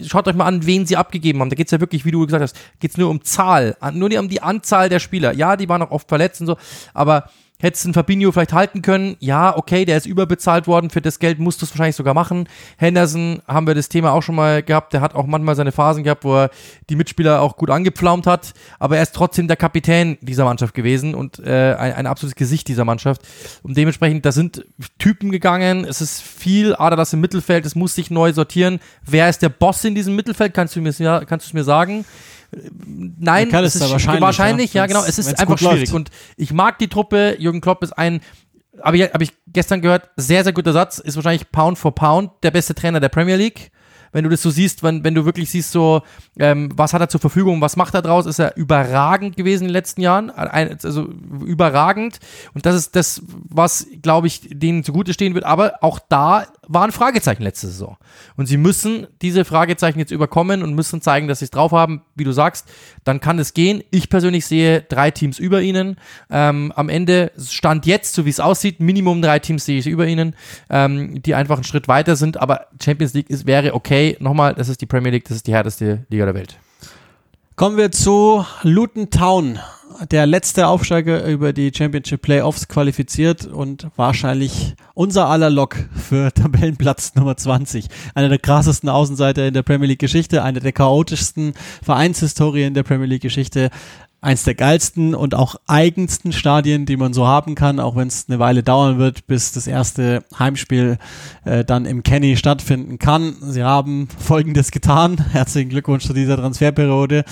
schaut euch mal an, wen sie abgegeben haben. Da geht es ja wirklich, wie du gesagt hast, geht es nur um Zahl, nur um die Anzahl der Spieler. Ja, die waren auch oft verletzt und so, aber Hättest du einen Fabinho vielleicht halten können? Ja, okay, der ist überbezahlt worden. Für das Geld musst du es wahrscheinlich sogar machen. Henderson haben wir das Thema auch schon mal gehabt. Der hat auch manchmal seine Phasen gehabt, wo er die Mitspieler auch gut angepflaumt hat. Aber er ist trotzdem der Kapitän dieser Mannschaft gewesen und äh, ein, ein absolutes Gesicht dieser Mannschaft. Und dementsprechend, da sind Typen gegangen. Es ist viel, Ader das im Mittelfeld. Es muss sich neu sortieren. Wer ist der Boss in diesem Mittelfeld? Kannst du mir, kannst du mir sagen? Nein, es ist wahrscheinlich, wahrscheinlich ja, ja, genau. Es ist einfach schwierig. Läuft. Und ich mag die Truppe. Jürgen Klopp ist ein, habe ich, hab ich gestern gehört, sehr, sehr guter Satz. Ist wahrscheinlich Pound for Pound der beste Trainer der Premier League wenn du das so siehst, wenn, wenn du wirklich siehst, so, ähm, was hat er zur Verfügung, was macht er draus, ist er überragend gewesen in den letzten Jahren. Also überragend. Und das ist das, was, glaube ich, denen zugute stehen wird. Aber auch da waren Fragezeichen letzte Saison. Und sie müssen diese Fragezeichen jetzt überkommen und müssen zeigen, dass sie es drauf haben, wie du sagst. Dann kann es gehen. Ich persönlich sehe drei Teams über ihnen. Ähm, am Ende stand jetzt, so wie es aussieht, Minimum drei Teams sehe ich über ihnen, ähm, die einfach einen Schritt weiter sind. Aber Champions League ist, wäre okay nochmal, das ist die Premier League, das ist die härteste Liga der Welt. Kommen wir zu Luton Town. Der letzte Aufsteiger über die Championship Playoffs qualifiziert und wahrscheinlich unser aller Lock für Tabellenplatz Nummer 20. Einer der krassesten Außenseiter in der Premier League Geschichte, eine der chaotischsten Vereinshistorien der Premier League Geschichte eins der geilsten und auch eigensten Stadien, die man so haben kann, auch wenn es eine Weile dauern wird, bis das erste Heimspiel äh, dann im Kenny stattfinden kann. Sie haben Folgendes getan. Herzlichen Glückwunsch zu dieser Transferperiode.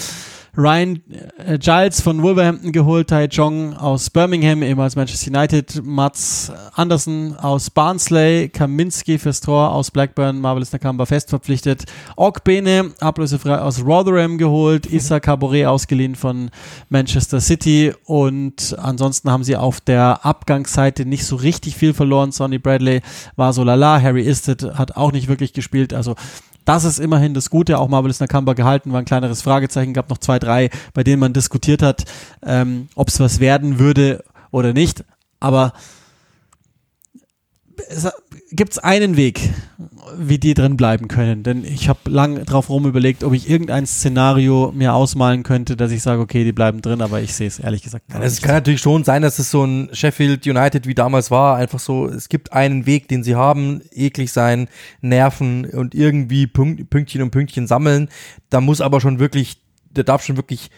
Ryan äh, Giles von Wolverhampton geholt, Tai Jong aus Birmingham, ehemals Manchester United, Mats Anderson aus Barnsley, Kaminski fürs Tor aus Blackburn, Marvelous Nakamba fest verpflichtet, Ogbene, ablösefrei aus Rotherham geholt, Issa Caboret ausgeliehen von Manchester City und ansonsten haben sie auf der Abgangsseite nicht so richtig viel verloren. Sonny Bradley war so lala, Harry Isted hat auch nicht wirklich gespielt, also das ist immerhin das Gute. Auch Marvelous Nakamba gehalten war ein kleineres Fragezeichen. Gab noch zwei, drei, bei denen man diskutiert hat, ähm, ob es was werden würde oder nicht. Aber gibt es einen Weg, wie die drin bleiben können. Denn ich habe lang drauf rum überlegt, ob ich irgendein Szenario mir ausmalen könnte, dass ich sage, okay, die bleiben drin, aber ich sehe es ehrlich gesagt gar Es kann natürlich schon sein, dass es so ein Sheffield United wie damals war, einfach so, es gibt einen Weg, den sie haben, eklig sein, nerven und irgendwie Pünktchen und Pünktchen sammeln. Da muss aber schon wirklich, da darf schon wirklich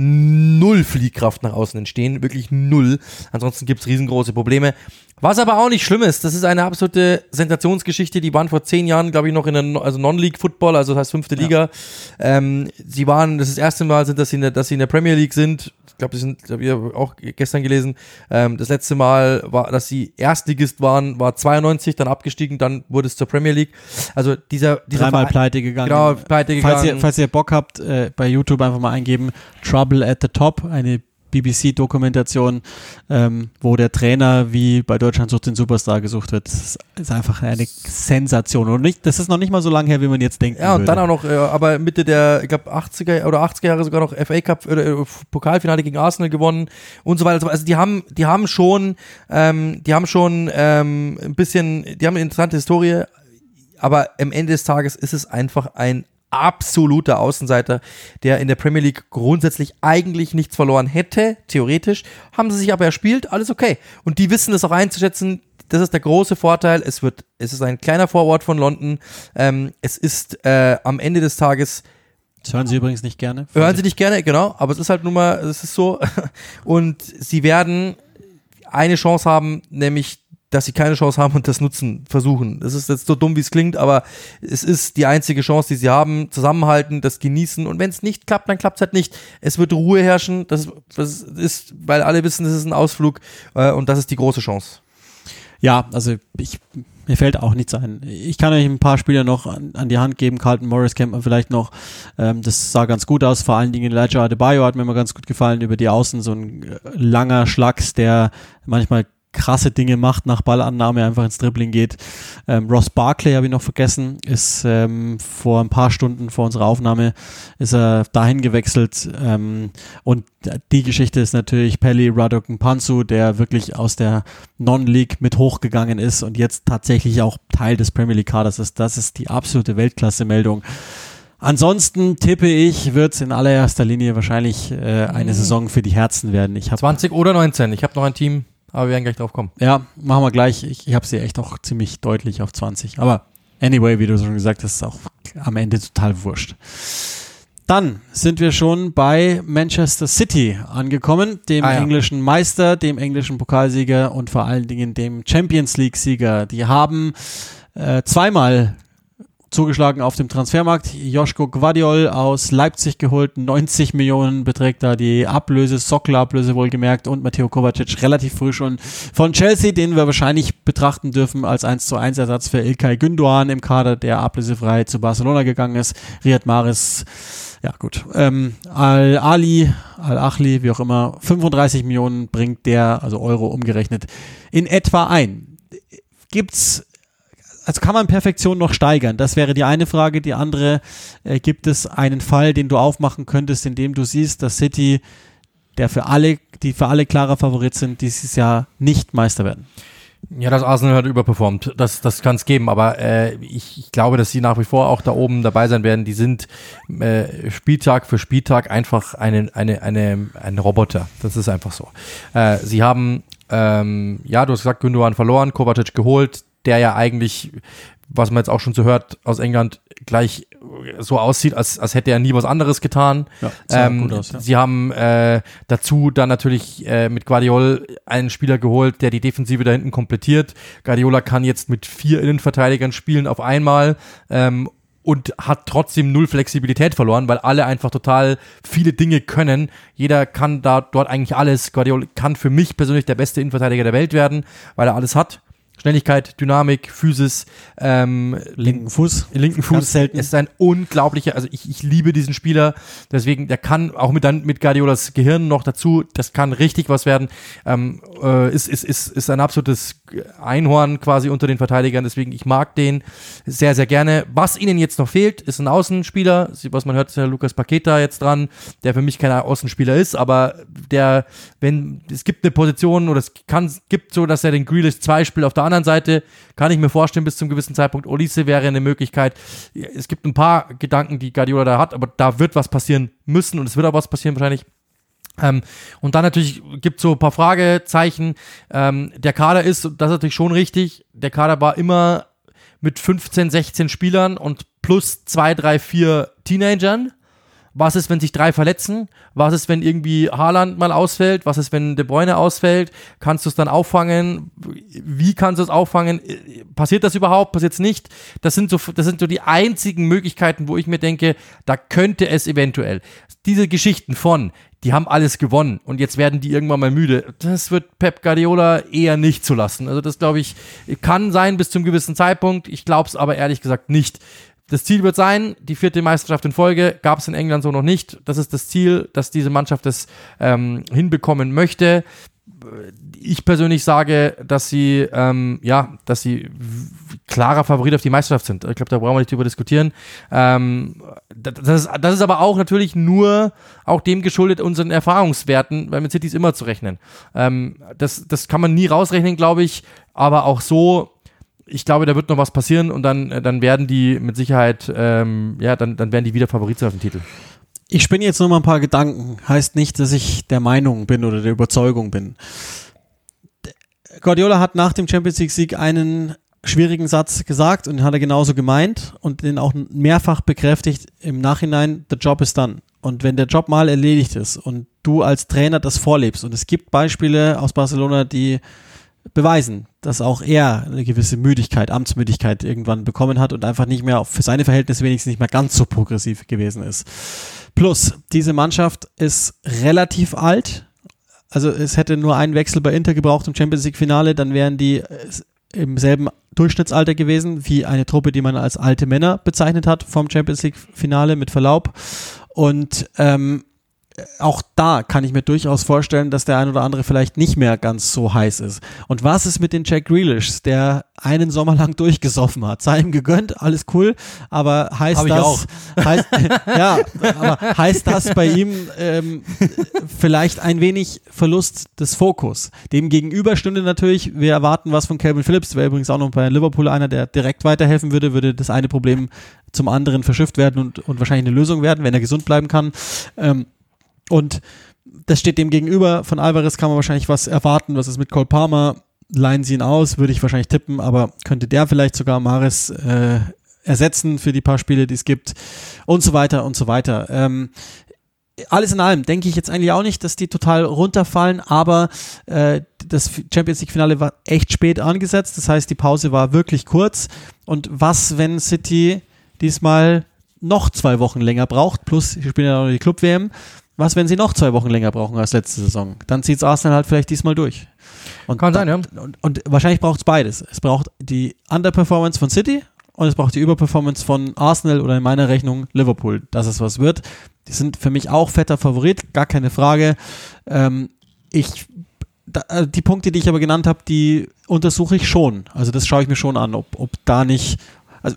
null Fliehkraft nach außen entstehen, wirklich null. Ansonsten gibt es riesengroße Probleme. Was aber auch nicht schlimm ist, das ist eine absolute Sensationsgeschichte. Die waren vor zehn Jahren, glaube ich, noch in der also Non-League-Football, also das heißt fünfte ja. Liga. Ähm, sie waren, das ist das erste Mal, sind, dass sie in der, dass sie in der Premier League sind. Ich glaube, das sind, habe ich auch gestern gelesen. Ähm, das letzte Mal war, dass sie Erstligist waren, war 92, dann abgestiegen, dann wurde es zur Premier League. Also dieser, dieser dreimal Verein, pleite gegangen. Genau, pleite gegangen. Falls ihr, falls ihr Bock habt, äh, bei YouTube einfach mal eingeben Trouble at the Top, eine BBC-Dokumentation, ähm, wo der Trainer wie bei Deutschland sucht den Superstar gesucht wird. Das ist einfach eine Sensation. Und nicht, das ist noch nicht mal so lange her, wie man jetzt denkt. Ja, und würde. dann auch noch, äh, aber Mitte der, ich glaube, 80er oder 80er Jahre sogar noch FA Cup oder äh, Pokalfinale gegen Arsenal gewonnen und so weiter. Also die haben, die haben schon, ähm, die haben schon ähm, ein bisschen, die haben eine interessante Historie, aber am Ende des Tages ist es einfach ein absoluter Außenseiter, der in der Premier League grundsätzlich eigentlich nichts verloren hätte, theoretisch. Haben sie sich aber erspielt, alles okay. Und die wissen es auch einzuschätzen. Das ist der große Vorteil. Es wird, es ist ein kleiner Vorort von London. Ähm, es ist äh, am Ende des Tages das hören Sie übrigens nicht gerne. Hören Sie nicht gerne, genau. Aber es ist halt nun mal, es ist so. Und Sie werden eine Chance haben, nämlich dass sie keine Chance haben und das nutzen, versuchen. Das ist jetzt so dumm, wie es klingt, aber es ist die einzige Chance, die sie haben. Zusammenhalten, das genießen und wenn es nicht klappt, dann klappt es halt nicht. Es wird Ruhe herrschen, das, das, ist, weil alle wissen, das ist ein Ausflug äh, und das ist die große Chance. Ja, also ich, mir fällt auch nichts ein. Ich kann euch ein paar Spieler noch an, an die Hand geben. Carlton Morris kennt man vielleicht noch. Ähm, das sah ganz gut aus. Vor allen Dingen Elijah Adebayo hat mir immer ganz gut gefallen über die Außen. So ein äh, langer Schlags, der manchmal krasse Dinge macht, nach Ballannahme einfach ins Dribbling geht. Ähm, Ross Barkley habe ich noch vergessen, ist ähm, vor ein paar Stunden vor unserer Aufnahme ist er dahin gewechselt ähm, und die Geschichte ist natürlich Pelly Radok Pansu, der wirklich aus der Non-League mit hochgegangen ist und jetzt tatsächlich auch Teil des Premier League Kaders ist. Das ist die absolute Weltklasse-Meldung. Ansonsten tippe ich, wird es in allererster Linie wahrscheinlich äh, eine mhm. Saison für die Herzen werden. Ich 20 oder 19. Ich habe noch ein Team aber wir werden gleich drauf kommen. Ja, machen wir gleich. Ich, ich habe sie echt auch ziemlich deutlich auf 20. Aber anyway, wie du schon gesagt hast, ist auch am Ende total wurscht. Dann sind wir schon bei Manchester City angekommen, dem ah, ja. englischen Meister, dem englischen Pokalsieger und vor allen Dingen dem Champions League-Sieger. Die haben äh, zweimal zugeschlagen auf dem Transfermarkt. Joschko Guardiol aus Leipzig geholt, 90 Millionen beträgt da die Ablöse, Sockelablöse wohlgemerkt und Matteo Kovacic relativ früh schon von Chelsea, den wir wahrscheinlich betrachten dürfen als 1 zu 1 Ersatz für Ilkay Gündoğan im Kader, der ablösefrei zu Barcelona gegangen ist. Riyad Mahrez ja gut. Ähm, Al-Ali, Al-Achli, wie auch immer, 35 Millionen bringt der, also Euro umgerechnet, in etwa ein. Gibt's also kann man Perfektion noch steigern? Das wäre die eine Frage. Die andere, äh, gibt es einen Fall, den du aufmachen könntest, in dem du siehst, dass City, der für alle, die für alle klarer Favorit sind, dieses Jahr nicht Meister werden? Ja, das Arsenal hat überperformt. Das, das kann es geben, aber äh, ich, ich glaube, dass sie nach wie vor auch da oben dabei sein werden. Die sind äh, Spieltag für Spieltag einfach eine, eine, eine, ein Roboter. Das ist einfach so. Äh, sie haben, ähm, ja, du hast gesagt, Gündogan verloren, Kovacic geholt der ja eigentlich, was man jetzt auch schon so hört aus England, gleich so aussieht, als, als hätte er nie was anderes getan. Ja, ähm, aus, ja. Sie haben äh, dazu dann natürlich äh, mit Guardiol einen Spieler geholt, der die Defensive da hinten komplettiert. Guardiola kann jetzt mit vier Innenverteidigern spielen auf einmal ähm, und hat trotzdem null Flexibilität verloren, weil alle einfach total viele Dinge können. Jeder kann da dort eigentlich alles. Guardiola kann für mich persönlich der beste Innenverteidiger der Welt werden, weil er alles hat. Schnelligkeit, Dynamik, Physis, ähm, linken Fuß. Linken Fuß. Ganz selten. Ist ein unglaublicher, also ich, ich liebe diesen Spieler. Deswegen, der kann auch mit dann mit Guardiolas Gehirn noch dazu, das kann richtig was werden. Ähm, äh, ist, ist, ist, ist ein absolutes Einhorn quasi unter den Verteidigern. Deswegen, ich mag den sehr, sehr gerne. Was ihnen jetzt noch fehlt, ist ein Außenspieler. Was man hört, ist der Lukas Paqueta jetzt dran, der für mich kein Außenspieler ist, aber der, wenn, es gibt eine Position oder es kann, gibt so, dass er den Grealish zwei spielt auf der anderen Seite kann ich mir vorstellen, bis zum gewissen Zeitpunkt, Olise wäre eine Möglichkeit. Es gibt ein paar Gedanken, die Guardiola da hat, aber da wird was passieren müssen und es wird auch was passieren wahrscheinlich. Ähm, und dann natürlich gibt es so ein paar Fragezeichen. Ähm, der Kader ist, das ist natürlich schon richtig, der Kader war immer mit 15, 16 Spielern und plus zwei, drei, vier Teenagern. Was ist, wenn sich drei verletzen? Was ist, wenn irgendwie Haaland mal ausfällt? Was ist, wenn De Bruyne ausfällt? Kannst du es dann auffangen? Wie kannst du es auffangen? Passiert das überhaupt? Passiert es nicht? Das sind, so, das sind so die einzigen Möglichkeiten, wo ich mir denke, da könnte es eventuell. Diese Geschichten von, die haben alles gewonnen und jetzt werden die irgendwann mal müde. Das wird Pep Guardiola eher nicht zulassen. Also das glaube ich kann sein bis zum gewissen Zeitpunkt. Ich glaube es aber ehrlich gesagt nicht. Das Ziel wird sein, die vierte Meisterschaft in Folge gab es in England so noch nicht. Das ist das Ziel, dass diese Mannschaft das ähm, hinbekommen möchte ich persönlich sage, dass sie, ähm, ja, dass sie klarer Favorit auf die Meisterschaft sind. Ich glaube, da brauchen wir nicht drüber diskutieren. Ähm, das, ist, das ist aber auch natürlich nur auch dem geschuldet unseren Erfahrungswerten, weil mit City ist immer zu rechnen. Ähm, das, das kann man nie rausrechnen, glaube ich, aber auch so ich glaube, da wird noch was passieren und dann, dann werden die mit Sicherheit, ähm, ja, dann, dann werden die wieder Favorit auf den Titel. Ich spinne jetzt nur mal ein paar Gedanken. Heißt nicht, dass ich der Meinung bin oder der Überzeugung bin. Guardiola hat nach dem Champions League Sieg einen schwierigen Satz gesagt und hat er genauso gemeint und den auch mehrfach bekräftigt im Nachhinein, the job is done. Und wenn der Job mal erledigt ist und du als Trainer das vorlebst und es gibt Beispiele aus Barcelona, die beweisen, dass auch er eine gewisse Müdigkeit, Amtsmüdigkeit irgendwann bekommen hat und einfach nicht mehr, für seine Verhältnisse wenigstens nicht mehr ganz so progressiv gewesen ist. Plus, diese Mannschaft ist relativ alt. Also es hätte nur einen Wechsel bei Inter gebraucht im Champions League Finale, dann wären die äh, im selben Durchschnittsalter gewesen wie eine Truppe, die man als alte Männer bezeichnet hat vom Champions League Finale mit Verlaub. Und ähm, auch da kann ich mir durchaus vorstellen, dass der ein oder andere vielleicht nicht mehr ganz so heiß ist. Und was ist mit den Jack Grealish, der einen Sommer lang durchgesoffen hat? Sei ihm gegönnt, alles cool, aber heißt Hab das, heißt, ja, aber heißt das bei ihm ähm, vielleicht ein wenig Verlust des Fokus? Dem gegenüber stünde natürlich, wir erwarten was von Calvin Phillips, wäre übrigens auch noch bei Liverpool einer, der direkt weiterhelfen würde, würde das eine Problem zum anderen verschifft werden und, und wahrscheinlich eine Lösung werden, wenn er gesund bleiben kann. Ähm, und das steht dem gegenüber. Von Alvarez kann man wahrscheinlich was erwarten. Was ist mit Cole Palmer? Leihen sie ihn aus, würde ich wahrscheinlich tippen, aber könnte der vielleicht sogar Maris äh, ersetzen für die paar Spiele, die es gibt und so weiter und so weiter. Ähm, alles in allem denke ich jetzt eigentlich auch nicht, dass die total runterfallen, aber äh, das Champions League Finale war echt spät angesetzt. Das heißt, die Pause war wirklich kurz. Und was, wenn City diesmal noch zwei Wochen länger braucht, plus sie spielen ja noch die Club WM, was, wenn sie noch zwei Wochen länger brauchen als letzte Saison? Dann zieht es Arsenal halt vielleicht diesmal durch. Und Kann sein, ja. Und, und wahrscheinlich braucht es beides. Es braucht die Underperformance von City und es braucht die Überperformance von Arsenal oder in meiner Rechnung Liverpool, dass es was wird. Die sind für mich auch fetter Favorit, gar keine Frage. Ähm, ich da, äh, die Punkte, die ich aber genannt habe, die untersuche ich schon. Also das schaue ich mir schon an, ob, ob da nicht. Also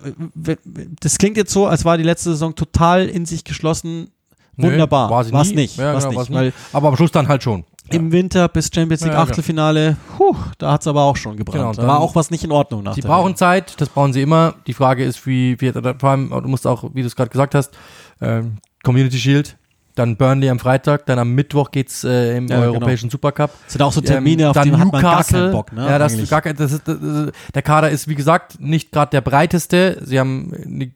das klingt jetzt so, als war die letzte Saison total in sich geschlossen Wunderbar. War nie. nicht. Ja, war's genau, nicht. war's nie. Aber am Schluss dann halt schon. im Winter bis Champions League Ja, ja, Achtelfinale, puh, da hat es aber auch schon gebrannt. Genau, da war auch was nicht in Ordnung nach Sie brauchen WM. Zeit, das brauchen sie immer. Die Frage ist, wie, wie vor allem, du musst auch, wie du es gerade gesagt hast, ähm, Community Shield, dann Burnley am Freitag, dann am Mittwoch geht's äh, im Ja, genau. Europäischen Supercup. Das sind auch so Termine, Ähm, auf die hat man gar keinen Bock. Ne, ja, das, eigentlich. gar kein, das ist, das ist, der Kader ist, wie gesagt, nicht gerade der breiteste. Sie haben,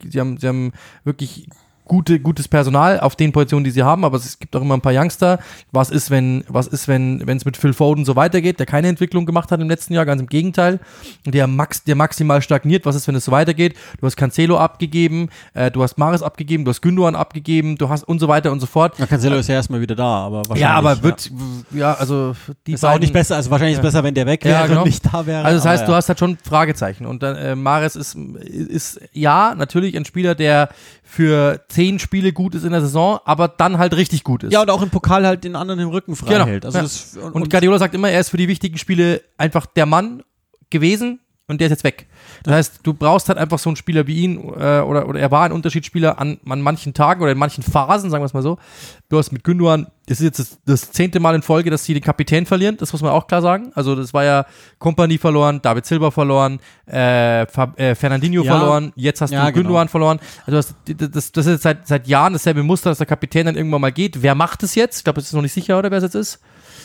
sie haben, sie haben wirklich gute, gutes Personal auf den Positionen, die sie haben, aber es gibt auch immer ein paar Youngster. Was ist, wenn, was ist, wenn, wenn es mit Phil Foden so weitergeht, der keine Entwicklung gemacht hat im letzten Jahr, ganz im Gegenteil, der max, der maximal stagniert. Was ist, wenn es so weitergeht? Du hast Cancelo abgegeben, äh, du hast Maris abgegeben, du hast Gündogan abgegeben, du hast und so weiter und so fort. Ja, Cancelo ist ja erstmal wieder da, aber wahrscheinlich. Ja, aber wird, ja, also die Ist auch beiden- nicht besser, also wahrscheinlich ist es besser, wenn der weg Ja, wäre genau. und nicht da wäre. Also das heißt, aber du hast halt schon Fragezeichen. Und dann äh, Mares ist, ist ja natürlich ein Spieler, der für zehn Spiele gut ist in der Saison, aber dann halt richtig gut ist. Ja, und auch im Pokal halt den anderen im Rücken frei Genau. hält. Also Ja. das, und, und, Guardiola sagt immer, er ist für die wichtigen Spiele einfach der Mann gewesen und der ist jetzt weg. Das heißt, du brauchst halt einfach so einen Spieler wie ihn äh, oder, oder er war ein Unterschiedsspieler an, an manchen Tagen oder in manchen Phasen, sagen wir es mal so. Du hast mit Gündogan das ist jetzt das, das, zehnte Mal in Folge, dass sie den Kapitän verlieren, das muss man auch klar sagen. Also das war ja Company verloren, David Silva verloren, äh, äh, Fernandinho ja. verloren, jetzt hast ja, du Gündogan genau. verloren. Also das, das, das ist jetzt seit, seit Jahren dasselbe Muster, dass der Kapitän dann irgendwann mal geht. Wer macht es jetzt? Ich glaube, es ist noch nicht sicher, oder wer es jetzt ist.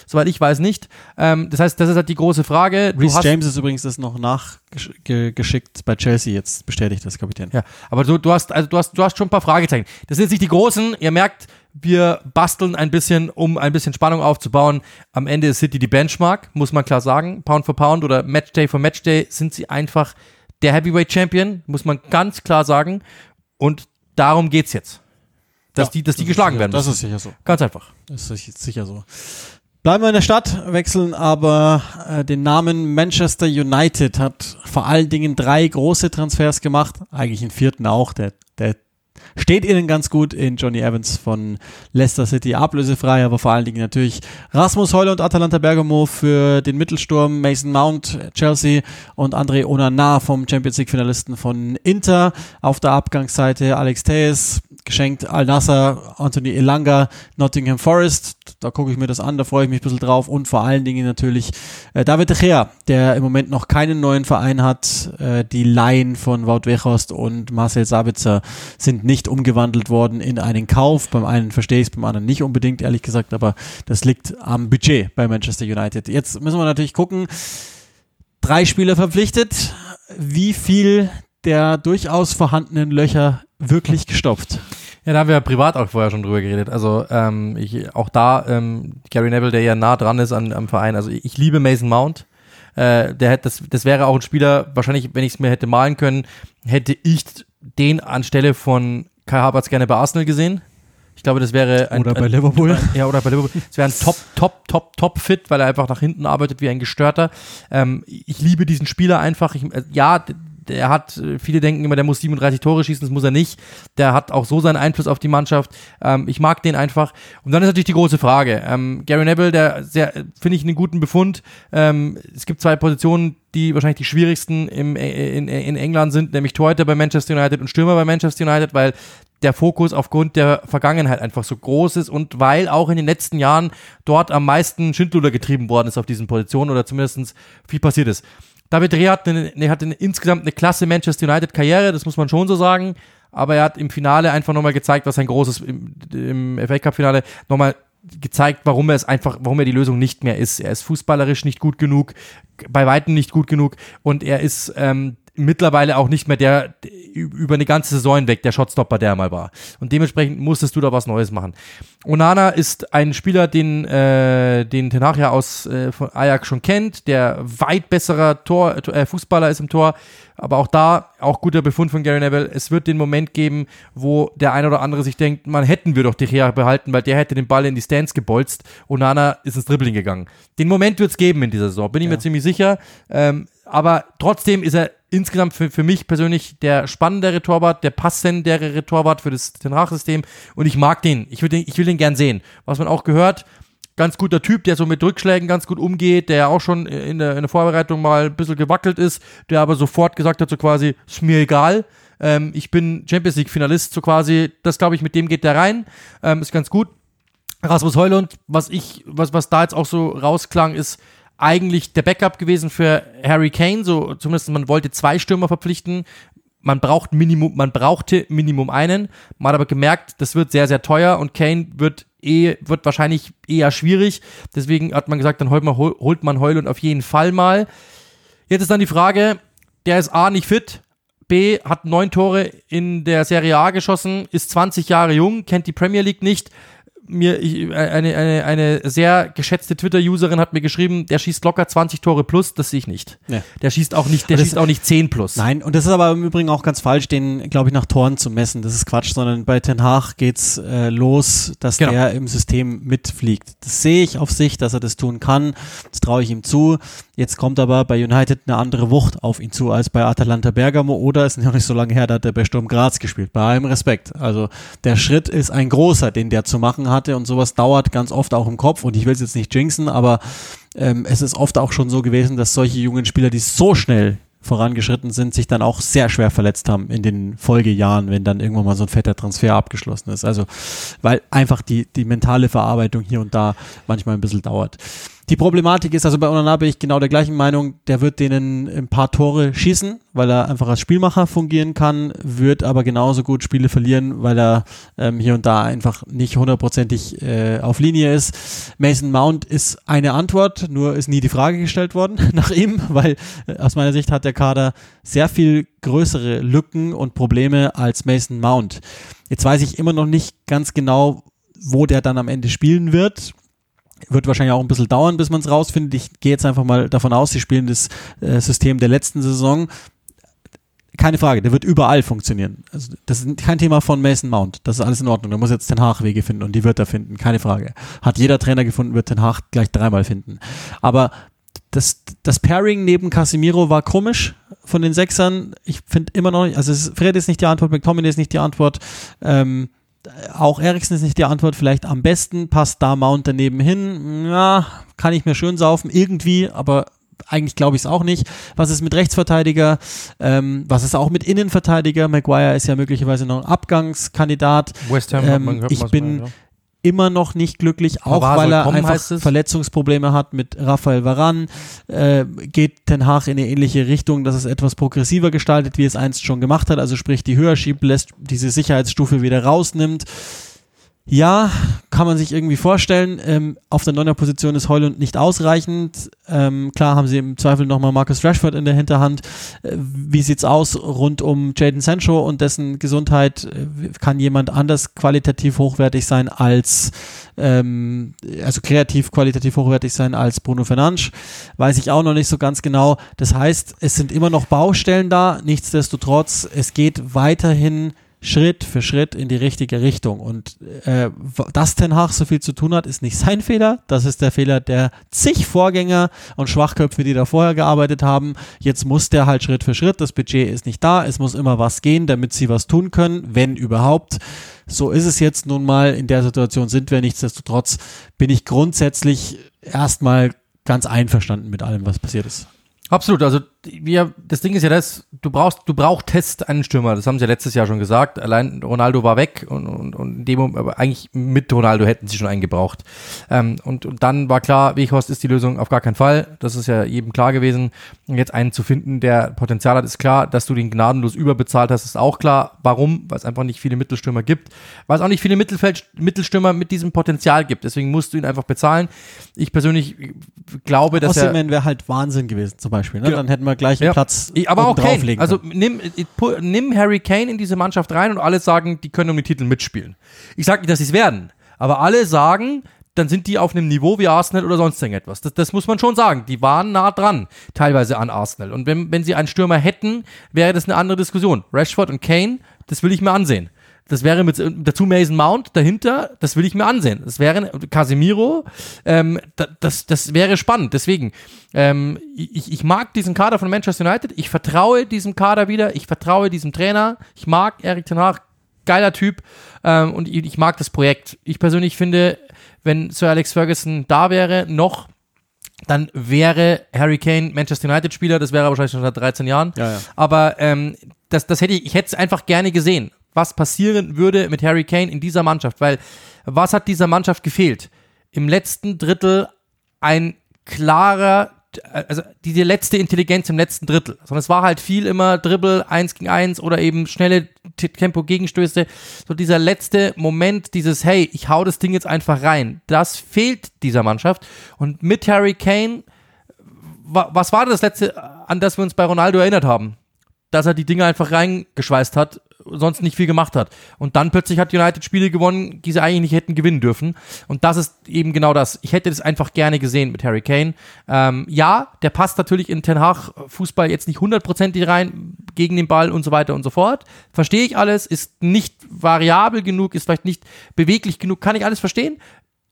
Soweit ich weiß nicht. Ähm, das heißt, das ist halt die große Frage. Reece James ist übrigens das noch nachgeschickt bei Chelsea jetzt bestätigt das Kapitän. Ja, aber du, du hast also du hast du hast schon ein paar Fragezeichen. Das sind jetzt nicht die großen. Ihr merkt, wir basteln ein bisschen, um ein bisschen Spannung aufzubauen. Am Ende ist City die Benchmark, muss man klar sagen. Pound for Pound oder Matchday for Matchday sind sie einfach der Heavyweight Champion, muss man ganz klar sagen. Und darum geht's jetzt. Dass ja, die, dass die geschlagen sicher, werden. Müssen. Das ist sicher so. Ganz einfach. Das ist sicher so. Bleiben wir in der Stadt, wechseln aber äh, den Namen Manchester United hat vor allen Dingen drei große Transfers gemacht, eigentlich einen vierten auch, der, der steht ihnen ganz gut in Johnny Evans von Leicester City ablösefrei, aber vor allen Dingen natürlich Rasmus Heule und Atalanta Bergamo für den Mittelsturm, Mason Mount, Chelsea und André Onana vom Champions League Finalisten von Inter. Auf der Abgangsseite Alex Tejes, geschenkt Al Nasser, Anthony Elanga, Nottingham Forest. Da gucke ich mir das an, da freue ich mich ein bisschen drauf. Und vor allen Dingen natürlich äh, David De Gea, der im Moment noch keinen neuen Verein hat. Äh, die Laien von Wout Weghorst und Marcel Sabitzer sind nicht umgewandelt worden in einen Kauf. Beim einen verstehe ich es, beim anderen nicht unbedingt, ehrlich gesagt. Aber das liegt am Budget bei Manchester United. Jetzt müssen wir natürlich gucken. Drei Spieler verpflichtet. Wie viel der durchaus vorhandenen Löcher wirklich gestopft. Ja, da haben wir ja privat auch vorher schon drüber geredet. Also ähm, ich, auch da, ähm, Gary Neville, der ja nah dran ist an, am Verein. Also ich, ich liebe Mason Mount. Äh, der hätte, das, das wäre auch ein Spieler, wahrscheinlich, wenn ich es mir hätte malen können, hätte ich den anstelle von Kai Havertz gerne bei Arsenal gesehen. Ich glaube, das wäre ein. Oder bei Liverpool. Ein, ja, oder bei Liverpool. Es wäre ein Top, Top, Top, Top Fit, weil er einfach nach hinten arbeitet wie ein Gestörter. Ähm, ich liebe diesen Spieler einfach. Ich, äh, ja, der hat, äh, viele denken immer, der muss 37 Tore schießen, das muss er nicht. Der hat auch so seinen Einfluss auf die Mannschaft. Ähm, ich mag den einfach. Und dann ist natürlich die große Frage. Ähm, Gary Neville, der sehr, finde ich einen guten Befund. Ähm, es gibt zwei Positionen, die wahrscheinlich die schwierigsten im, äh, in, in England sind, nämlich Torhüter bei Manchester United und Stürmer bei Manchester United, weil der Fokus aufgrund der Vergangenheit einfach so groß ist und weil auch in den letzten Jahren dort am meisten Schindluder getrieben worden ist auf diesen Positionen oder zumindest viel passiert ist. David Rea hat, eine, hat eine, insgesamt eine klasse Manchester United Karriere, das muss man schon so sagen. Aber er hat im Finale einfach nochmal gezeigt, was ein großes, im, im FA Cup Finale nochmal gezeigt, warum er es einfach, warum er die Lösung nicht mehr ist. Er ist fußballerisch nicht gut genug, bei weitem nicht gut genug und er ist ähm, mittlerweile auch nicht mehr der über eine ganze Saison hinweg der Shotstopper, der er mal war. Und dementsprechend musstest du da was Neues machen. Onana ist ein Spieler, den, äh, den Ten Hag ja aus äh, von Ajax schon kennt, der weit besserer Tor, äh, Fußballer ist im Tor. Aber auch da, auch guter Befund von Gary Neville, es wird den Moment geben, wo der ein oder andere sich denkt, man hätten wir doch De Gea behalten, weil der hätte den Ball in die Stands gebolzt. Onana ist ins Dribbling gegangen. Den Moment wird es geben in dieser Saison, bin ich ja. mir ziemlich sicher. Ähm, aber trotzdem ist er insgesamt für, für mich persönlich der spannendere Torwart, der passendere Torwart für das Ten system und ich mag den. Ich will den, ich will den gern sehen. Was man auch gehört, ganz guter Typ, der so mit Rückschlägen ganz gut umgeht, der auch schon in der, in der Vorbereitung mal ein bisschen gewackelt ist, der aber sofort gesagt hat, so quasi, ist mir egal. Ähm, ich bin Champions League Finalist, so quasi, das glaube ich, mit dem geht der rein. Ähm, ist ganz gut. Rasmus Heulund, was ich, was, was da jetzt auch so rausklang, ist, eigentlich der Backup gewesen für Harry Kane, so zumindest man wollte zwei Stürmer verpflichten. Man braucht Minimum, man brauchte Minimum einen. Man hat aber gemerkt, das wird sehr, sehr teuer und Kane wird eh, wird wahrscheinlich eher schwierig. Deswegen hat man gesagt, dann holt man, holt man Heulund auf jeden Fall mal. Jetzt ist dann die Frage, der ist A nicht fit, B hat neun Tore in der Serie A geschossen, ist 20 Jahre jung, kennt die Premier League nicht mir, ich, eine, eine, eine sehr geschätzte Twitter-Userin hat mir geschrieben, der schießt locker 20 Tore plus, das sehe ich nicht. Ja. Der schießt auch nicht, der schießt auch nicht 10 plus. Nein, und das ist aber im Übrigen auch ganz falsch, den, glaube ich, nach Toren zu messen. Das ist Quatsch, sondern bei Ten Hag geht's äh, los, dass genau. der im System mitfliegt. Das sehe ich auf sich, dass er das tun kann. Das traue ich ihm zu. Jetzt kommt aber bei United eine andere Wucht auf ihn zu als bei Atalanta Bergamo oder ist noch nicht so lange her, da hat er bei Sturm Graz gespielt. Bei allem Respekt. Also der Schritt ist ein großer, den der zu machen hatte und sowas dauert ganz oft auch im Kopf und ich will es jetzt nicht jinxen, aber ähm, es ist oft auch schon so gewesen, dass solche jungen Spieler, die so schnell vorangeschritten sind, sich dann auch sehr schwer verletzt haben in den Folgejahren, wenn dann irgendwann mal so ein fetter Transfer abgeschlossen ist. Also, weil einfach die, die mentale Verarbeitung hier und da manchmal ein bisschen dauert. Die Problematik ist, also bei Onana bin ich genau der gleichen Meinung, der wird denen ein paar Tore schießen, weil er einfach als Spielmacher fungieren kann, wird aber genauso gut Spiele verlieren, weil er ähm, hier und da einfach nicht hundertprozentig äh, auf Linie ist. Mason Mount ist eine Antwort, nur ist nie die Frage gestellt worden nach ihm, weil äh, aus meiner Sicht hat der Kader sehr viel größere Lücken und Probleme als Mason Mount. Jetzt weiß ich immer noch nicht ganz genau, wo der dann am Ende spielen wird wird wahrscheinlich auch ein bisschen dauern, bis man es rausfindet. Ich gehe jetzt einfach mal davon aus, sie spielen das äh, System der letzten Saison. Keine Frage, der wird überall funktionieren. Also das ist kein Thema von Mason Mount. Das ist alles in Ordnung. Der muss jetzt den Haag Wege finden und die wird er finden. Keine Frage. Hat jeder Trainer gefunden, wird den Haag gleich dreimal finden. Aber das, das Pairing neben Casemiro war komisch von den Sechsern. Ich finde immer noch, also Fred ist nicht die Antwort, McTominay ist nicht die Antwort. Ähm, auch Eriksen ist nicht die Antwort, vielleicht am besten, passt da Mount daneben hin, ja, kann ich mir schön saufen, irgendwie, aber eigentlich glaube ich es auch nicht. Was ist mit Rechtsverteidiger? Ähm, was ist auch mit Innenverteidiger? Maguire ist ja möglicherweise noch ein Abgangskandidat. West Ham, ähm, ich bin, mal, ja immer noch nicht glücklich, auch weil er kommen, einfach Verletzungsprobleme hat mit Raphael Varan. Äh, geht Ten Hag in eine ähnliche Richtung, dass es etwas progressiver gestaltet, wie es einst schon gemacht hat, also sprich die höher schiebt, lässt diese Sicherheitsstufe wieder rausnimmt. Ja, kann man sich irgendwie vorstellen. Ähm, auf der neuner Position ist Heulund nicht ausreichend. Ähm, klar haben sie im Zweifel nochmal Marcus Rashford in der Hinterhand. Äh, wie sieht's aus rund um Jaden Sancho und dessen Gesundheit? Äh, kann jemand anders qualitativ hochwertig sein als, ähm, also kreativ qualitativ hochwertig sein als Bruno Fernandes? Weiß ich auch noch nicht so ganz genau. Das heißt, es sind immer noch Baustellen da. Nichtsdestotrotz, es geht weiterhin Schritt für Schritt in die richtige Richtung. Und äh, dass Ten Hag so viel zu tun hat, ist nicht sein Fehler. Das ist der Fehler der zig Vorgänger und Schwachköpfe, die da vorher gearbeitet haben. Jetzt muss der halt Schritt für Schritt. Das Budget ist nicht da. Es muss immer was gehen, damit sie was tun können, wenn überhaupt. So ist es jetzt nun mal. In der Situation sind wir. Nichtsdestotrotz bin ich grundsätzlich erstmal ganz einverstanden mit allem, was passiert ist. Absolut, also wir, das Ding ist ja das, du brauchst, du brauchtest einen Stürmer, das haben sie ja letztes Jahr schon gesagt. Allein Ronaldo war weg und, und, und dem, aber eigentlich mit Ronaldo hätten sie schon einen gebraucht. Ähm, und, und dann war klar, Weghorst ist die Lösung auf gar keinen Fall. Das ist ja jedem klar gewesen. Und jetzt einen zu finden, der Potenzial hat, ist klar. Dass du den gnadenlos überbezahlt hast, ist auch klar. Warum? Weil es einfach nicht viele Mittelstürmer gibt. Weil es auch nicht viele Mittelfeld Mittelstürmer mit diesem Potenzial gibt. Deswegen musst du ihn einfach bezahlen. Ich persönlich glaube, dass Außerdem er wäre halt Wahnsinn gewesen, zum Beispiel. Ne? Ja. Dann hätten wir gleich einen ja. Platz aber auch Kane. Also nimm, nimm Harry Kane in diese Mannschaft rein und alle sagen, die können um die Titel mitspielen. Ich sage nicht, dass sie es werden, aber alle sagen, dann sind die auf einem Niveau wie Arsenal oder sonst irgendetwas. Das, das muss man schon sagen. Die waren nah dran, teilweise an Arsenal. Und wenn, wenn sie einen Stürmer hätten, wäre das eine andere Diskussion. Rashford und Kane, das will ich mir ansehen. Das wäre mit dazu Mason Mount dahinter, das will ich mir ansehen. Das wäre Casemiro, ähm, das, das wäre spannend. Deswegen, ähm, ich, ich mag diesen Kader von Manchester United. Ich vertraue diesem Kader wieder. Ich vertraue diesem Trainer. Ich mag Erik Ten Hag, geiler Typ. Ähm, und ich, ich mag das Projekt. Ich persönlich finde, wenn Sir Alex Ferguson da wäre, noch dann wäre Harry Kane Manchester United Spieler, das wäre wahrscheinlich schon seit 13 Jahren. Ja, ja. Aber ähm, das, das hätte ich, ich hätte es einfach gerne gesehen was passieren würde mit Harry Kane in dieser Mannschaft, weil was hat dieser Mannschaft gefehlt? Im letzten Drittel ein klarer, also diese letzte Intelligenz im letzten Drittel. Sondern es war halt viel immer Dribbel, eins gegen eins oder eben schnelle Tempo-Gegenstöße. So dieser letzte Moment, dieses, hey, ich hau das Ding jetzt einfach rein. Das fehlt dieser Mannschaft. Und mit Harry Kane, was war das letzte, an das wir uns bei Ronaldo erinnert haben? Dass er die Dinge einfach reingeschweißt hat sonst nicht viel gemacht hat. Und dann plötzlich hat United Spiele gewonnen, die sie eigentlich nicht hätten gewinnen dürfen. Und das ist eben genau das. Ich hätte das einfach gerne gesehen mit Harry Kane. Ähm, ja, der passt natürlich in Ten Hag Fußball jetzt nicht hundertprozentig rein gegen den Ball und so weiter und so fort. Verstehe ich alles, ist nicht variabel genug, ist vielleicht nicht beweglich genug, kann ich alles verstehen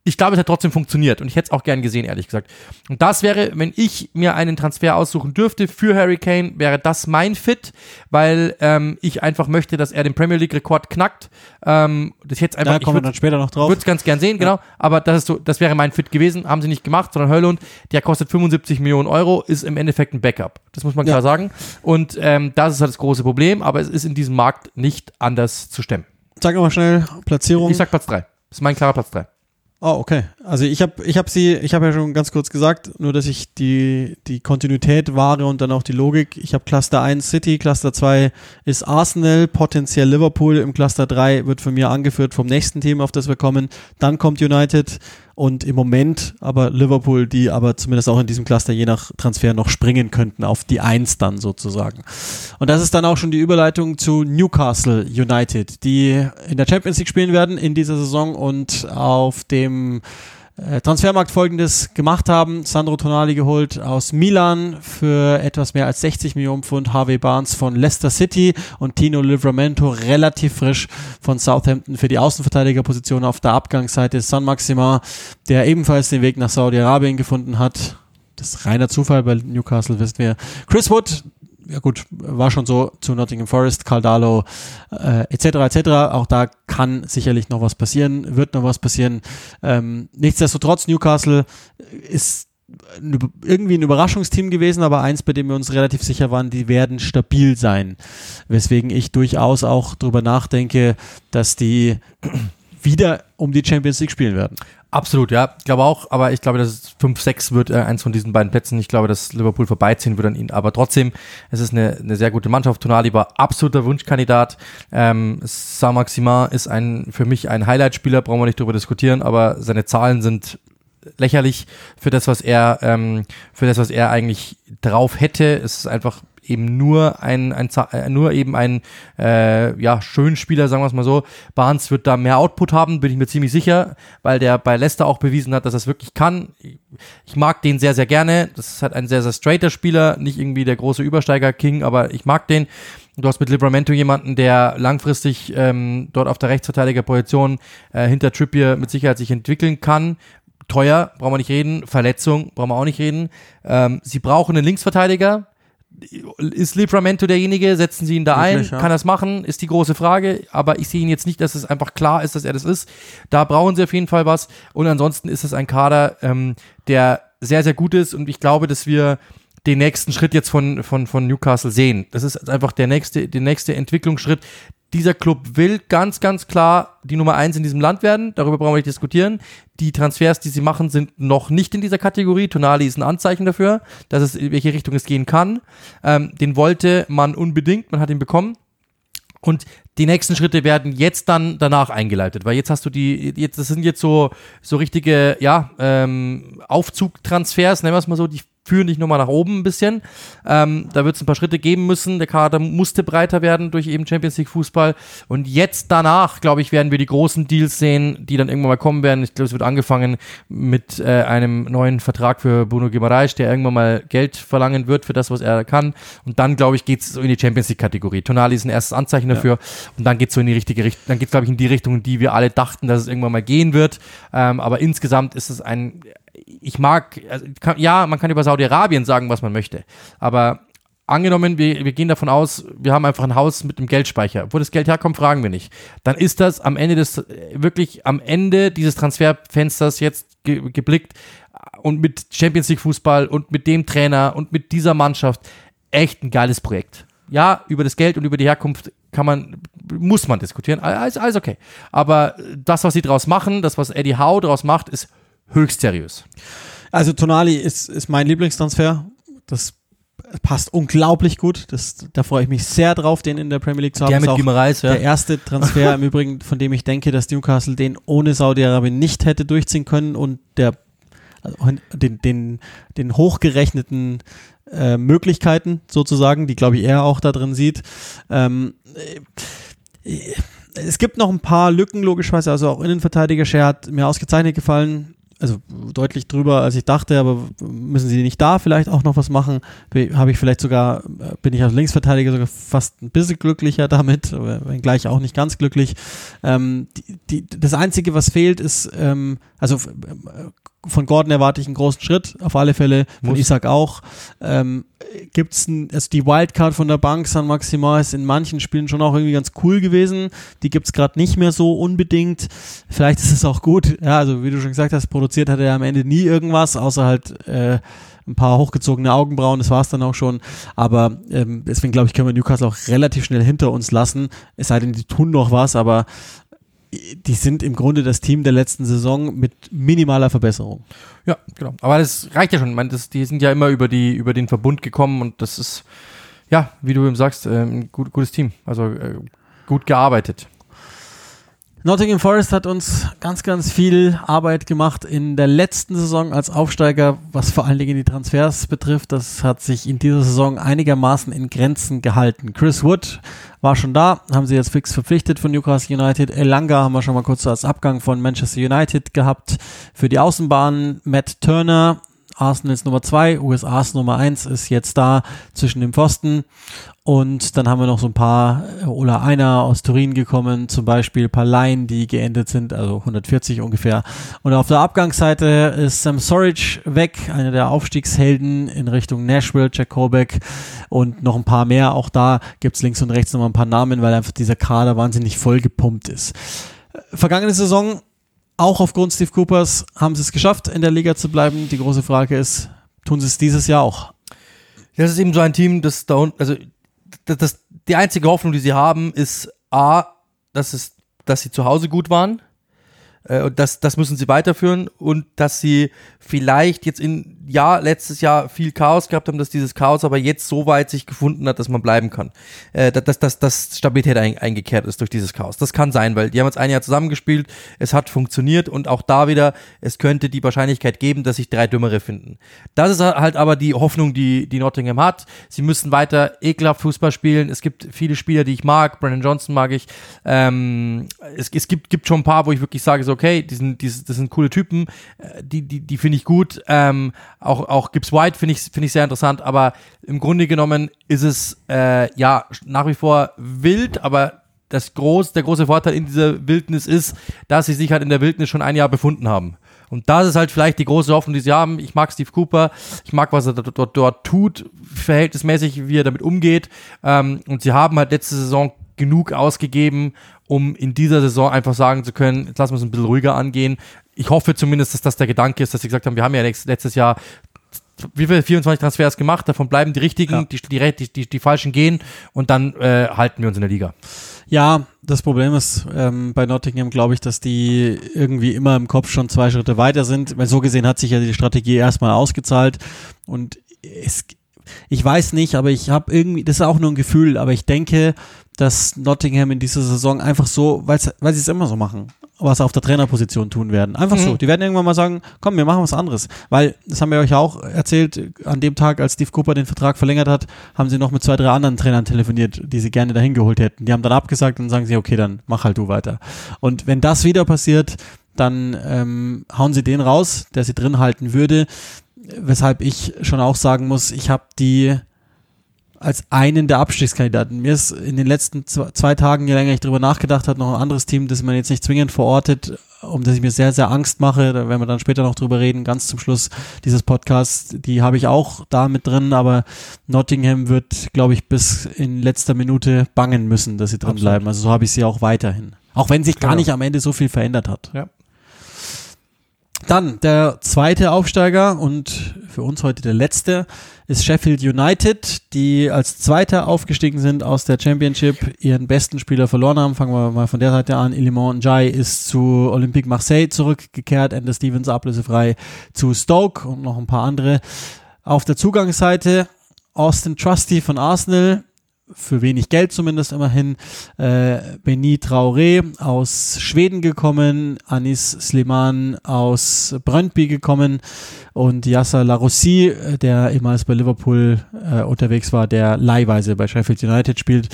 ich glaube, es hat trotzdem funktioniert und ich hätte es auch gern gesehen, ehrlich gesagt. Und das wäre, wenn ich mir einen Transfer aussuchen dürfte für Harry Kane, wäre das mein Fit, weil ähm, ich einfach möchte, dass er den Premier League-Rekord knackt. Ähm, das jetzt einfach, da kommen wir dann später noch drauf. Würde es ganz gern sehen, genau. Aber das ist so, das wäre mein Fit gewesen, haben sie nicht gemacht, sondern Höllund, der kostet 75 Millionen Euro, ist im Endeffekt ein Backup. Das muss man klar ja. sagen. Und ähm, das ist halt das große Problem, aber es ist in diesem Markt nicht anders zu stemmen. Sag nochmal schnell Platzierung. Ich sag Platz 3. Das ist mein klarer Platz 3. Oh, okay. Also ich habe ich hab sie, ich habe ja schon ganz kurz gesagt, nur dass ich die, die Kontinuität wahre und dann auch die Logik. Ich habe Cluster 1 City, Cluster 2 ist Arsenal, potenziell Liverpool, im Cluster 3 wird von mir angeführt vom nächsten Team, auf das wir kommen. Dann kommt United und im Moment aber Liverpool, die aber zumindest auch in diesem Cluster je nach Transfer noch springen könnten auf die Eins dann sozusagen. Und das ist dann auch schon die Überleitung zu Newcastle United, die in der Champions League spielen werden in dieser Saison und auf dem äh, Transfermarkt folgendes gemacht haben. Sandro Tonali geholt aus Milan für etwas mehr als 60 Millionen Pfund. Harvey Barnes von Leicester City und Tino Livramento relativ frisch von Southampton für die Außenverteidigerposition auf der Abgangsseite. San Maxima, der ebenfalls den Weg nach Saudi-Arabien gefunden hat. Das ist reiner Zufall bei Newcastle, wissen wir. Chris Wood, ja gut, war schon so zu Nottingham Forest, Caldalo äh, etc. etc. Auch da kann sicherlich noch was passieren, wird noch was passieren. Ähm, nichtsdestotrotz, Newcastle ist irgendwie ein Überraschungsteam gewesen, aber eins, bei dem wir uns relativ sicher waren, die werden stabil sein. Weswegen ich durchaus auch darüber nachdenke, dass die wieder um die Champions League spielen werden. Absolut, ja. Ich glaube auch, aber ich glaube, dass 5-6 wird äh, eins von diesen beiden Plätzen. Ich glaube, dass Liverpool vorbeiziehen wird an ihn. Aber trotzdem, es ist eine, eine sehr gute Mannschaft. Tonali war absoluter Wunschkandidat. Ähm, Saint-Maximin ist ein, für mich ein Highlight-Spieler, brauchen wir nicht drüber diskutieren, aber seine Zahlen sind lächerlich für das, was er, ähm, für das, was er eigentlich drauf hätte. Es ist einfach eben nur ein, ein äh, nur eben ein äh, ja, schön Spieler, sagen wir es mal so. Barnes wird da mehr Output haben, bin ich mir ziemlich sicher, weil der bei Leicester auch bewiesen hat, dass er es wirklich kann. Ich mag den sehr, sehr gerne. Das ist halt ein sehr, sehr straighter Spieler, nicht irgendwie der große Übersteiger-King, aber ich mag den. Du hast mit Libramento jemanden, der langfristig ähm, dort auf der Rechtsverteidigerposition äh, hinter Trippier mit Sicherheit sich entwickeln kann. Teuer, brauchen wir nicht reden. Verletzung, brauchen wir auch nicht reden. Ähm, sie brauchen einen Linksverteidiger ist Libramento derjenige? Setzen Sie ihn da Wirklich, ein? Ja. Kann das machen? Ist die große Frage. Aber ich sehe ihn jetzt nicht, dass es einfach klar ist, dass er das ist. Da brauchen Sie auf jeden Fall was. Und ansonsten ist es ein Kader, ähm, der sehr, sehr gut ist. Und ich glaube, dass wir den nächsten Schritt jetzt von, von, von Newcastle sehen. Das ist einfach der nächste, der nächste Entwicklungsschritt, dieser Club will ganz, ganz klar die Nummer eins in diesem Land werden. Darüber brauchen wir nicht diskutieren. Die Transfers, die sie machen, sind noch nicht in dieser Kategorie. Tonali ist ein Anzeichen dafür, dass es in welche Richtung es gehen kann. Ähm, den wollte man unbedingt, man hat ihn bekommen. Und die nächsten Schritte werden jetzt dann danach eingeleitet, weil jetzt hast du die, jetzt, das sind jetzt so, so richtige, ja, ähm, Aufzugtransfers, nennen wir es mal so, die führen dich nochmal nach oben ein bisschen. Ähm, da wird es ein paar Schritte geben müssen. Der Kader musste breiter werden durch eben Champions League Fußball. Und jetzt danach, glaube ich, werden wir die großen Deals sehen, die dann irgendwann mal kommen werden. Ich glaube, es wird angefangen mit äh, einem neuen Vertrag für Bruno Guimaraes, der irgendwann mal Geld verlangen wird für das, was er kann. Und dann, glaube ich, geht es so in die Champions League Kategorie. Tonali ist ein erstes Anzeichen dafür. Ja. Und dann geht es so in die richtige Richtung. Dann geht es, glaube ich, in die Richtung, in die wir alle dachten, dass es irgendwann mal gehen wird. Ähm, aber insgesamt ist es ein ich mag, also kann, ja, man kann über Saudi-Arabien sagen, was man möchte, aber angenommen, wir, wir gehen davon aus, wir haben einfach ein Haus mit einem Geldspeicher. Wo das Geld herkommt, fragen wir nicht. Dann ist das am Ende des, wirklich am Ende dieses Transferfensters jetzt ge, geblickt und mit Champions League Fußball und mit dem Trainer und mit dieser Mannschaft echt ein geiles Projekt. Ja, über das Geld und über die Herkunft kann man, muss man diskutieren. Alles, alles okay. Aber das, was sie draus machen, das, was Eddie Howe draus macht, ist höchst seriös. Also Tonali ist, ist mein Lieblingstransfer. Das passt unglaublich gut. Das, da freue ich mich sehr drauf, den in der Premier League zu haben. Der mit Gimareis, ja. Der erste Transfer im Übrigen, von dem ich denke, dass Newcastle den ohne Saudi-Arabien nicht hätte durchziehen können und der also den, den, den hochgerechneten äh, Möglichkeiten sozusagen, die glaube ich er auch da drin sieht. Ähm, äh, es gibt noch ein paar Lücken, logischerweise, also auch Innenverteidiger. Share hat mir ausgezeichnet gefallen also deutlich drüber, als ich dachte, aber müssen sie nicht da vielleicht auch noch was machen? Habe ich vielleicht sogar, bin ich als Linksverteidiger sogar fast ein bisschen glücklicher damit, wenngleich auch nicht ganz glücklich. Ähm, die, die, das Einzige, was fehlt, ist, ähm, also von Gordon erwarte ich einen großen Schritt, auf alle Fälle, von Muss. Isaac auch. Ähm, Gibt es also die Wildcard von der Bank San Maximal ist in manchen Spielen schon auch irgendwie ganz cool gewesen. Die gibt es gerade nicht mehr so unbedingt. Vielleicht ist es auch gut. Ja, also wie du schon gesagt hast, produziert hat er am Ende nie irgendwas, außer halt äh, ein paar hochgezogene Augenbrauen, das war es dann auch schon. Aber ähm, deswegen glaube ich, können wir Newcastle auch relativ schnell hinter uns lassen. Es sei denn, die tun noch was, aber die sind im Grunde das Team der letzten Saison mit minimaler Verbesserung. Ja, genau. Aber das reicht ja schon. Ich meine, das, die sind ja immer über, die, über den Verbund gekommen und das ist, ja, wie du eben sagst, äh, ein gut, gutes Team. Also äh, gut gearbeitet. Nottingham Forest hat uns ganz, ganz viel Arbeit gemacht in der letzten Saison als Aufsteiger, was vor allen Dingen die Transfers betrifft. Das hat sich in dieser Saison einigermaßen in Grenzen gehalten. Chris Wood war schon da, haben sie jetzt fix verpflichtet von Newcastle United. Elanga haben wir schon mal kurz als Abgang von Manchester United gehabt. Für die Außenbahn Matt Turner Arsenals Nummer 2, USAs Nummer 1 ist jetzt da zwischen dem Pfosten. Und dann haben wir noch so ein paar äh, Ola Einer aus Turin gekommen, zum Beispiel ein paar Laien, die geendet sind, also 140 ungefähr. Und auf der Abgangsseite ist Sam Sorridge weg, einer der Aufstiegshelden in Richtung Nashville, Jack Colbeck und noch ein paar mehr. Auch da gibt es links und rechts noch mal ein paar Namen, weil einfach dieser Kader wahnsinnig voll gepumpt ist. Vergangene Saison auch aufgrund Steve Coopers haben sie es geschafft, in der Liga zu bleiben. Die große Frage ist, tun sie es dieses Jahr auch? Das ist eben so ein Team, das da unten, also das, das, die einzige Hoffnung, die sie haben, ist A, dass, es, dass sie zu Hause gut waren. Äh, und das, das müssen sie weiterführen und dass sie vielleicht jetzt in ja, letztes Jahr viel Chaos gehabt haben, dass dieses Chaos aber jetzt so weit sich gefunden hat, dass man bleiben kann. Äh, dass, dass, dass Stabilität ein, eingekehrt ist durch dieses Chaos. Das kann sein, weil die haben jetzt ein Jahr zusammengespielt, es hat funktioniert und auch da wieder, es könnte die Wahrscheinlichkeit geben, dass sich drei Dümmere finden. Das ist halt aber die Hoffnung, die, die Nottingham hat. Sie müssen weiter ekelhaft Fußball spielen. Es gibt viele Spieler, die ich mag. Brandon Johnson mag ich. Ähm, es es gibt, gibt schon ein paar, wo ich wirklich sage, so, okay, die sind, die, das sind coole Typen, äh, die, die, die finde ich gut. Ähm, auch, auch Gibbs White finde ich, finde ich sehr interessant, aber im Grunde genommen ist es äh, ja nach wie vor wild, aber das groß, der große Vorteil in dieser Wildnis ist, dass sie sich halt in der Wildnis schon ein Jahr befunden haben. Und das ist halt vielleicht die große Hoffnung, die sie haben. Ich mag Steve Cooper, ich mag, was er dort, dort, dort tut, verhältnismäßig, wie er damit umgeht. Ähm, und sie haben halt letzte Saison genug ausgegeben, um in dieser Saison einfach sagen zu können, jetzt lassen wir es ein bisschen ruhiger angehen ich hoffe zumindest, dass das der Gedanke ist, dass sie gesagt haben, wir haben ja letztes Jahr wie viele 24 Transfers gemacht, davon bleiben die richtigen, ja. die, die, die, die, falschen gehen und dann äh, halten wir uns in der Liga. Ja, das Problem ist ähm, bei Nottingham, glaube ich, dass die irgendwie immer im Kopf schon zwei Schritte weiter sind, weil so gesehen hat sich ja die Strategie erstmal ausgezahlt und es, ich weiß nicht, aber ich habe irgendwie, das ist auch nur ein Gefühl, aber ich denke, dass Nottingham in dieser Saison einfach so, weil sie es immer so machen, was auf der Trainerposition tun werden. Einfach mhm. so. Die werden irgendwann mal sagen, komm, wir machen was anderes. Weil, das haben wir euch auch erzählt, an dem Tag, als Steve Cooper den Vertrag verlängert hat, haben sie noch mit zwei, drei anderen Trainern telefoniert, die sie gerne dahin geholt hätten. Die haben dann abgesagt und sagen sie, okay, dann mach halt du weiter. Und wenn das wieder passiert, dann ähm, hauen sie den raus, der sie drin halten würde. Weshalb ich schon auch sagen muss, ich habe die als einen der Abstiegskandidaten. Mir ist in den letzten zwei, Tagen, je länger ich darüber nachgedacht habe, noch ein anderes Team, das man jetzt nicht zwingend verortet, um das ich mir sehr, sehr Angst mache. Da werden wir dann später noch drüber reden, ganz zum Schluss dieses Podcasts. Die habe ich auch da mit drin, aber Nottingham wird, glaube ich, bis in letzter Minute bangen müssen, dass sie drin Absolut. bleiben. Also so habe ich sie auch weiterhin. Auch wenn sich Klar. gar nicht am Ende so viel verändert hat. Ja. Dann der zweite Aufsteiger und für uns heute der letzte ist Sheffield United, die als Zweiter aufgestiegen sind aus der Championship, ihren besten Spieler verloren haben. Fangen wir mal von der Seite an. Ilimon Njai ist zu Olympique Marseille zurückgekehrt, Ende Stevens ablösefrei zu Stoke und noch ein paar andere. Auf der Zugangsseite Austin Trusty von Arsenal für wenig Geld zumindest immerhin. Äh, Beni Traoré aus Schweden gekommen, Anis Sliman aus Brøndby gekommen und Yasser Larossi, äh, der ehemals bei Liverpool äh, unterwegs war, der leihweise bei Sheffield United spielt.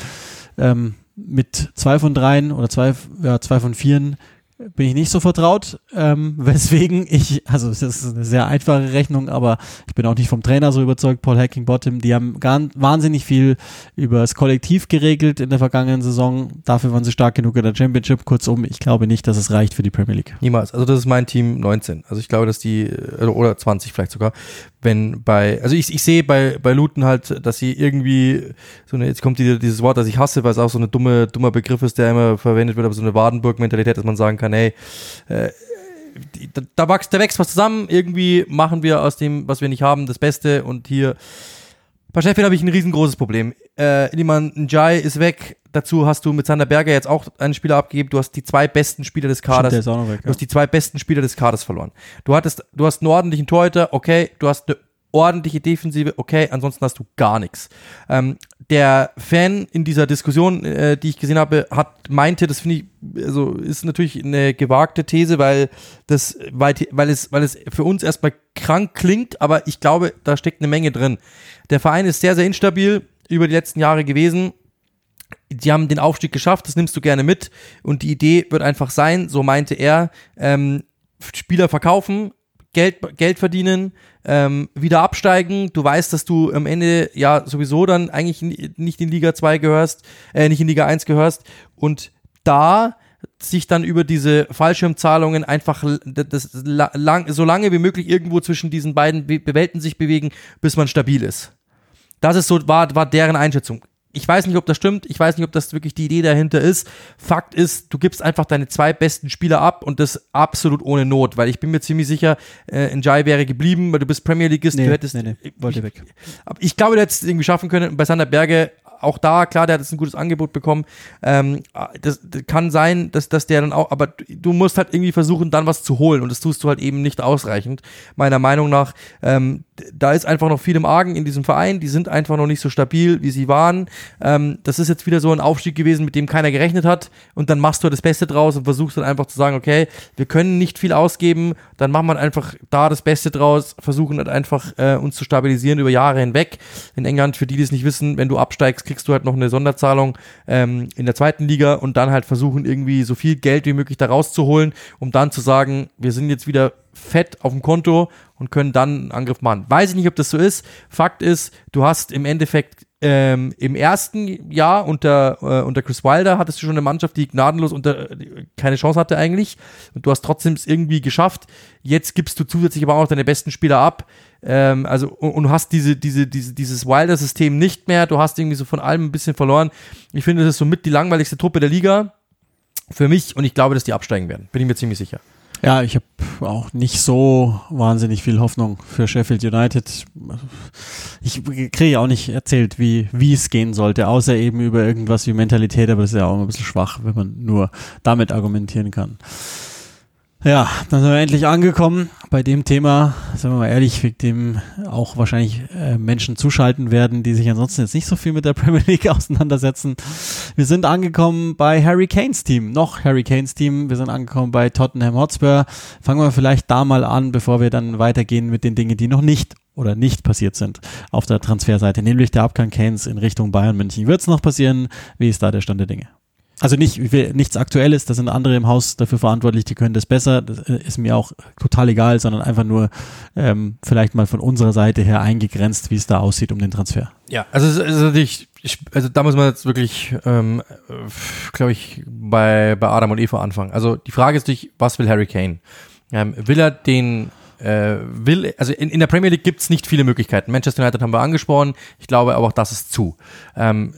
Ähm, mit zwei von dreien oder zwei, ja, zwei von vieren bin ich nicht so vertraut, ähm, weswegen ich, also es ist eine sehr einfache Rechnung, aber ich bin auch nicht vom Trainer so überzeugt, Paul Hacking-Bottom, die haben ganz, wahnsinnig viel über das Kollektiv geregelt in der vergangenen Saison, dafür waren sie stark genug in der Championship, kurzum, ich glaube nicht, dass es reicht für die Premier League. Niemals, also das ist mein Team 19, also ich glaube, dass die, äh, oder 20 vielleicht sogar, wenn bei, also ich, ich sehe bei, bei Luton halt, dass sie irgendwie, so eine, jetzt kommt die, dieses Wort, das ich hasse, weil es auch so ein dumme, dummer Begriff ist, der immer verwendet wird, aber so eine Wadenburg-Mentalität, dass man sagen kann, hey, äh, da, da, wächst, da wächst was zusammen, irgendwie machen wir aus dem, was wir nicht haben, das Beste und hier bei Sheffield habe ich ein riesengroßes Problem. Äh, Iliman Njai ist weg. Dazu hast du mit Sander Berger jetzt auch einen Spieler abgegeben. Du hast die zwei besten Spieler des Kaders. Stimmt, weg, ja. Du hast die zwei besten Spieler des Kaders verloren. Du hattest, du hast einen ordentlichen Torhüter, okay. Du hast eine ordentliche Defensive, okay. Ansonsten hast du gar nichts. Ähm, der Fan in dieser Diskussion, äh, die ich gesehen habe, hat meinte, das finde ich, also ist natürlich eine gewagte These, weil das, weil, weil es, weil es für uns erstmal krank klingt, aber ich glaube, da steckt eine Menge drin. Der Verein ist sehr, sehr instabil über die letzten Jahre gewesen. Die haben den Aufstieg geschafft, das nimmst du gerne mit. Und die Idee wird einfach sein, so meinte er, ähm, Spieler verkaufen, Geld, Geld verdienen, ähm, wieder absteigen. Du weißt, dass du am Ende ja sowieso dann eigentlich nicht in Liga 2 gehörst, äh, nicht in Liga 1 gehörst. Und da sich dann über diese Fallschirmzahlungen einfach das lang, so lange wie möglich irgendwo zwischen diesen beiden Welten sich bewegen, bis man stabil ist. Das ist so, war, war deren Einschätzung. Ich weiß nicht, ob das stimmt. Ich weiß nicht, ob das wirklich die Idee dahinter ist. Fakt ist, du gibst einfach deine zwei besten Spieler ab und das absolut ohne Not, weil ich bin mir ziemlich sicher, äh, Njai wäre geblieben, weil du bist Premier Leagueist, nee, du hättest. Nee, nee, wollte weg. Ich, ich glaube, du hättest es irgendwie schaffen können. Bei Sander Berge auch da, klar, der hat jetzt ein gutes Angebot bekommen. Ähm, das, das, kann sein, dass, dass der dann auch, aber du musst halt irgendwie versuchen, dann was zu holen und das tust du halt eben nicht ausreichend, meiner Meinung nach. Ähm, da ist einfach noch viel im Argen in diesem Verein, die sind einfach noch nicht so stabil, wie sie waren. Ähm, das ist jetzt wieder so ein Aufstieg gewesen, mit dem keiner gerechnet hat und dann machst du das Beste draus und versuchst dann einfach zu sagen, okay, wir können nicht viel ausgeben, dann machen wir einfach da das Beste draus, versuchen halt einfach äh, uns zu stabilisieren über Jahre hinweg. In England, für die, die es nicht wissen, wenn du absteigst, kriegst du halt noch eine Sonderzahlung ähm, in der zweiten Liga und dann halt versuchen irgendwie so viel Geld wie möglich da rauszuholen, um dann zu sagen, wir sind jetzt wieder fett auf dem Konto und können dann einen Angriff machen. Weiß ich nicht, ob das so ist. Fakt ist, du hast im Endeffekt ähm, im ersten Jahr unter, äh, unter Chris Wilder hattest du schon eine Mannschaft, die gnadenlos unter, äh, keine Chance hatte eigentlich. Und du hast trotzdem es irgendwie geschafft. Jetzt gibst du zusätzlich aber auch noch deine besten Spieler ab. Ähm, also, und, und, du hast diese, diese, diese, dieses Wilder-System nicht mehr. Du hast irgendwie so von allem ein bisschen verloren. Ich finde, das ist somit die langweiligste Truppe der Liga. Für mich. Und ich glaube, dass die absteigen werden. Bin ich mir ziemlich sicher. Ja, ich habe auch nicht so wahnsinnig viel Hoffnung für Sheffield United. Ich kriege auch nicht erzählt, wie wie es gehen sollte, außer eben über irgendwas wie Mentalität, aber das ist ja auch ein bisschen schwach, wenn man nur damit argumentieren kann. Ja, dann sind wir endlich angekommen bei dem Thema, sagen wir mal ehrlich, wegen dem auch wahrscheinlich äh, Menschen zuschalten werden, die sich ansonsten jetzt nicht so viel mit der Premier League auseinandersetzen. Wir sind angekommen bei Harry Kanes Team, noch Harry Kanes Team. Wir sind angekommen bei Tottenham Hotspur. Fangen wir vielleicht da mal an, bevor wir dann weitergehen mit den Dingen, die noch nicht oder nicht passiert sind auf der Transferseite, nämlich der Abgang Kanes in Richtung Bayern München. Wird es noch passieren? Wie ist da der Stand der Dinge? Also nicht, nichts Aktuelles, da sind andere im Haus dafür verantwortlich, die können das besser, das äh, ist mir auch total egal, sondern einfach nur ähm, vielleicht mal von unserer Seite her eingegrenzt, wie es da aussieht um den Transfer. Ja, also es ist natürlich, ich, also da muss man jetzt wirklich, ähm, glaube ich, bei, bei Adam und Eva anfangen. Also die Frage ist natürlich, was will Harry Kane? Ähm, will er den äh, will, also in, in der Premier League gibt es nicht viele Möglichkeiten. Manchester United haben wir angesprochen, ich glaube aber auch das ist zu. Ähm,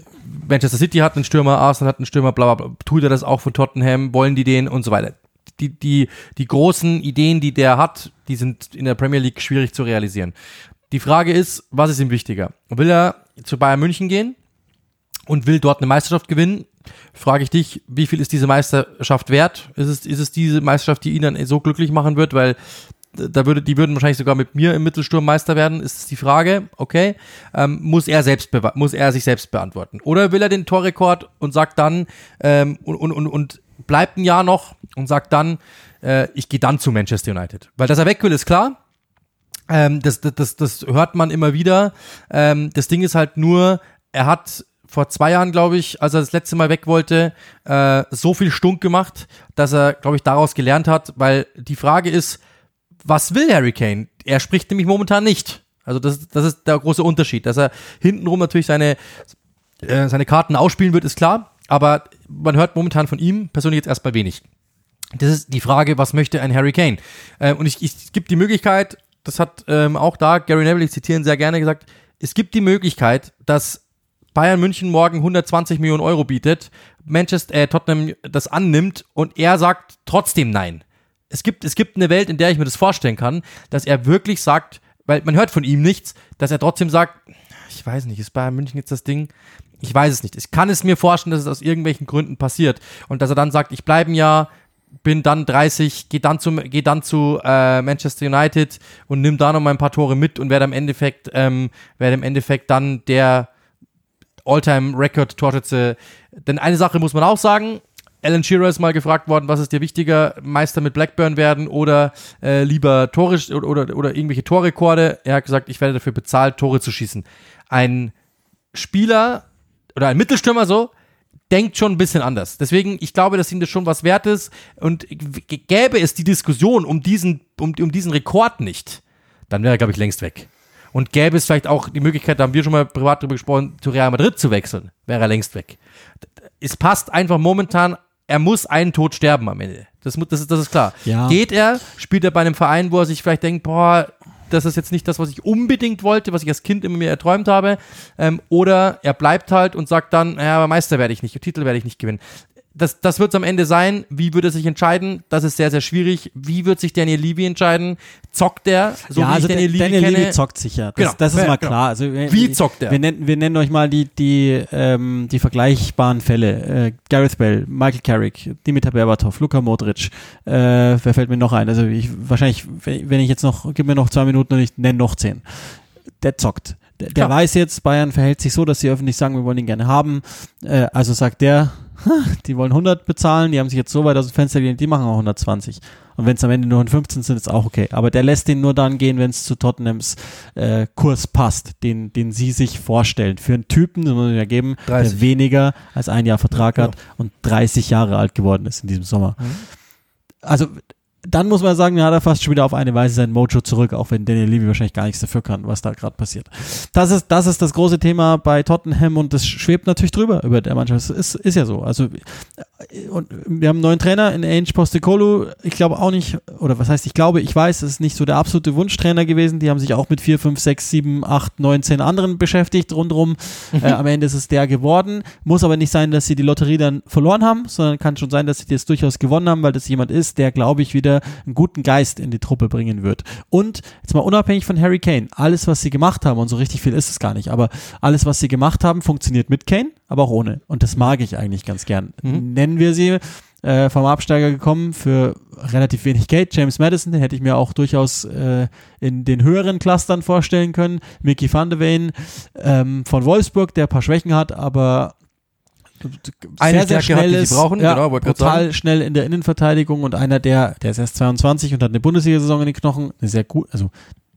Manchester City hat einen Stürmer, Arsenal hat einen Stürmer, bla, bla, bla. Tut er das auch von Tottenham? Wollen die den und so weiter? Die, die, die großen Ideen, die der hat, die sind in der Premier League schwierig zu realisieren. Die Frage ist, was ist ihm wichtiger? Will er zu Bayern München gehen und will dort eine Meisterschaft gewinnen? Frage ich dich, wie viel ist diese Meisterschaft wert? Ist es, ist es diese Meisterschaft, die ihn dann so glücklich machen wird? Weil da würde, die würden wahrscheinlich sogar mit mir im Mittelsturm Meister werden, ist die Frage, okay, ähm, muss er selbst muss er sich selbst beantworten. Oder will er den Torrekord und sagt dann, ähm, und, und, und, und bleibt ein Jahr noch und sagt dann, äh, ich gehe dann zu Manchester United. Weil dass er weg will, ist klar. Ähm, das, das, das, das hört man immer wieder. Ähm, das Ding ist halt nur, er hat vor zwei Jahren, glaube ich, als er das letzte Mal weg wollte, äh, so viel Stunk gemacht, dass er, glaube ich, daraus gelernt hat, weil die Frage ist, was will Harry Kane? Er spricht nämlich momentan nicht. Also das, das ist der große Unterschied. Dass er hintenrum natürlich seine, äh, seine Karten ausspielen wird, ist klar. Aber man hört momentan von ihm persönlich jetzt erstmal wenig. Das ist die Frage, was möchte ein Harry Kane? Äh, und ich, ich, es gibt die Möglichkeit, das hat ähm, auch da Gary Neville, ich zitieren sehr gerne gesagt, es gibt die Möglichkeit, dass Bayern München morgen 120 Millionen Euro bietet, Manchester, äh, Tottenham das annimmt und er sagt trotzdem nein. Es gibt, es gibt eine Welt, in der ich mir das vorstellen kann, dass er wirklich sagt, weil man hört von ihm nichts, dass er trotzdem sagt, ich weiß nicht, ist Bayern München jetzt das Ding? Ich weiß es nicht. Ich kann es mir vorstellen, dass es aus irgendwelchen Gründen passiert und dass er dann sagt, ich bleibe ein Jahr, bin dann 30, geh dann zu, geh dann zu äh, Manchester United und nimm da noch mal ein paar Tore mit und werde im Endeffekt, ähm, werde im Endeffekt dann der All-Time-Record-Torschütze. Denn eine Sache muss man auch sagen, Alan Shearer ist mal gefragt worden, was ist dir wichtiger, Meister mit Blackburn werden oder äh, lieber Tore oder, oder, irgendwelche Torrekorde. Er hat gesagt, ich werde dafür bezahlt, Tore zu schießen. Ein Spieler oder ein Mittelstürmer so, denkt schon ein bisschen anders. Deswegen, ich glaube, dass ihm das schon was wert ist. Und gäbe es die Diskussion um diesen, um, um diesen Rekord nicht, dann wäre er, glaube ich, längst weg. Und gäbe es vielleicht auch die Möglichkeit, da haben wir schon mal privat drüber gesprochen, zu Real Madrid zu wechseln, wäre er längst weg. Es passt einfach momentan, er muss einen Tod sterben am Ende. Das, das, ist, das ist klar. Ja. Geht er, spielt er bei einem Verein, wo er sich vielleicht denkt, boah, das ist jetzt nicht das, was ich unbedingt wollte, was ich als Kind immer mir erträumt habe. Ähm, oder er bleibt halt und sagt dann, ja, aber Meister werde ich nicht, Titel werde ich nicht gewinnen das, das wird es am Ende sein. Wie wird er sich entscheiden? Das ist sehr, sehr schwierig. Wie wird sich Daniel Levy entscheiden? Zockt er? So ja, also Daniel, Levy, Daniel Levy zockt sicher. Das, genau. das ist ja, mal genau. klar. Also, wie zockt er? Wir nennen, wir nennen euch mal die, die, ähm, die vergleichbaren Fälle. Äh, Gareth Bell, Michael Carrick, Dimitar Berbatov, Luka Modric. Äh, wer fällt mir noch ein? Also ich, wahrscheinlich, wenn ich jetzt noch, gib mir noch zwei Minuten und ich nenne noch zehn. Der zockt. Der, der weiß jetzt, Bayern verhält sich so, dass sie öffentlich sagen, wir wollen ihn gerne haben. Äh, also sagt der, die wollen 100 bezahlen, die haben sich jetzt so weit aus dem Fenster gelehnt, die machen auch 120. Und wenn es am Ende nur 15 sind, ist auch okay. Aber der lässt den nur dann gehen, wenn es zu Tottenhams äh, Kurs passt, den, den sie sich vorstellen. Für einen Typen, das muss man ja geben, 30. der weniger als ein Jahr Vertrag ja, hat und 30 Jahre alt geworden ist in diesem Sommer. Mhm. Also dann muss man sagen, hat er fast schon wieder auf eine Weise sein Mojo zurück, auch wenn Daniel Levy wahrscheinlich gar nichts dafür kann, was da gerade passiert. Das ist, das ist das große Thema bei Tottenham und das schwebt natürlich drüber über der Mannschaft. Das ist, ist ja so. Also, und wir haben einen neuen Trainer in Ange Postecoglou. Ich glaube auch nicht, oder was heißt, ich glaube, ich weiß, es ist nicht so der absolute Wunschtrainer gewesen. Die haben sich auch mit 4, 5, 6, 7, 8, 9, 10 anderen beschäftigt rundherum. Mhm. Äh, am Ende ist es der geworden. Muss aber nicht sein, dass sie die Lotterie dann verloren haben, sondern kann schon sein, dass sie das durchaus gewonnen haben, weil das jemand ist, der, glaube ich, wieder einen guten Geist in die Truppe bringen wird. Und jetzt mal unabhängig von Harry Kane, alles, was sie gemacht haben, und so richtig viel ist es gar nicht, aber alles, was sie gemacht haben, funktioniert mit Kane, aber auch ohne. Und das mag ich eigentlich ganz gern. Mhm. Nennen wir sie äh, vom Absteiger gekommen für relativ wenig Geld. James Madison, den hätte ich mir auch durchaus äh, in den höheren Clustern vorstellen können. Mickey van de Ven ähm, von Wolfsburg, der ein paar Schwächen hat, aber eine sehr, sehr schnell hat, ist, brauchen, ja, genau, total schnell in der Innenverteidigung und einer, der, der ist erst 22 und hat eine Bundesliga-Saison in den Knochen, eine sehr gut, also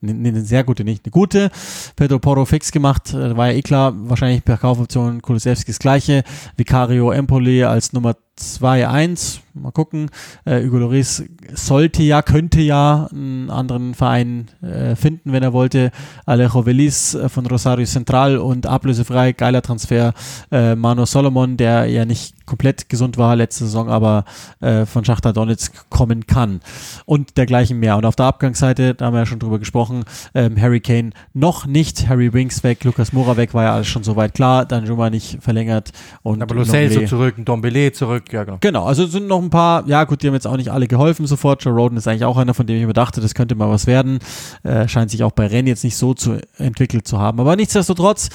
eine, eine sehr gute, nicht eine gute. Pedro Porro fix gemacht, äh, war ja eh klar, wahrscheinlich per Kaufoption Kulusewskis gleiche. Vicario Empoli als Nummer 2-1 Mal gucken. Äh, Hugo Loris sollte ja, könnte ja einen anderen Verein äh, finden, wenn er wollte. Alejo Velis äh, von Rosario Central und ablösefrei, geiler Transfer. Äh, Mano Solomon, der ja nicht komplett gesund war letzte Saison, aber äh, von Schachter Donetsk kommen kann. Und dergleichen mehr. Und auf der Abgangsseite, da haben wir ja schon drüber gesprochen, ähm, Harry Kane noch nicht, Harry Winks weg, Lukas Moura weg, war ja alles schon soweit klar, dann Juma nicht verlängert. Und aber Lo Celso zurück, Dombele zurück, ja genau. Genau, also sind noch ein paar, ja gut, die haben jetzt auch nicht alle geholfen sofort. Joe Roden ist eigentlich auch einer, von dem ich mir dachte, das könnte mal was werden. Äh, scheint sich auch bei Rennen jetzt nicht so zu entwickelt zu haben. Aber nichtsdestotrotz,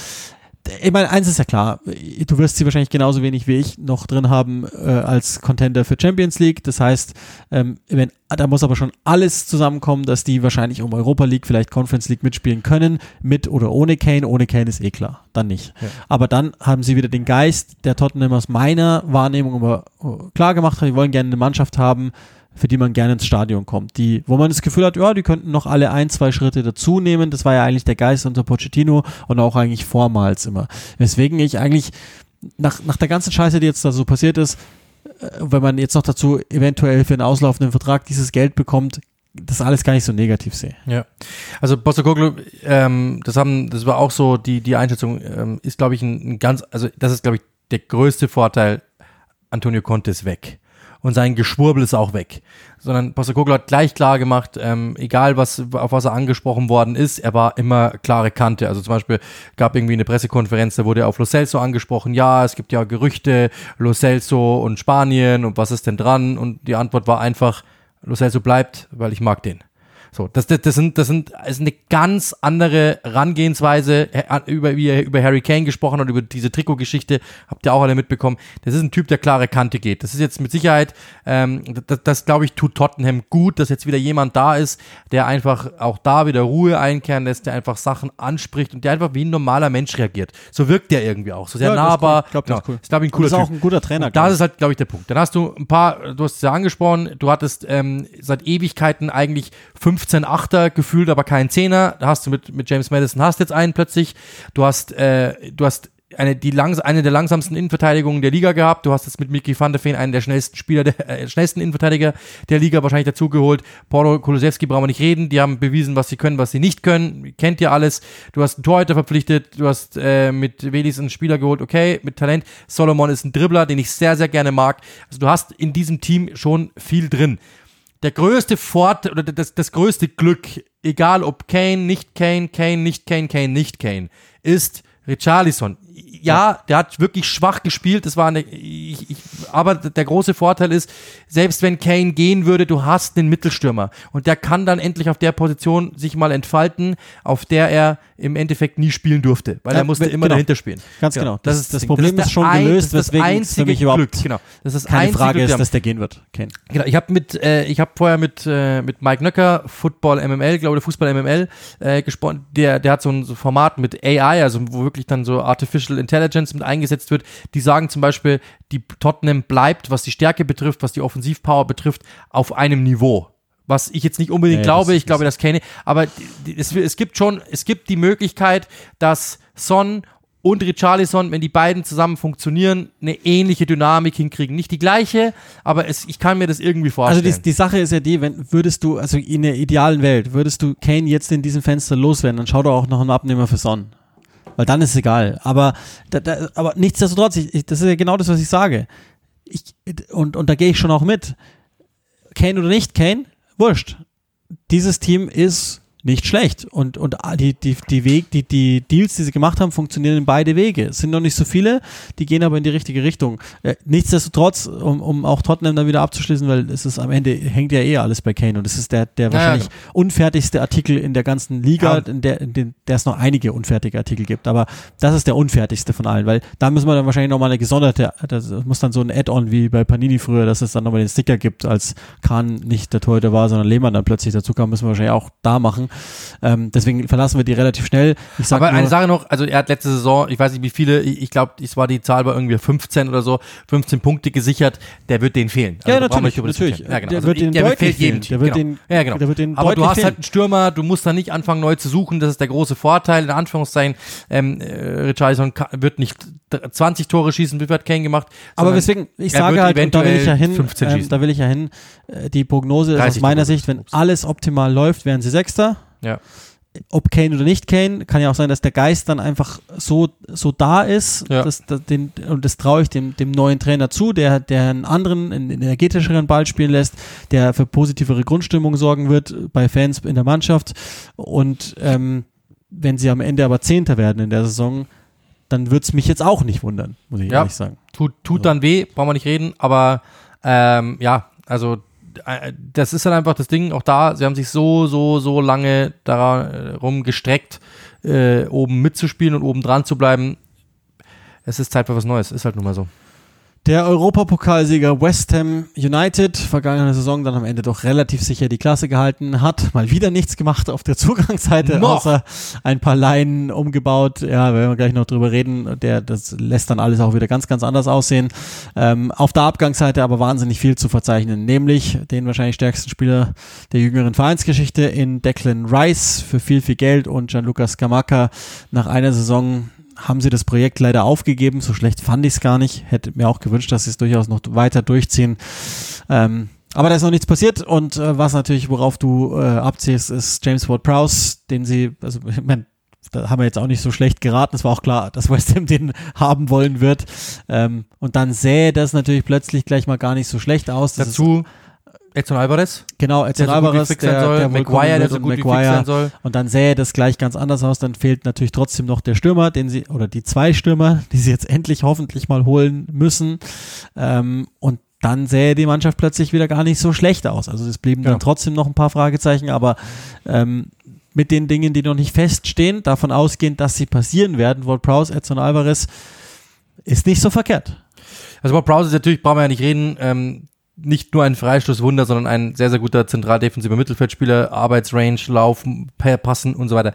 ich meine, eins ist ja klar, du wirst sie wahrscheinlich genauso wenig wie ich noch drin haben äh, als Contender für Champions League. Das heißt, ähm, wenn, da muss aber schon alles zusammenkommen, dass die wahrscheinlich um Europa League, vielleicht Conference League mitspielen können, mit oder ohne Kane. Ohne Kane ist eh klar, dann nicht. Ja. Aber dann haben sie wieder den Geist, der Tottenham aus meiner Wahrnehmung immer äh, klar gemacht hat, die wollen gerne eine Mannschaft haben, für die man gerne ins Stadion kommt. Die, wo man das Gefühl hat, ja, die könnten noch alle ein, zwei Schritte dazu nehmen. Das war ja eigentlich der Geist unter Pochettino und auch eigentlich vormals immer. Weswegen ich eigentlich nach, nach der ganzen Scheiße, die jetzt da so passiert ist, äh, wenn man jetzt noch dazu eventuell für einen auslaufenden Vertrag dieses Geld bekommt, das alles gar nicht so negativ sehe. Ja, also Postecoglou, ähm, das haben, das war auch so die die Einschätzung, ähm, ist glaube ich ein, ein, ganz, also das ist glaube ich der größte Vorteil. Antonio Conte ist weg und sein Geschwurbel ist auch weg. Sondern Postecoglou hat gleich klar gemacht, ähm, egal was, auf was er angesprochen worden ist, er war immer klare Kante. Also zum Beispiel gab irgendwie eine Pressekonferenz, da wurde er auf Lo Celso angesprochen, ja, es gibt ja Gerüchte, Lo Celso und Spanien und was ist denn dran? Und die Antwort war einfach, Lo Celso bleibt, weil ich mag den. So, das, das, das sind, das sind, ist eine ganz andere Herangehensweise, über, wie er über Harry Kane gesprochen hat, über diese Trikotgeschichte, habt ihr auch alle mitbekommen. Das ist ein Typ, der klare Kante geht. Das ist jetzt mit Sicherheit, ähm, das, das glaube ich, tut Tottenham gut, dass jetzt wieder jemand da ist, der einfach auch da wieder Ruhe einkehren lässt, der einfach Sachen anspricht und der einfach wie ein normaler Mensch reagiert. So wirkt der irgendwie auch, so sehr Ja, nahbar. Ich glaub, das Genau. ist cool. Ist, glaube ich, ein cooler das ist auch ein guter Trainer. Und glaub das ist halt, glaube ich, der Punkt. Dann hast du ein paar, du hast es ja angesprochen, du hattest ähm, seit Ewigkeiten eigentlich 15 Achter gefühlt, aber keinen Zehner. Da hast du mit, mit James Madison hast jetzt einen plötzlich. Du hast, äh, du hast eine, die langs eine der langsamsten Innenverteidigungen der Liga gehabt. Du hast jetzt mit Mickey van der Feen einen der schnellsten Spieler, der äh, schnellsten Innenverteidiger der Liga wahrscheinlich dazugeholt. Paulo Kulusewski brauchen wir nicht reden. Die haben bewiesen, was sie können, was sie nicht können. Kennt ihr alles. Du hast einen Torhüter verpflichtet. Du hast äh, mit Welis einen Spieler geholt. Okay, mit Talent. Solomon ist ein Dribbler, den ich sehr, sehr gerne mag. Also du hast in diesem Team schon viel drin der größte Vorteil oder das, das größte Glück, egal ob Kane, nicht Kane, Kane, nicht Kane, Kane, nicht Kane, ist Richarlison. Ja, der hat wirklich schwach gespielt. Das war eine, ich, ich, aber der große Vorteil ist, selbst wenn Kane gehen würde, du hast den Mittelstürmer und der kann dann endlich auf der Position sich mal entfalten, auf der er im Endeffekt nie spielen durfte, weil Ja, er musste immer genau. dahinter spielen. Ganz genau. Das, ist, das. Problem der ist schon ein- gelöst, das das weswegen es für mich überhaupt Glück. Genau. Das ist das keine einzige Frage Glück. Ist, dass der gehen wird. Kane. Genau, ich habe mit, äh, ich habe vorher mit äh, mit Mike Nöcker Football MML, glaube ich, Fußball MML äh, gesprochen. Der der hat so ein so Format mit AI, also wo wirklich dann so Artificial Intelligence mit eingesetzt wird. Die sagen zum Beispiel, die Tottenham bleibt, was die Stärke betrifft, was die Offensivpower betrifft, auf einem Niveau. Was ich jetzt nicht unbedingt Nee, glaube, ich glaube, das kenne, aber es, es gibt schon, es gibt die Möglichkeit, dass Son und Richarlison, wenn die beiden zusammen funktionieren, eine ähnliche Dynamik hinkriegen. Nicht die gleiche, aber es, ich kann mir das irgendwie Also vorstellen. die, die Sache ist ja die, wenn würdest du, also in der idealen Welt, würdest du Kane jetzt in diesem Fenster loswerden, dann schau doch auch noch einen Abnehmer für Son. Weil dann ist es egal. Aber, da, da, aber nichtsdestotrotz, ich, ich, das ist ja genau das, was ich sage. Ich, und, und da gehe ich schon auch mit. Kane oder nicht Kane, wurscht. Dieses Team ist nicht schlecht. Und, und die, die, die, Weg, die, die Deals, die sie gemacht haben, funktionieren in beide Wege. Es sind noch nicht so viele, die gehen aber in die richtige Richtung. Äh, nichtsdestotrotz, um, um auch Tottenham dann wieder abzuschließen, weil es ist am Ende hängt ja eh alles bei Kane und es ist der, der Ja, wahrscheinlich ja. unfertigste Artikel in der ganzen Liga, Ja. in der, in den, der es noch einige unfertige Artikel gibt. Aber das ist der unfertigste von allen, weil da müssen wir dann wahrscheinlich nochmal eine gesonderte, das muss dann so ein Add-on wie bei Panini früher, dass es dann nochmal den Sticker gibt, als Kahn nicht der Torhüter war, sondern Lehmann dann plötzlich dazu kam, müssen wir wahrscheinlich auch da machen. Ähm, deswegen verlassen wir die relativ schnell. Ich sag aber nur, eine Sache noch, also er hat letzte Saison, ich weiß nicht wie viele, ich, ich glaube, es war die Zahl war irgendwie 15 oder so, 15 Punkte gesichert, der wird denen fehlen. Ja, brauchen wir natürlich, drüber natürlich. Ja, genau. Der Also wird denen der fehlt jedem. Team, Der wird genau. denen- ja, genau. der wird denen Aber du hast halt fehlen. einen Stürmer, du musst da nicht anfangen neu zu suchen, das ist der große Vorteil, in Anführungszeichen, ähm, äh, Richarlison wird nicht 20 Tore schießen, wie wird Kane gemacht. Aber sondern weswegen, ich sage halt, und da will ich ja hin, 15 ähm, da will ich ja hin, äh, die Prognose ist 30 aus meiner Tore. Sicht, wenn alles optimal läuft, wären sie Sechster. Ja. Ob Kane oder nicht Kane, kann ja auch sein, dass der Geist dann einfach so, so da ist. Ja. dass, dass den, und das traue ich dem, dem neuen Trainer zu, der, der einen anderen, einen energetischeren Ball spielen lässt, der für positivere Grundstimmung sorgen wird bei Fans in der Mannschaft. Und ähm, wenn sie am Ende aber Zehnter werden in der Saison, dann würde es mich jetzt auch nicht wundern, muss ich Ja. ehrlich sagen. Tut, tut So. dann weh, brauchen wir nicht reden, aber ähm, ja, also äh, das ist dann einfach das Ding, auch da, sie haben sich so, so, so lange darum gestreckt, äh, oben mitzuspielen und oben dran zu bleiben. Es ist Zeit für was Neues, ist halt nun mal so. Der Europapokalsieger West Ham United, vergangene Saison dann am Ende doch relativ sicher die Klasse gehalten, hat mal wieder nichts gemacht auf der Zugangsseite, Noch. außer ein paar Leinen umgebaut. Ja, werden wir gleich noch drüber reden. Der, das lässt dann alles auch wieder ganz, ganz anders aussehen. Ähm, auf der Abgangsseite aber wahnsinnig viel zu verzeichnen, nämlich den wahrscheinlich stärksten Spieler der jüngeren Vereinsgeschichte in Declan Rice für viel, viel Geld und Gianluca Scamacca nach einer Saison haben sie das Projekt leider aufgegeben. So schlecht fand ich es gar nicht. Hätte mir auch gewünscht, dass sie es durchaus noch weiter durchziehen. Ähm, aber da ist noch nichts passiert und äh, was natürlich, worauf du äh, abziehst, ist James Ward-Prowse, den sie, also ich mein, da haben wir jetzt auch nicht so schlecht geraten. Es war auch klar, dass West Ham den haben wollen wird. Ähm, und dann sähe das natürlich plötzlich gleich mal gar nicht so schlecht aus. Das Dazu Edson Alvarez, genau, Edson der Alvarez, der, soll, Maguire, der so und gut wie fix Maguire. sein soll. Und dann sähe das gleich ganz anders aus. Dann fehlt natürlich trotzdem noch der Stürmer, den sie, oder die zwei Stürmer, die sie jetzt endlich hoffentlich mal holen müssen. Ähm, und dann sähe die Mannschaft plötzlich wieder gar nicht so schlecht aus. Also es blieben Ja. dann trotzdem noch ein paar Fragezeichen, aber ähm, mit den Dingen, die noch nicht feststehen, davon ausgehend, dass sie passieren werden, Ward Prowse, Edson Alvarez, ist nicht so verkehrt. Also Bob Prowse ist natürlich, brauchen wir ja nicht reden, ähm, nicht nur ein Freistoßwunder, sondern ein sehr, sehr guter zentral defensiver Mittelfeldspieler, Arbeitsrange, Laufen, Pa- Passen und so weiter.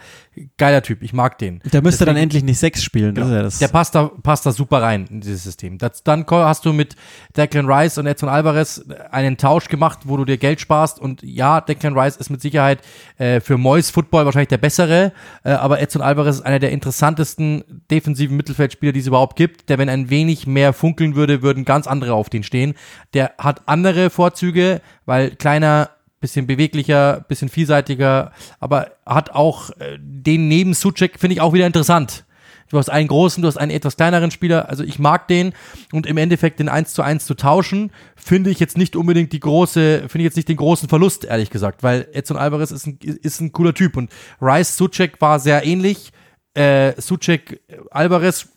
Geiler Typ, ich mag den. Der müsste dann Deswegen- endlich nicht sechs spielen. Genau. Ja. Der passt da, passt da super rein in dieses System. Das, dann hast du mit Declan Rice und Edson Alvarez einen Tausch gemacht, wo du dir Geld sparst. Und ja, Declan Rice ist mit Sicherheit äh, für Mois Football wahrscheinlich der bessere. Äh, aber Edson Alvarez ist einer der interessantesten defensiven Mittelfeldspieler, die es überhaupt gibt. Der, wenn ein wenig mehr funkeln würde, würden ganz andere auf den stehen. Der hat andere Vorzüge, weil kleiner, bisschen beweglicher, bisschen vielseitiger, aber hat auch äh, den neben Suchek, finde ich auch wieder interessant. Du hast einen großen, du hast einen etwas kleineren Spieler, also ich mag den. Und im Endeffekt den 1 zu 1 zu tauschen, finde ich jetzt nicht unbedingt die große, finde ich jetzt nicht den großen Verlust, ehrlich gesagt, weil Edson Alvarez ist ein, ist ein cooler Typ. Und Rice Suchek war sehr ähnlich, äh, Suchek Alvarez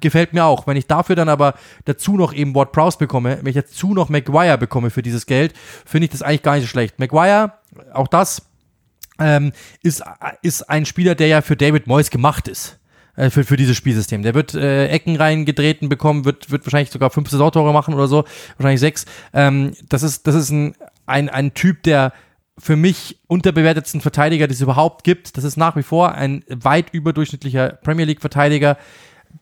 gefällt mir auch. Wenn ich dafür dann aber dazu noch eben Ward Prowse bekomme, wenn ich dazu noch Maguire bekomme für dieses Geld, finde ich das eigentlich gar nicht so schlecht. Maguire, auch das, ähm, ist, ist ein Spieler, der ja für David Moyes gemacht ist. äh, Für, für dieses Spielsystem. Der wird äh, Ecken reingetreten bekommen, wird, wird wahrscheinlich sogar fünf Saisontore machen oder so, wahrscheinlich sechs. Ähm, das ist, das ist ein, ein, ein Typ, der für mich unterbewertetsten Verteidiger, die es überhaupt gibt. Das ist nach wie vor ein weit überdurchschnittlicher Premier League-Verteidiger,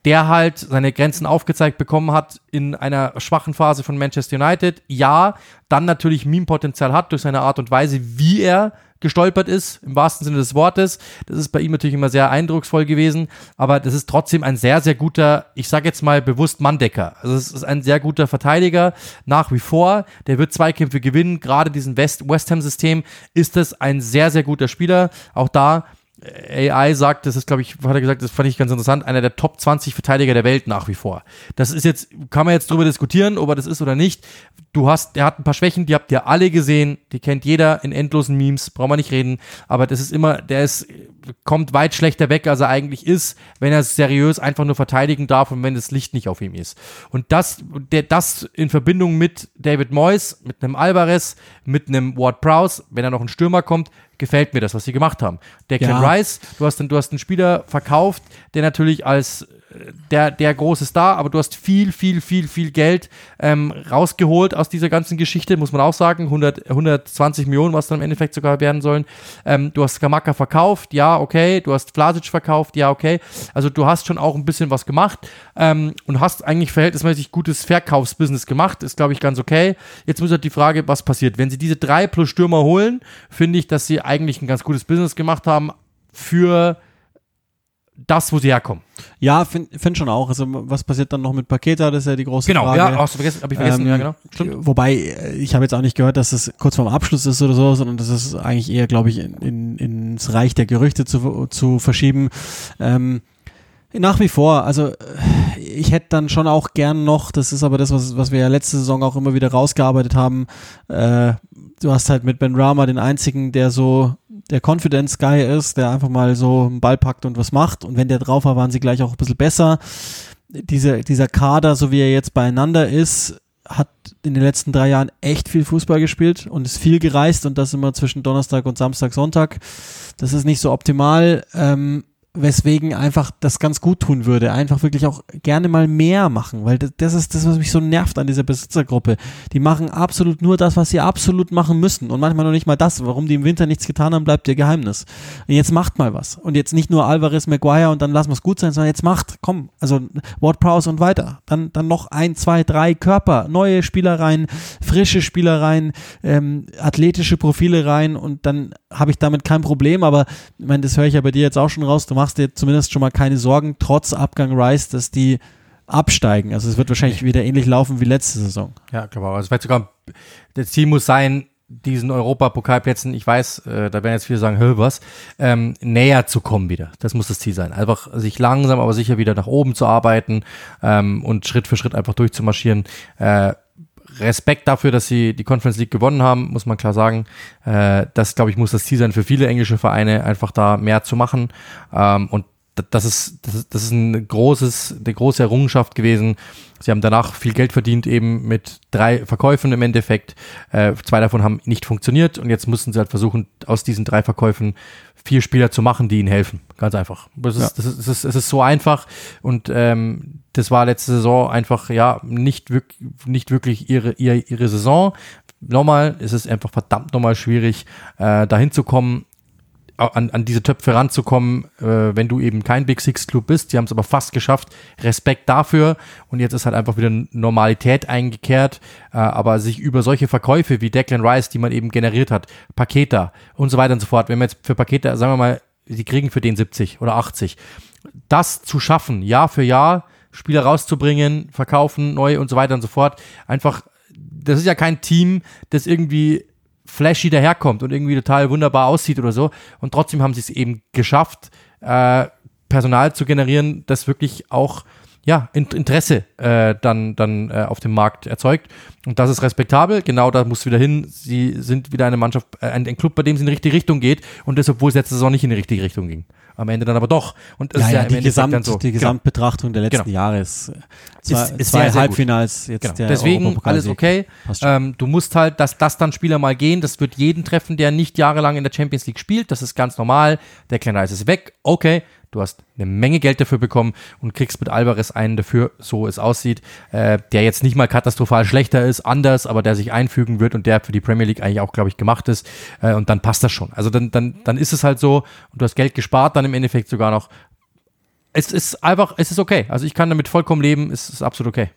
der halt seine Grenzen aufgezeigt bekommen hat in einer schwachen Phase von Manchester United. Ja, dann natürlich Meme-Potenzial hat durch seine Art und Weise, wie er gestolpert ist, im wahrsten Sinne des Wortes. Das ist bei ihm natürlich immer sehr eindrucksvoll gewesen, aber das ist trotzdem ein sehr, sehr guter, ich sage jetzt mal bewusst Manndecker. Also es ist ein sehr guter Verteidiger nach wie vor. Der wird Zweikämpfe gewinnen. Gerade diesen West, West Ham-System ist es ein sehr, sehr guter Spieler. Auch da AI sagt, das ist, glaube ich, hat er gesagt, das fand ich ganz interessant, einer der Top 20 Verteidiger der Welt nach wie vor. Das ist jetzt, kann man jetzt drüber diskutieren, ob er das ist oder nicht. Du hast, der hat ein paar Schwächen, die habt ihr alle gesehen, die kennt jeder in endlosen Memes, brauchen wir nicht reden, aber das ist immer, der ist, kommt weit schlechter weg, als er eigentlich ist, wenn er seriös einfach nur verteidigen darf und wenn das Licht nicht auf ihm ist. Und das, der, das in Verbindung mit David Moyes, mit einem Alvarez, mit einem Ward Prowse, wenn er noch ein Stürmer kommt, gefällt mir das, was sie gemacht haben. Declan Ja. Rice, du hast, du hast einen Spieler verkauft, der natürlich als der, der große Star, aber du hast viel, viel, viel, viel Geld ähm, rausgeholt aus dieser ganzen Geschichte, muss man auch sagen. 100, 120 Millionen, was dann im Endeffekt sogar werden sollen. Ähm, du hast Kamaka verkauft, ja, okay. Du hast Vlasic verkauft, ja, okay. Also du hast schon auch ein bisschen was gemacht ähm, und hast eigentlich verhältnismäßig gutes Verkaufsbusiness gemacht. Ist, glaube ich, ganz okay. Jetzt muss halt die Frage, was passiert. Wenn sie diese drei plus Stürmer holen, finde ich, dass sie eigentlich ein ganz gutes Business gemacht haben für das, wo sie herkommen. Ja, finde find schon auch. Also was passiert dann noch mit Paketa? Das ist ja die große Genau, Frage. ja, hast du vergessen, hab ich vergessen, Ähm, ja, genau. Stimmt. Wobei, äh, ich habe jetzt auch nicht gehört, dass es kurz vorm Abschluss ist oder so, sondern das ist eigentlich eher, glaube ich, in, in, ins Reich der Gerüchte zu, zu verschieben. Ähm, nach wie vor, also äh, ich hätte dann schon auch gern noch, das ist aber das, was, was wir ja letzte Saison auch immer wieder rausgearbeitet haben, äh, du hast halt mit Ben Rama den einzigen, der so der Confidence Guy ist, der einfach mal so einen Ball packt und was macht und wenn der drauf war, waren sie gleich auch ein bisschen besser. Diese, dieser Kader, so wie er jetzt beieinander ist, hat in den letzten drei Jahren echt viel Fußball gespielt und ist viel gereist und das immer zwischen Donnerstag und Samstag, Sonntag. Das ist nicht so optimal. Ähm, weswegen einfach das ganz gut tun würde. Einfach wirklich auch gerne mal mehr machen, weil das, ist das, was mich so nervt an dieser Besitzergruppe. Die machen absolut nur das, was sie absolut machen müssen und manchmal noch nicht mal das. Warum die im Winter nichts getan haben, bleibt ihr Geheimnis. Und jetzt macht mal was. Und jetzt nicht nur Alvarez, Maguire und dann lassen wir es gut sein, sondern jetzt macht, komm, also Ward Prowse und weiter. Dann, dann noch ein, zwei, drei Körper, neue Spieler rein, frische Spieler rein, ähm, athletische Profile rein und dann habe ich damit kein Problem, aber ich meine, das höre ich ja bei dir jetzt auch schon raus. Du machst dir zumindest schon mal keine Sorgen, trotz Abgang Rice, dass die absteigen. Also es wird wahrscheinlich wieder ähnlich laufen wie letzte Saison. Ja, auch. Also vielleicht sogar, das Ziel muss sein, diesen Europapokalplätzen, ich weiß, äh, da werden jetzt viele sagen, hör was, ähm, näher zu kommen wieder. Das muss das Ziel sein. Einfach sich langsam, aber sicher wieder nach oben zu arbeiten ähm, und Schritt für Schritt einfach durchzumarschieren. Äh, Respekt dafür, dass sie die Conference League gewonnen haben, muss man klar sagen. Äh, das, glaube ich, muss das Ziel sein für viele englische Vereine, einfach da mehr zu machen. Ähm, und das ist, das ist, das ist ein großes, eine große Errungenschaft gewesen. Sie haben danach viel Geld verdient, eben mit drei Verkäufen im Endeffekt. Äh, zwei davon haben nicht funktioniert und jetzt müssen sie halt versuchen, aus diesen drei Verkäufen vier Spieler zu machen, die ihnen helfen. Ganz einfach. Das ist, ja. das ist, das ist, es ist so einfach und ähm, das war letzte Saison einfach ja nicht, wirklich, nicht wirklich ihre, ihre, ihre Saison. Nochmal ist es einfach verdammt nochmal schwierig, äh, dahin zu kommen an, an diese Töpfe ranzukommen, äh, wenn du eben kein Big Six Club bist. Die haben es aber fast geschafft. Respekt dafür. Und jetzt ist halt einfach wieder Normalität eingekehrt. Äh, aber sich über solche Verkäufe wie Declan Rice, die man eben generiert hat, Paketa und so weiter und so fort, wenn wir jetzt für Paketa, sagen wir mal, sie kriegen für den 70 oder 80, das zu schaffen, Jahr für Jahr, Spieler rauszubringen, verkaufen, neu und so weiter und so fort, einfach das ist ja kein Team, das irgendwie flashy daherkommt und irgendwie total wunderbar aussieht oder so. Und trotzdem haben sie es eben geschafft, äh, Personal zu generieren, das wirklich auch ja, Interesse äh, dann, dann äh, auf dem Markt erzeugt. Und das ist respektabel. Genau da muss wieder hin. Sie sind wieder eine Mannschaft, äh, ein, ein Club, bei dem es in die richtige Richtung geht. Und das, obwohl es letzte Saison nicht in die richtige Richtung ging am Ende dann aber doch. Und es ja, ist ja, ja die, Gesamt, so. die genau. Gesamtbetrachtung der letzten genau. Jahre ist, zwei, ist, ist zwei sehr, sehr Halbfinals jetzt genau. der Deswegen alles okay. Ähm, du musst halt, dass das dann Spieler mal gehen, das wird jeden treffen, der nicht jahrelang in der Champions League spielt. Das ist ganz normal. Der kleine Eis ist weg. Okay. Du hast eine Menge Geld dafür bekommen und kriegst mit Alvarez einen dafür, so es aussieht, äh, der jetzt nicht mal katastrophal schlechter ist, anders, aber der sich einfügen wird und der für die Premier League eigentlich auch, glaube ich, gemacht ist. Äh, und dann passt das schon. Also dann, dann, dann ist es halt so und du hast Geld gespart, dann im Endeffekt sogar noch. Es ist einfach, es ist okay. Also ich kann damit vollkommen leben, es ist absolut okay.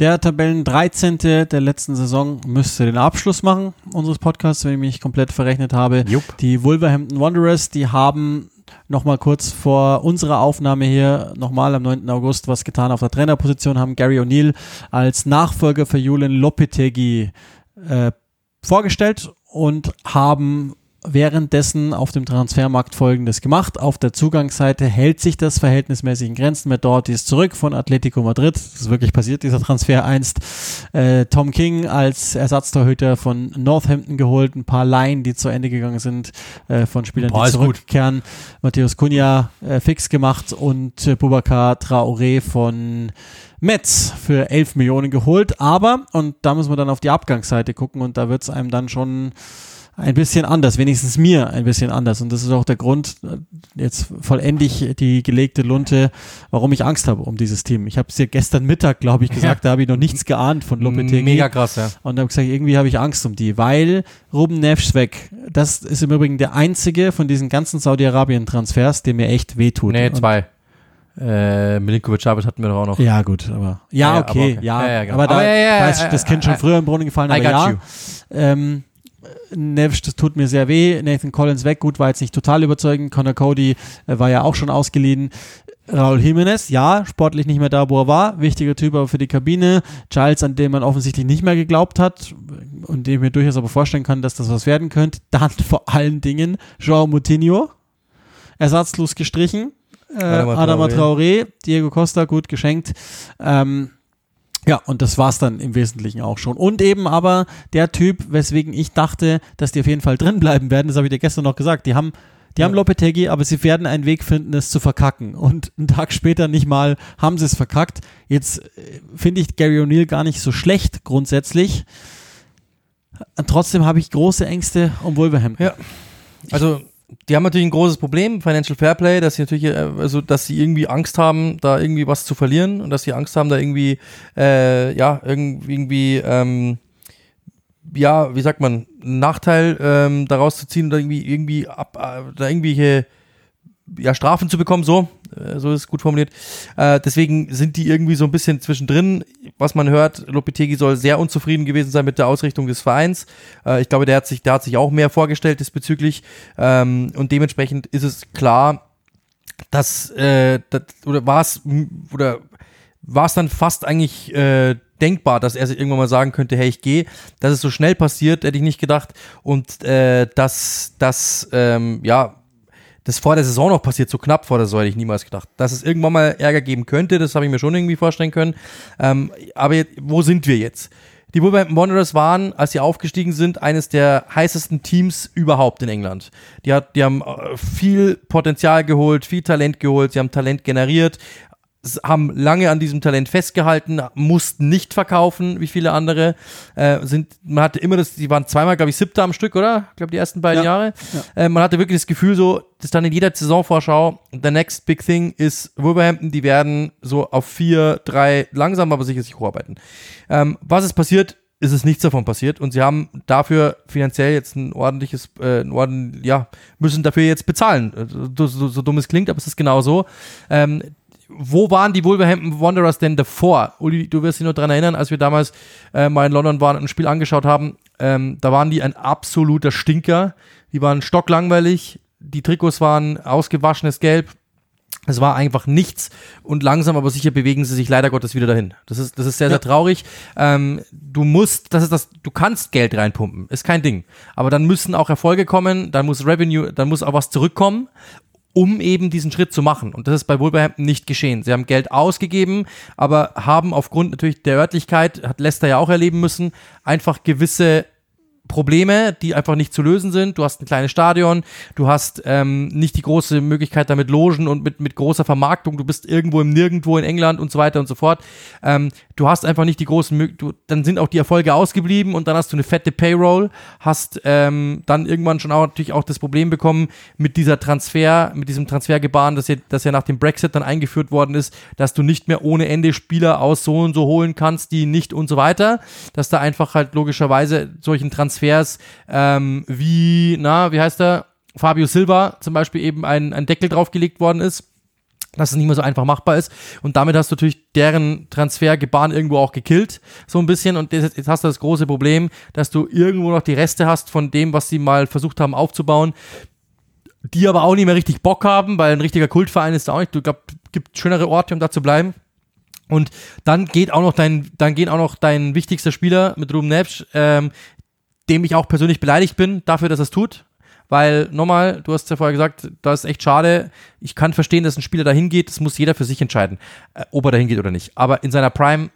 Der Tabellen 13. der letzten Saison müsste den Abschluss machen unseres Podcasts, wenn ich mich komplett verrechnet habe. Jupp. Die Wolverhampton Wanderers, die haben nochmal kurz vor unserer Aufnahme hier nochmal am 9. August was getan auf der Trainerposition, haben Gary O'Neill als Nachfolger für Julian Lopetegui äh, vorgestellt und haben währenddessen auf dem Transfermarkt folgendes gemacht. Auf der Zugangsseite hält sich das verhältnismäßig in Grenzen. Matt Doherty ist zurück von Atletico Madrid. Das ist wirklich passiert, dieser Transfer einst. Äh, Tom King als Ersatztorhüter von Northampton geholt. Ein paar Laien, die zu Ende gegangen sind äh, von Spielern, die zurückkehren. Matthäus Cunha äh, fix gemacht und äh, Boubacar Traoré von Metz für 11 Millionen geholt. Aber, und da müssen wir dann auf die Abgangsseite gucken und da wird es einem dann schon ein bisschen anders, wenigstens mir ein bisschen anders. Und das ist auch der Grund, jetzt vollende ich die gelegte Lunte, warum ich Angst habe um dieses Team. Ich habe es dir gestern Mittag, glaube ich, gesagt, ja. da habe ich noch nichts geahnt von Lopetegui. Mega krass, ja. Und habe gesagt, irgendwie habe ich Angst um die, weil Ruben Neves weg. Das ist im Übrigen der einzige von diesen ganzen Saudi-Arabien-Transfers, der mir echt wehtut. Nee, zwei. Äh, Milinkovic Chavez hatten wir doch auch noch. Ja, gut, aber. Ja, ja okay, aber okay. ja. ja, ja genau. Aber da, aber, da ist das Kind schon früher im Brunnen gefallen, aber ja. Ähm, Neves, das tut mir sehr weh. Nathan Collins weg, gut, war jetzt nicht total überzeugend. Connor Cody äh, war ja auch schon ausgeliehen. Raul Jimenez, ja, sportlich nicht mehr da, wo er war. Wichtiger Typ aber für die Kabine. Giles, an dem man offensichtlich nicht mehr geglaubt hat und dem ich mir durchaus aber vorstellen kann, dass das was werden könnte. Dann vor allen Dingen Joao Moutinho, ersatzlos gestrichen. Äh, Adama Traoré, Diego Costa, gut geschenkt. Ähm, ja, und das war's dann im Wesentlichen auch schon. Und eben aber der Typ, weswegen ich dachte, dass die auf jeden Fall drin bleiben werden, das habe ich dir gestern noch gesagt. Die haben, die ja. haben Lopetegui, aber sie werden einen Weg finden, es zu verkacken. Und einen Tag später nicht mal haben sie es verkackt. Jetzt äh, finde ich Gary O'Neill gar nicht so schlecht grundsätzlich. Trotzdem habe ich große Ängste um Wolverhampton. Ja. Also die haben natürlich ein großes Problem, Financial Fairplay, dass sie natürlich, äh, also dass sie irgendwie Angst haben, da irgendwie was zu verlieren und dass sie Angst haben, da irgendwie, äh, ja, irgendwie, ähm, ja, wie sagt man, einen Nachteil ähm, daraus zu ziehen oder irgendwie, irgendwie ab, äh, da irgendwelche ja, Strafen zu bekommen, so, so ist es gut formuliert. Äh, deswegen sind die irgendwie so ein bisschen zwischendrin. Was man hört, Lopetegi soll sehr unzufrieden gewesen sein mit der Ausrichtung des Vereins. Äh, ich glaube, der hat sich, der hat sich auch mehr vorgestellt diesbezüglich. Ähm, und dementsprechend ist es klar, dass, äh, das, oder war es, oder war es dann fast eigentlich äh, denkbar, dass er sich irgendwann mal sagen könnte, hey, ich gehe. Dass es so schnell passiert, hätte ich nicht gedacht. Und äh, dass das, ähm, ja, das vor der Saison noch passiert, so knapp vor der Saison, hätte ich niemals gedacht. Dass es irgendwann mal Ärger geben könnte, das habe ich mir schon irgendwie vorstellen können. Ähm, aber jetzt, wo sind wir jetzt? Die Wolverhampton Wanderers waren, als sie aufgestiegen sind, eines der heißesten Teams überhaupt in England. Die, hat, die haben äh, viel Potenzial geholt, viel Talent geholt, sie haben Talent generiert, haben lange an diesem Talent festgehalten, mussten nicht verkaufen, wie viele andere. Äh, sind, man hatte immer das, die waren zweimal, glaube ich, siebter am Stück, oder? Ich glaube, die ersten beiden ja. Jahre. Ja. Äh, man hatte wirklich das Gefühl, so, dass dann in jeder Saisonvorschau, the next big thing ist Wolverhampton, die werden so auf vier, drei langsam, aber sicher sich hocharbeiten. Ähm, was ist passiert? Ist es nichts davon passiert und sie haben dafür finanziell jetzt ein ordentliches, äh, ein ordentlich, ja, müssen dafür jetzt bezahlen. So, so, so dumm es klingt, aber es ist genau so. Ähm, wo waren die Wolverhampton Wanderers denn davor? Uli, du wirst dich nur daran erinnern, als wir damals äh, mal in London waren und ein Spiel angeschaut haben. Ähm, da waren die ein absoluter Stinker. Die waren stocklangweilig. Die Trikots waren ausgewaschenes Gelb. Es war einfach nichts und langsam aber sicher bewegen sie sich leider Gottes wieder dahin. Das ist, das ist sehr, sehr traurig. Ähm, du musst, das ist das, du kannst Geld reinpumpen, ist kein Ding. Aber dann müssen auch Erfolge kommen, dann muss Revenue, dann muss auch was zurückkommen um eben diesen Schritt zu machen. Und das ist bei Wolverhampton nicht geschehen. Sie haben Geld ausgegeben, aber haben aufgrund natürlich der Örtlichkeit, hat Leicester ja auch erleben müssen, einfach gewisse Probleme, die einfach nicht zu lösen sind. Du hast ein kleines Stadion, du hast ähm, nicht die große Möglichkeit damit Logen und mit, mit großer Vermarktung, du bist irgendwo im Nirgendwo in England und so weiter und so fort. Ähm, du hast einfach nicht die großen Möglichkeiten, dann sind auch die Erfolge ausgeblieben und dann hast du eine fette Payroll, hast ähm, dann irgendwann schon auch natürlich auch das Problem bekommen mit dieser Transfer, mit diesem Transfergebaren, das ja, das ja nach dem Brexit dann eingeführt worden ist, dass du nicht mehr ohne Ende Spieler aus so und so holen kannst, die nicht und so weiter, dass da einfach halt logischerweise solchen Transfer Transfers ähm, wie, na, wie heißt er? Fabio Silva zum Beispiel eben ein, ein Deckel draufgelegt worden ist dass es nicht mehr so einfach machbar ist. Und damit hast du natürlich deren Transfergebaren irgendwo auch gekillt, so ein bisschen. Und jetzt, hast du das große Problem, dass du irgendwo noch die Reste hast von dem, was sie mal versucht haben aufzubauen, die aber auch nicht mehr richtig Bock haben, weil ein richtiger Kultverein ist da auch nicht. Du glaub, gibt schönere Orte, um da zu bleiben. Und dann geht auch noch dein, dann gehen auch noch dein wichtigster Spieler mit Ruben Nebsch, ähm, dem ich auch persönlich beleidigt bin dafür, dass er es tut. Weil nochmal, du hast ja vorher gesagt, das ist echt schade. Ich kann verstehen, dass ein Spieler dahin geht. Das muss jeder für sich entscheiden, äh, ob er dahin geht oder nicht. Aber in seiner Prime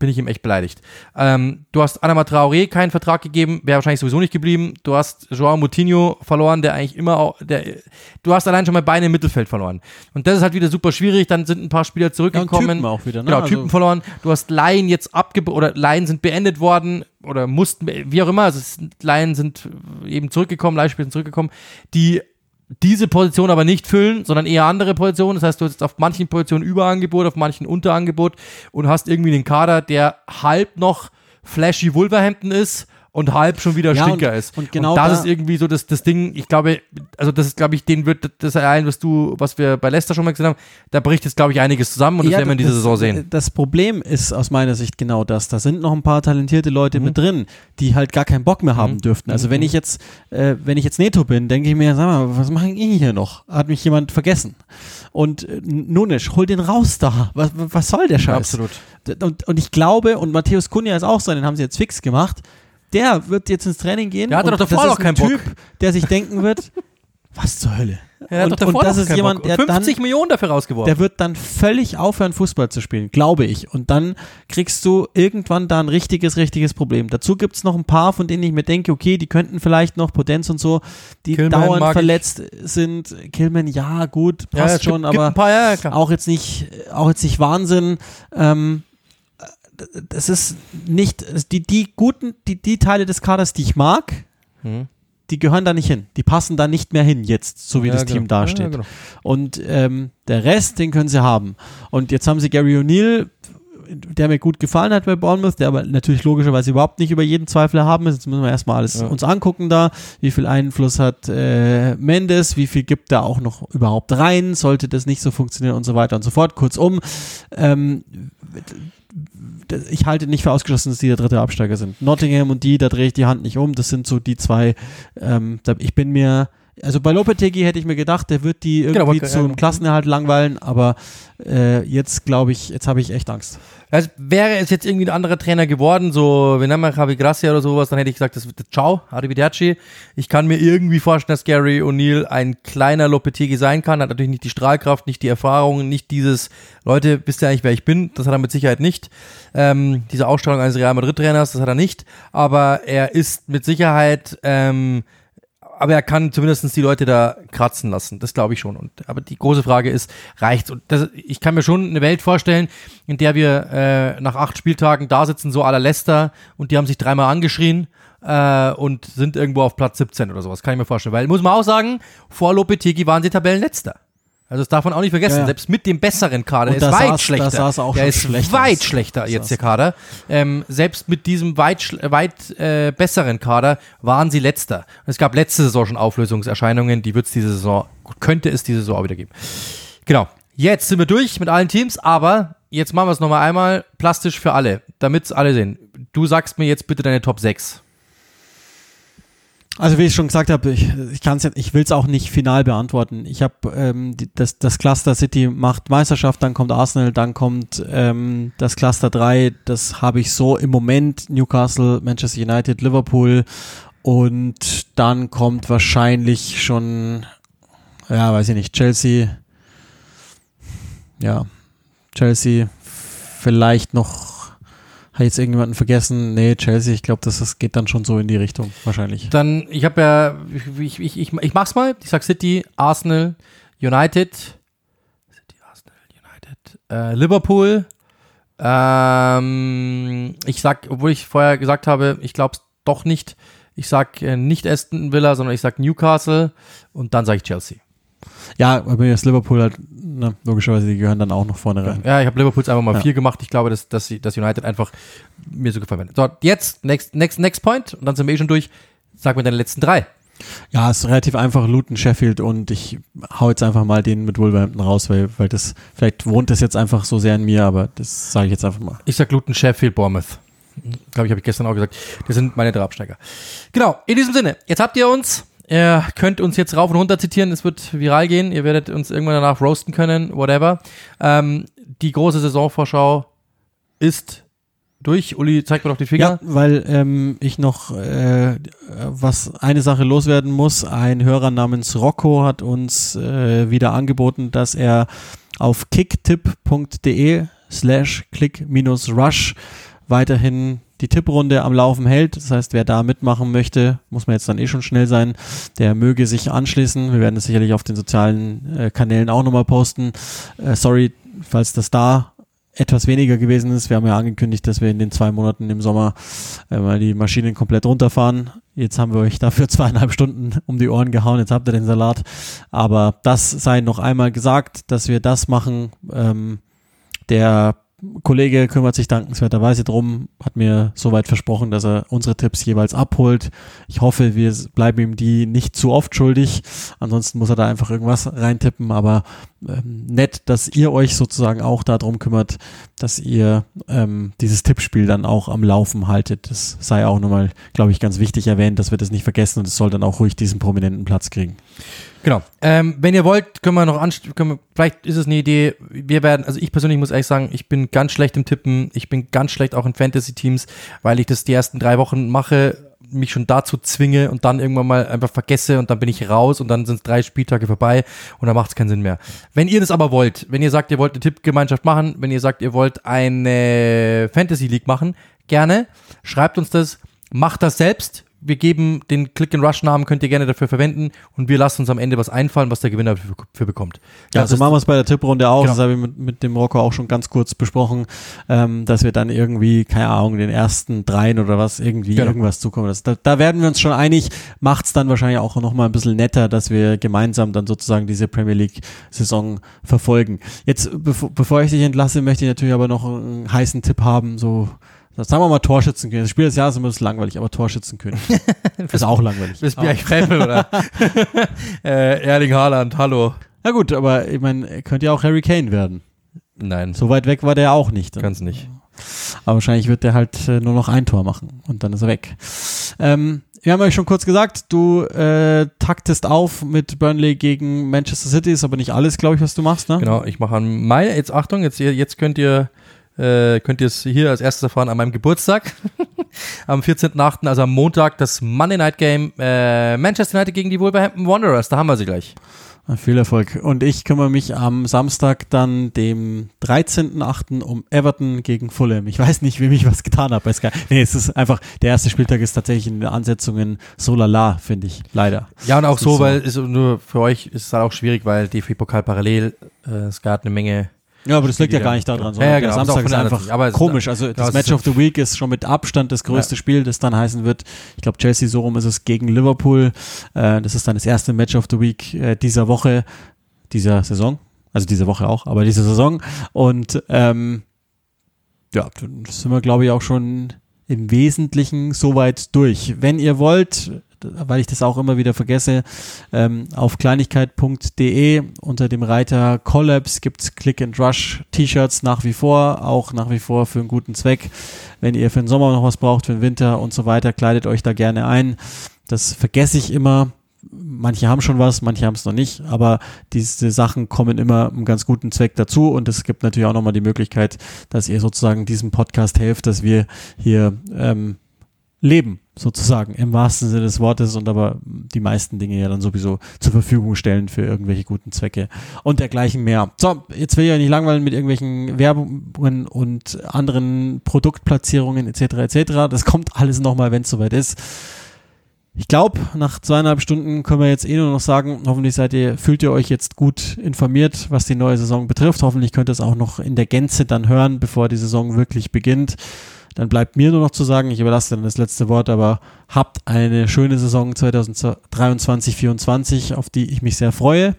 bin ich ihm echt beleidigt. Ähm, du hast Anama Traoré keinen Vertrag gegeben, wäre wahrscheinlich sowieso nicht geblieben. Du hast Joao Moutinho verloren, der eigentlich immer auch, der, du hast allein schon mal Beine im Mittelfeld verloren. Und das ist halt wieder super schwierig. Dann sind ein paar Spieler zurückgekommen. Ja, Typen auch wieder, ne? Genau, Typen also verloren. Du hast Laien jetzt abge, oder Laien sind beendet worden oder mussten, wie auch immer, also Laien sind eben zurückgekommen, Leihspieler sind zurückgekommen, die diese Position aber nicht füllen, sondern eher andere Positionen. Das heißt, du hast auf manchen Positionen Überangebot, auf manchen Unterangebot und hast irgendwie einen Kader, der halb noch flashy Wolverhampton ist und halb schon wieder ja, Stinker und, ist. Und genau und das da ist irgendwie so das, das Ding, ich glaube, also das ist, glaube ich, den wird das allein, was du, was wir bei Leicester schon mal gesehen haben, da bricht jetzt, glaube ich, einiges zusammen und ja, das werden wir in dieser Saison sehen. Das Problem ist aus meiner Sicht genau das. Da sind noch ein paar talentierte Leute mhm. mit drin, die halt gar keinen Bock mehr haben mhm. dürften. Also wenn mhm. ich jetzt, äh, wenn ich jetzt Neto bin, denke ich mir, sag mal, was mache ich hier noch? Hat mich jemand vergessen? Und äh, Nunisch, hol den raus da. Was, was soll der Scheiß? Absolut. Und, und ich glaube, und Matthäus Kunja ist auch so, den haben sie jetzt fix gemacht, der wird jetzt ins Training gehen. Der hatte doch davor noch keinen Bock. Typ, der sich denken wird, was zur Hölle? Er hat und, doch davor und das ist jemand, der 50 dann, Millionen dafür rausgeworfen. Der wird dann völlig aufhören, Fußball zu spielen, glaube ich. Und dann kriegst du irgendwann da ein richtiges, richtiges Problem. Dazu gibt es noch ein paar, von denen ich mir denke, okay, die könnten vielleicht noch Potenz und so, die Killman dauernd verletzt ich. sind. Killman, ja, gut, passt ja, schon, gibt, aber gibt paar, ja, auch jetzt nicht, auch jetzt nicht Wahnsinn. Ähm, es ist nicht, die, die guten, die, die Teile des Kaders, die ich mag, hm. die gehören da nicht hin. Die passen da nicht mehr hin jetzt, so wie Ja, das genau. Team dasteht. Ja, genau. Und ähm, der Rest, den können sie haben. Und jetzt haben sie Gary O'Neill, der mir gut gefallen hat bei Bournemouth, der aber natürlich logischerweise überhaupt nicht über jeden Zweifel haben ist. Jetzt müssen wir erstmal alles Ja. uns angucken da. Wie viel Einfluss hat äh, Mendes? Wie viel gibt er auch noch überhaupt rein? Sollte das nicht so funktionieren und so weiter und so fort. Kurzum, ähm, ich halte nicht für ausgeschlossen, dass die der dritte Absteiger sind. Nottingham und die, da drehe ich die Hand nicht um. Das sind so die zwei. Ähm, da, ich bin mir, also bei Lopetegui hätte ich mir gedacht, der wird die Genau, irgendwie ja, zum genau. Klassenerhalt langweilen, aber äh, jetzt glaube ich, jetzt habe ich echt Angst. Also wäre es jetzt irgendwie ein anderer Trainer geworden, so wie nennen wir Javi Gracia oder sowas, dann hätte ich gesagt, das wird Ciao, Arrivederci. Ich kann mir irgendwie vorstellen, dass Gary O'Neill ein kleiner Lopetegui sein kann, hat natürlich nicht die Strahlkraft, nicht die Erfahrung, nicht dieses, Leute, wisst ihr eigentlich, wer ich bin? Das hat er mit Sicherheit nicht. Ähm, diese Ausstrahlung eines Real Madrid-Trainers, das hat er nicht. Aber er ist mit Sicherheit ähm, aber er kann zumindest die Leute da kratzen lassen. Das glaube ich schon. Und, aber die große Frage ist, reicht's? Und das, ich kann mir schon eine Welt vorstellen, in der wir äh, nach acht Spieltagen da sitzen, so la Leicester, und die haben sich dreimal angeschrien äh, und sind irgendwo auf Platz 17 oder sowas. Kann ich mir vorstellen. Weil, muss man auch sagen, vor Lopetegi waren sie Tabellenletzter. Also das darf man auch nicht vergessen. Ja, ja. Selbst mit dem besseren Kader, der ist weit da schlechter. auch der ist weit aus. schlechter jetzt der Kader. Ähm, selbst mit diesem weit, weit äh, besseren Kader waren sie letzter. Es gab letzte Saison schon Auflösungserscheinungen, die wird es diese Saison, könnte es diese Saison auch wieder geben. Genau. Jetzt sind wir durch mit allen Teams, aber jetzt machen wir es nochmal einmal plastisch für alle, damit es alle sehen. Du sagst mir jetzt bitte deine Top 6. Also wie ich schon gesagt habe, ich, ich kann's ich will es auch nicht final beantworten. Ich habe ähm, das, das Cluster City macht Meisterschaft, dann kommt Arsenal, dann kommt ähm, das Cluster 3, das habe ich so im Moment. Newcastle, Manchester United, Liverpool. Und dann kommt wahrscheinlich schon, ja, weiß ich nicht, Chelsea, ja, Chelsea, vielleicht noch, hat jetzt irgendjemanden vergessen? Nee, Chelsea, ich glaube, das, das geht dann schon so in die Richtung, wahrscheinlich. Dann, ich habe ja, ich, ich, ich, ich mach's mal. Ich sag City, Arsenal, United, City, Arsenal, United, äh, Liverpool. Ähm, ich sag, obwohl ich vorher gesagt habe, ich glaube es doch nicht. Ich sag äh, nicht Aston Villa, sondern ich sag Newcastle und dann sage ich Chelsea. Ja, aber jetzt Liverpool halt, na, logischerweise, die gehören dann auch noch vorne rein. Ja, ich habe Liverpools einfach mal Ja. vier gemacht. Ich glaube, dass, dass, dass United einfach mir so gefallen wird. So, jetzt, next, next, next point. Und dann sind wir eh schon durch. Sag mir deine letzten drei. Ja, ist relativ einfach, Luton, Sheffield und ich hau jetzt einfach mal den mit Wolverhampton raus, weil, weil das, vielleicht wohnt das jetzt einfach so sehr in mir, aber das sage ich jetzt einfach mal. Ich sag Luton, Sheffield, Bournemouth. Glaube ich, habe ich gestern auch gesagt. Das sind meine drei Absteiger. Genau, in diesem Sinne, jetzt habt ihr uns. Ihr könnt uns jetzt rauf und runter zitieren, es wird viral gehen. Ihr werdet uns irgendwann danach roasten können, whatever. Ähm, die große Saisonvorschau ist durch. Uli, zeig mir doch die Finger. Ja, weil ähm, ich noch äh, was eine Sache loswerden muss. Ein Hörer namens Rocco hat uns äh, wieder angeboten, dass er auf kicktipp.de slash click-rush weiterhin die Tipprunde am Laufen hält. Das heißt, wer da mitmachen möchte, muss man jetzt dann eh schon schnell sein, der möge sich anschließen. Wir werden es sicherlich auf den sozialen äh, Kanälen auch nochmal posten. Äh, sorry, falls das da etwas weniger gewesen ist. Wir haben ja angekündigt, dass wir in den zwei Monaten im Sommer äh, mal die Maschinen komplett runterfahren. Jetzt haben wir euch dafür zweieinhalb Stunden um die Ohren gehauen. Jetzt habt ihr den Salat. Aber das sei noch einmal gesagt, dass wir das machen. Ähm, der Kollege kümmert sich dankenswerterweise drum, hat mir soweit versprochen, dass er unsere Tipps jeweils abholt. Ich hoffe, wir bleiben ihm die nicht zu oft schuldig. Ansonsten muss er da einfach irgendwas reintippen. Aber ähm, nett, dass ihr euch sozusagen auch darum kümmert, dass ihr ähm, dieses Tippspiel dann auch am Laufen haltet. Das sei auch nochmal, glaube ich, ganz wichtig erwähnt, dass wir das nicht vergessen und es soll dann auch ruhig diesen prominenten Platz kriegen. Genau. Ähm, wenn ihr wollt, können wir noch anst können wir, vielleicht ist es eine Idee. Wir werden, also ich persönlich muss ehrlich sagen, ich bin ganz schlecht im Tippen. Ich bin ganz schlecht auch in Fantasy-Teams, weil ich das die ersten drei Wochen mache, mich schon dazu zwinge und dann irgendwann mal einfach vergesse und dann bin ich raus und dann sind es drei Spieltage vorbei und dann macht es keinen Sinn mehr. Wenn ihr das aber wollt, wenn ihr sagt, ihr wollt eine Tippgemeinschaft machen, wenn ihr sagt, ihr wollt eine Fantasy League machen, gerne, schreibt uns das, macht das selbst. Wir geben den Click-and-Rush-Namen, könnt ihr gerne dafür verwenden und wir lassen uns am Ende was einfallen, was der Gewinner dafür, für bekommt. Ja, Das so machen wir es bei der Tipprunde auch. Genau. Das habe ich mit, mit dem Rocco auch schon ganz kurz besprochen, ähm, dass wir dann irgendwie, keine Ahnung, den ersten dreien oder was irgendwie Genau. irgendwas zukommen lassen. Da, da werden wir uns schon einig. Macht es dann wahrscheinlich auch nochmal ein bisschen netter, dass wir gemeinsam dann sozusagen diese Premier League-Saison verfolgen. Jetzt, bevor, bevor ich dich entlasse, möchte ich natürlich aber noch einen heißen Tipp haben, so Sagen wir mal Torschützenkönig. Das Spiel des Jahres ist immer ein bisschen langweilig, aber Torschützenkönig. ist auch langweilig. Das Aber- ist Frevel oder äh, Erling Haaland, hallo. Na gut, aber ich meine, könnte ja auch Harry Kane werden. Nein, So weit weg war der auch nicht. ganz nicht. Aber wahrscheinlich wird der halt äh, nur noch ein Tor machen und dann ist er weg. Ähm, wir haben euch schon kurz gesagt, du äh, taktest auf mit Burnley gegen Manchester City, ist aber nicht alles, glaube ich, was du machst, ne? Genau, ich mache am Mai, jetzt Achtung, jetzt, jetzt könnt ihr äh, könnt ihr es hier als erstes erfahren an meinem Geburtstag. am 14.8., also am Montag, das Monday Night Game äh, Manchester United gegen die Wolverhampton Wanderers. Da haben wir sie gleich. Viel Erfolg. Und ich kümmere mich am Samstag dann, dem 13.8. um Everton gegen Fulham. Ich weiß nicht, wem ich was getan habe bei Sky. Nee, es ist einfach, der erste Spieltag ist tatsächlich in den Ansetzungen so lala, finde ich. Leider. Ja, und auch so, so. weil ist nur für euch ist es halt auch schwierig, weil DFB-Pokal parallel, äh, es gab eine Menge. Ja, aber das liegt ja gar nicht daran, Ja, sondern ja, der genau, Samstag ist einfach. Aber komisch. Also Ja, das Match of the Week ist schon mit Abstand das größte Spiel, das dann heißen wird, ich glaube Chelsea so rum ist es gegen Liverpool. Äh, das ist dann das erste Match of the Week äh, dieser Woche, dieser Saison. Also diese Woche auch, aber diese Saison. Und ähm, ja, dann sind wir, glaube ich, auch schon im Wesentlichen soweit durch. Wenn ihr wollt, weil ich das auch immer wieder vergesse, ähm, auf kleinigkeit.de unter dem Reiter Collabs gibt's Click and Rush T-Shirts nach wie vor, auch nach wie vor für einen guten Zweck. Wenn ihr für den Sommer noch was braucht, für den Winter und so weiter, kleidet euch da gerne ein. Das vergesse ich immer. Manche haben schon was, manche haben es noch nicht, aber diese Sachen kommen immer einem ganz guten Zweck dazu und es gibt natürlich auch nochmal die Möglichkeit, dass ihr sozusagen diesem Podcast helft, dass wir hier ähm, leben, sozusagen, im wahrsten Sinne des Wortes und aber die meisten Dinge ja dann sowieso zur Verfügung stellen für irgendwelche guten Zwecke und dergleichen mehr. So, jetzt will ich euch nicht langweilen mit irgendwelchen Werbungen und anderen Produktplatzierungen etc. etc. Das kommt alles nochmal, wenn es soweit ist. Ich glaube, nach zweieinhalb Stunden können wir jetzt eh nur noch sagen, hoffentlich seid ihr, fühlt ihr euch jetzt gut informiert, was die neue Saison betrifft. Hoffentlich könnt ihr es auch noch in der Gänze dann hören, bevor die Saison wirklich beginnt. Dann bleibt mir nur noch zu sagen, ich überlasse dann das letzte Wort, aber habt eine schöne Saison 2023, 2024, auf die ich mich sehr freue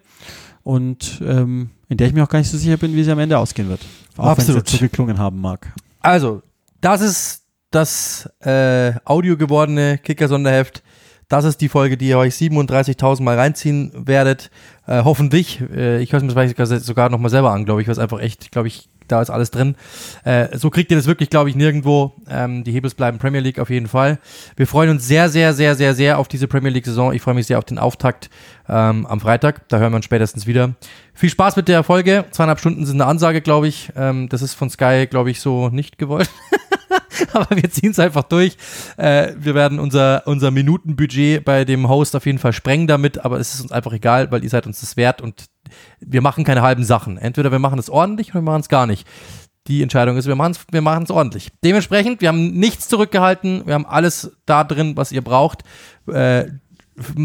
und ähm, in der ich mir auch gar nicht so sicher bin, wie sie am Ende ausgehen wird. Auch wenn es Absolut. so geklungen haben mag. Also, das ist das äh, Audio gewordene Kicker-Sonderheft. Das ist die Folge, die ihr euch 37.000 Mal reinziehen werdet. Äh, hoffentlich. Äh, ich höre es mir sogar- sogar nochmal selber an, glaube ich, weil es einfach echt, glaube ich, da ist alles drin. Äh, so kriegt ihr das wirklich, glaube ich, nirgendwo. Ähm, die Hebels bleiben Premier League auf jeden Fall. Wir freuen uns sehr, sehr, sehr, sehr, sehr auf diese Premier League-Saison. Ich freue mich sehr auf den Auftakt ähm, am Freitag. Da hören wir uns spätestens wieder. Viel Spaß mit der Folge. Zweieinhalb Stunden sind eine Ansage, glaube ich. Ähm, das ist von Sky, glaube ich, so nicht gewollt. aber wir ziehen es einfach durch. Äh, wir werden unser, unser Minutenbudget bei dem Host auf jeden Fall sprengen damit, aber es ist uns einfach egal, weil ihr seid uns das wert und wir machen keine halben Sachen. Entweder wir machen es ordentlich oder wir machen es gar nicht. Die Entscheidung ist, wir machen es wir ordentlich. Dementsprechend, wir haben nichts zurückgehalten, wir haben alles da drin, was ihr braucht. Äh,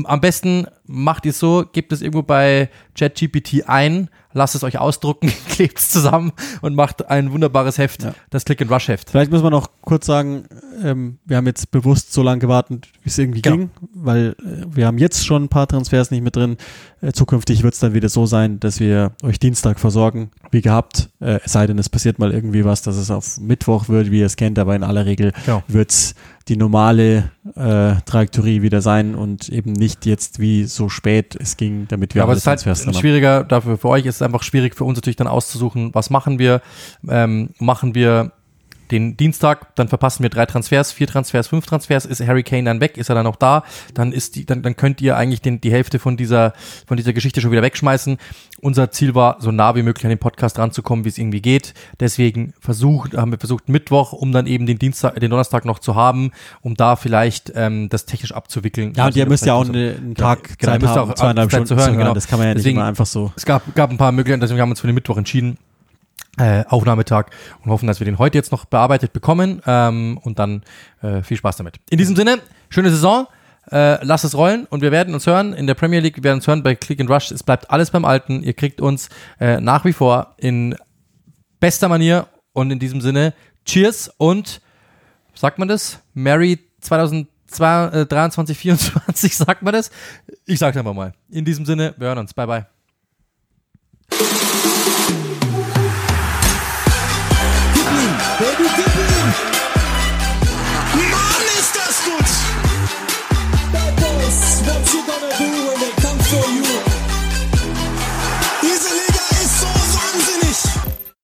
am besten macht ihr es so, gebt es irgendwo bei ChatGPT ein, lasst es euch ausdrucken, klebt es zusammen und macht ein wunderbares Heft, Ja. das Click-and-Rush-Heft. Vielleicht müssen wir noch kurz sagen, ähm, wir haben jetzt bewusst so lange gewartet, wie es irgendwie Genau. ging, weil äh, wir haben jetzt schon ein paar Transfers nicht mit drin. Äh, zukünftig wird es dann wieder so sein, dass wir euch Dienstag versorgen, wie gehabt. Äh, es sei denn, es passiert mal irgendwie was, dass es auf Mittwoch wird, wie ihr es kennt, aber in aller Regel Genau. wird es die normale äh, Trajektorie wieder sein und eben nicht jetzt wie so spät es ging, damit wir Ja, aber alle es ist halt ein schwieriger, dafür für euch ist es einfach schwierig für uns natürlich dann auszusuchen, was machen wir. Ähm, machen wir den Dienstag, dann verpassen wir drei Transfers, vier Transfers, fünf Transfers, ist Harry Kane dann weg, ist er dann noch da, dann ist die, dann, dann könnt ihr eigentlich den, die Hälfte von dieser, von dieser Geschichte schon wieder wegschmeißen. Unser Ziel war, so nah wie möglich an den Podcast ranzukommen, wie es irgendwie geht. Deswegen versucht, haben wir versucht Mittwoch, um dann eben den Dienstag, den Donnerstag noch zu haben, um da vielleicht ähm, das technisch abzuwickeln. Ja, und Also ihr müsst ja auch eine, einen Tag genau, ihr Zeit müsst haben, auch zweieinhalb Stunden zu hören, genau. Das kann man ja nicht Deswegen- immer einfach so. es gab, gab ein paar Möglichkeiten, deswegen haben wir uns für den Mittwoch entschieden. Äh, Aufnahmetag und hoffen, dass wir den heute jetzt noch bearbeitet bekommen ähm, und dann äh, viel Spaß damit. In diesem Sinne, schöne Saison. Äh, lasst es rollen und wir werden uns hören in der Premier League. Wir werden uns hören bei Click and Rush. Es bleibt alles beim Alten. Ihr kriegt uns äh, nach wie vor in bester Manier und in diesem Sinne Cheers und sagt man das? Merry 2023, 2024, sagt man das? Ich sag's einfach mal. In diesem Sinne, wir hören uns. Bye, bye.